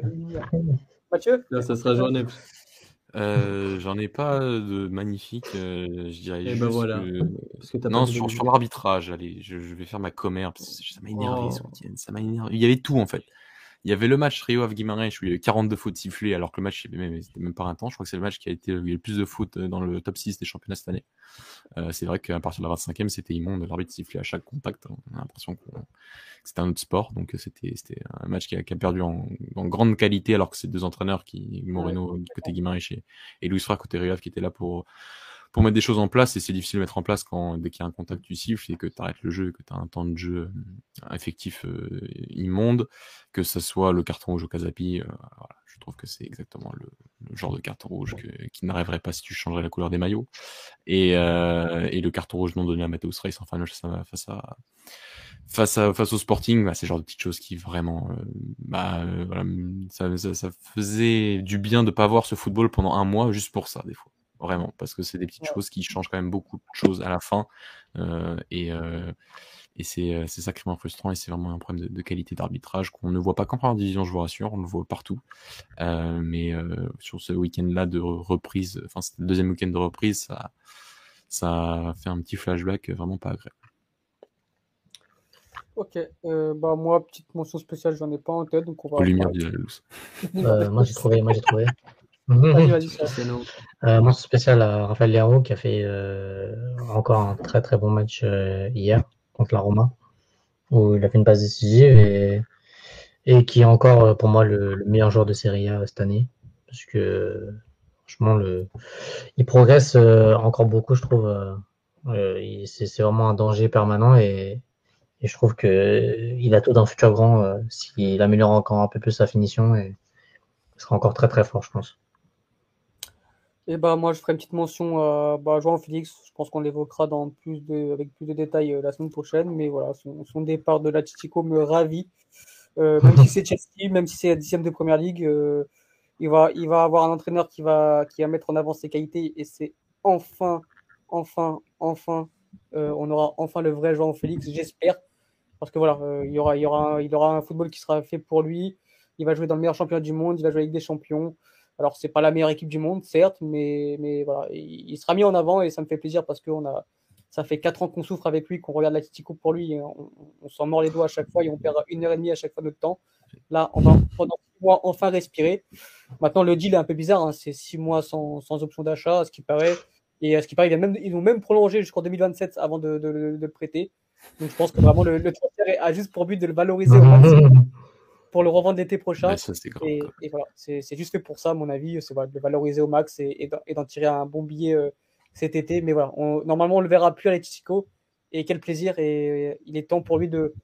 Mathieu? Là, ça sera journée. Euh, J'en ai pas de magnifique, euh, je dirais Eh ben juste voilà. que- Parce que t'as Non, sur, sur l'arbitrage, allez, je, je vais faire ma commère, parce que ça m'a énervé Oh. ce week-end, ça m'a énervé. Il y avait tout en fait. Il y avait le match Rio of Guimarães où il y avait 42 fautes sifflées, alors que le match, avait même- c'était même pas un temps. Je crois que c'est le match qui a été a le plus de fautes euh, dans le top 6 des championnats cette année. Euh, c'est vrai qu'à partir de la 25e, c'était immonde. L'arbitre sifflait à chaque contact. On a l'impression que c'était un autre sport. Donc euh, c'était c'était un match qui a, qui a perdu en, en grande qualité, alors que c'est deux entraîneurs qui, Moreno côté Guimarães et, et Luis côté Rio qui étaient là pour pour mettre des choses en place et c'est difficile de mettre en place quand dès qu'il y a un contact tu siffles et que tu arrêtes le jeu que tu as un temps de jeu euh, effectif euh, immonde que ce soit le carton rouge au Casapi euh, voilà, je trouve que c'est exactement le, le genre de carton rouge que, qui n'arriverait pas si tu changerais la couleur des maillots. Et, euh, et le carton rouge non donné à Mateus Reis en finale face à face à face, au Sporting bah, c'est genre de petites choses qui vraiment euh, bah, euh, voilà, ça, ça, ça faisait du bien de pas voir ce football pendant un mois juste pour ça des fois vraiment, parce que c'est des petites Ouais. choses qui changent quand même beaucoup de choses à la fin, euh, et, euh, et c'est euh, c'est sacrément frustrant, et c'est vraiment un problème de, de qualité d'arbitrage qu'on ne voit pas qu'en première division, je vous rassure, on le voit partout, euh, mais euh, sur ce week-end-là de reprise, enfin c'était le deuxième week-end de reprise, ça, ça fait un petit flashback vraiment pas agréable. Ok, euh, bah moi, petite mention spéciale, j'en ai pas en tête, donc on va. Du Lalous. Euh, moi, j'ai trouvé. Moi, j'ai trouvé. Vas-y, [LAUGHS] vas-y. Euh, mention spéciale à Raphaël Leao qui a fait euh, encore un très très bon match euh, hier contre la Roma où il a fait une passe décisive et, et qui est encore euh, pour moi le, le meilleur joueur de Serie A cette année parce que franchement le, il progresse euh, encore beaucoup je trouve euh, euh, c'est c'est vraiment un danger permanent et, et je trouve que euh, il a tout d'un futur grand euh, s'il améliore encore un peu plus sa finition et il sera encore très très fort je pense. Et bah moi, je ferai une petite mention à bah, João Félix. Je pense qu'on l'évoquera dans plus de, avec plus de détails euh, la semaine prochaine. Mais voilà, son, son départ de l'Atletico me ravit. Euh, [LAUGHS] même si c'est Chelsea, même si c'est la dixième de première ligue, euh, il va, il va avoir un entraîneur qui va, qui va mettre en avant ses qualités. Et c'est enfin, enfin, enfin, euh, on aura enfin le vrai João Félix, j'espère. Parce que voilà, euh, il y aura, il y aura, un- il aura un football qui sera fait pour lui. Il va jouer dans le meilleur championnat du monde. Il va jouer avec des champions. Alors, c'est pas la meilleure équipe du monde, certes, mais, mais voilà, il, sera mis en avant et ça me fait plaisir parce que on a, ça fait quatre ans qu'on souffre avec lui, qu'on regarde l'Atletico pour lui. on s'en mord les doigts à chaque fois et on perd une heure et demie à chaque fois notre temps. Là, on va pendant mois enfin respirer. Maintenant, le deal est un peu bizarre. hein, c'est six mois sans, option d'achat, ce qui paraît. Et à ce qui paraît, ils, même, ont même prolongé jusqu'en 2027 avant de, de- le prêter. Donc, je pense que vraiment, le transfert a juste pour but de le valoriser au maximum [LAUGHS] pour le revendre l'été prochain. Ouais, ça c'est grave. Et, voilà, c'est c'est juste fait pour ça, à mon avis, c'est voilà, de le valoriser au max et, et d'en- et d'en tirer un bon billet euh, cet été. Mais voilà, on- normalement, on le verra plus à l'Atletico. Et quel plaisir! Et, il est temps pour lui de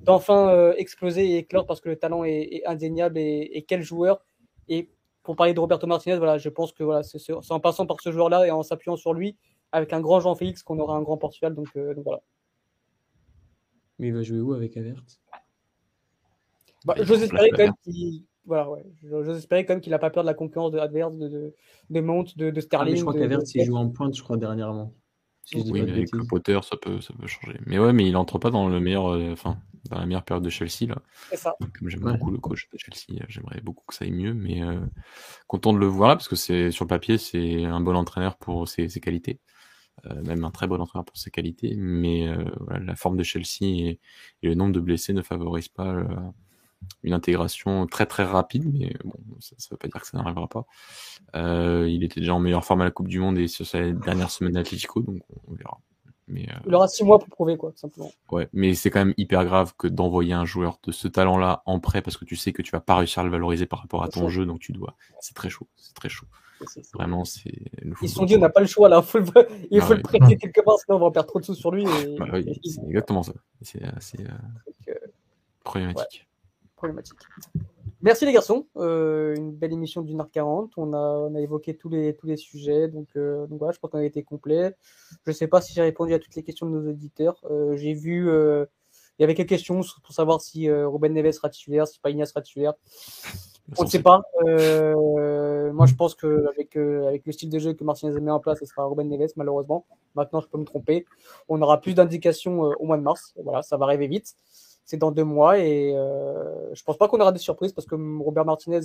d'enfin euh, exploser et éclore parce que le talent est, est indéniable et, et quel joueur! Et pour parler de Roberto Martinez, voilà, je pense que voilà, c'est c'est- c'est en passant par ce joueur-là et en s'appuyant sur lui, avec un grand Jean-Félix, qu'on aura un grand Portugal. Donc, euh, donc voilà. Mais il va jouer où avec Avert Bah, j'ose espérer quand même qu'il voilà, ouais. J'ose espérer quand même qu'il n'a pas peur de la concurrence de adverse, de, de, de Mount, de, de Ah, Sterling. je crois de- il joue en pointe, je crois, dernièrement. Si je dis Oui, pas mais de avec le. Potter, ça peut, ça peut changer. Mais ouais, mais il entre pas dans le meilleur, euh, enfin, dans la meilleure période de Chelsea là. C'est ça. Comme j'aime Ouais. beaucoup le coach de Chelsea, euh, j'aimerais beaucoup que ça aille mieux, mais euh, content de le voir là parce que c'est sur le papier, c'est un bon entraîneur pour ses, ses qualités, Euh, même un très bon entraîneur pour ses qualités. Mais euh, voilà, la forme de Chelsea et, et le nombre de blessés ne favorisent pas euh, une intégration très très rapide, mais bon, ça ne veut pas dire que ça n'arrivera pas. Euh, il était déjà en meilleure forme à la Coupe du Monde et sur sa dernière semaine d'Atletico, donc on verra. Mais, euh, il aura six mois pour prouver, quoi, simplement. Ouais, mais c'est quand même hyper grave que d'envoyer un joueur de ce talent-là en prêt parce que tu sais que tu vas pas réussir à le valoriser par rapport à ton jeu, donc tu dois. C'est très chaud, c'est très chaud. Vraiment, c'est. Ils se sont dit, on n'a pas le choix là, [LAUGHS] il faut le prêter quelque part, sinon on va en perdre trop de sous sur lui. Bah c'est exactement ça. C'est assez euh, problématique. Problématique. Merci les garçons, euh, une belle émission d'une heure 40. On a, on a évoqué tous les, tous les sujets, donc, euh, donc voilà, je pense qu'on a été complet. Je ne sais pas si j'ai répondu à toutes les questions de nos auditeurs. j'ai vu, il y avait quelques questions pour savoir si Ruben Neves sera titulaire, si Pagna sera titulaire. On ne sait pas. Euh, moi, je pense qu'avec euh, avec le style de jeu que Martinez a mis en place, ce sera Ruben Neves, malheureusement. Maintenant, je peux me tromper. On aura plus d'indications euh, au mois de mars. Voilà, ça va arriver vite. C'est dans deux mois et euh, je pense pas qu'on aura des surprises parce que Robert Martinez,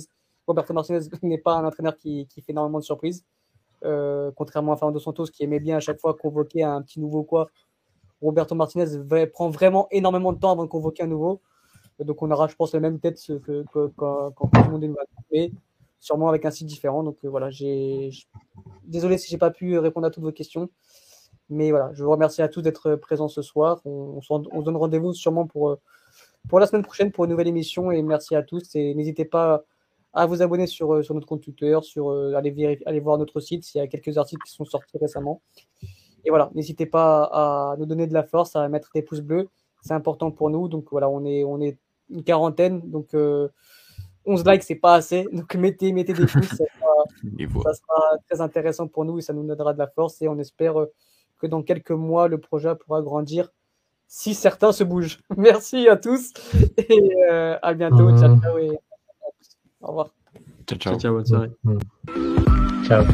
Roberto Martinez [LAUGHS] n'est pas un entraîneur qui, fait énormément de surprises. Euh, contrairement à Fernando Santos qui aimait bien à chaque fois convoquer un petit nouveau quoi. Roberto Martinez prend vraiment énormément de temps avant de convoquer un nouveau. Donc on aura, je pense, la même tête que, quand, tout le monde est sûrement avec un site différent. Donc euh, voilà, j'ai désolé si j'ai pas pu répondre à toutes vos questions. Mais voilà, je vous remercie à tous d'être présents ce soir. On, se donne rendez-vous sûrement pour, euh, pour la semaine prochaine pour une nouvelle émission. Et merci à tous. Et n'hésitez pas à vous abonner sur, euh, sur notre compte Twitter, sur, aller, aller voir notre site. Il y a quelques articles qui sont sortis récemment. Et voilà, n'hésitez pas à nous donner de la force, à mettre des pouces bleus. C'est important pour nous. Donc voilà, on est, on est une quarantaine. Donc, 11 euh, likes, c'est pas assez. Donc, mettez, mettez des pouces. [LAUGHS] ça, sera, très intéressant pour nous et ça nous donnera de la force. Et on espère euh, que dans quelques mois, le projet pourra grandir si certains se bougent. [LAUGHS] Merci à tous et euh, à bientôt. Ciao, ciao et au revoir. Ciao, ciao. Ciao, bonne soirée. Ciao.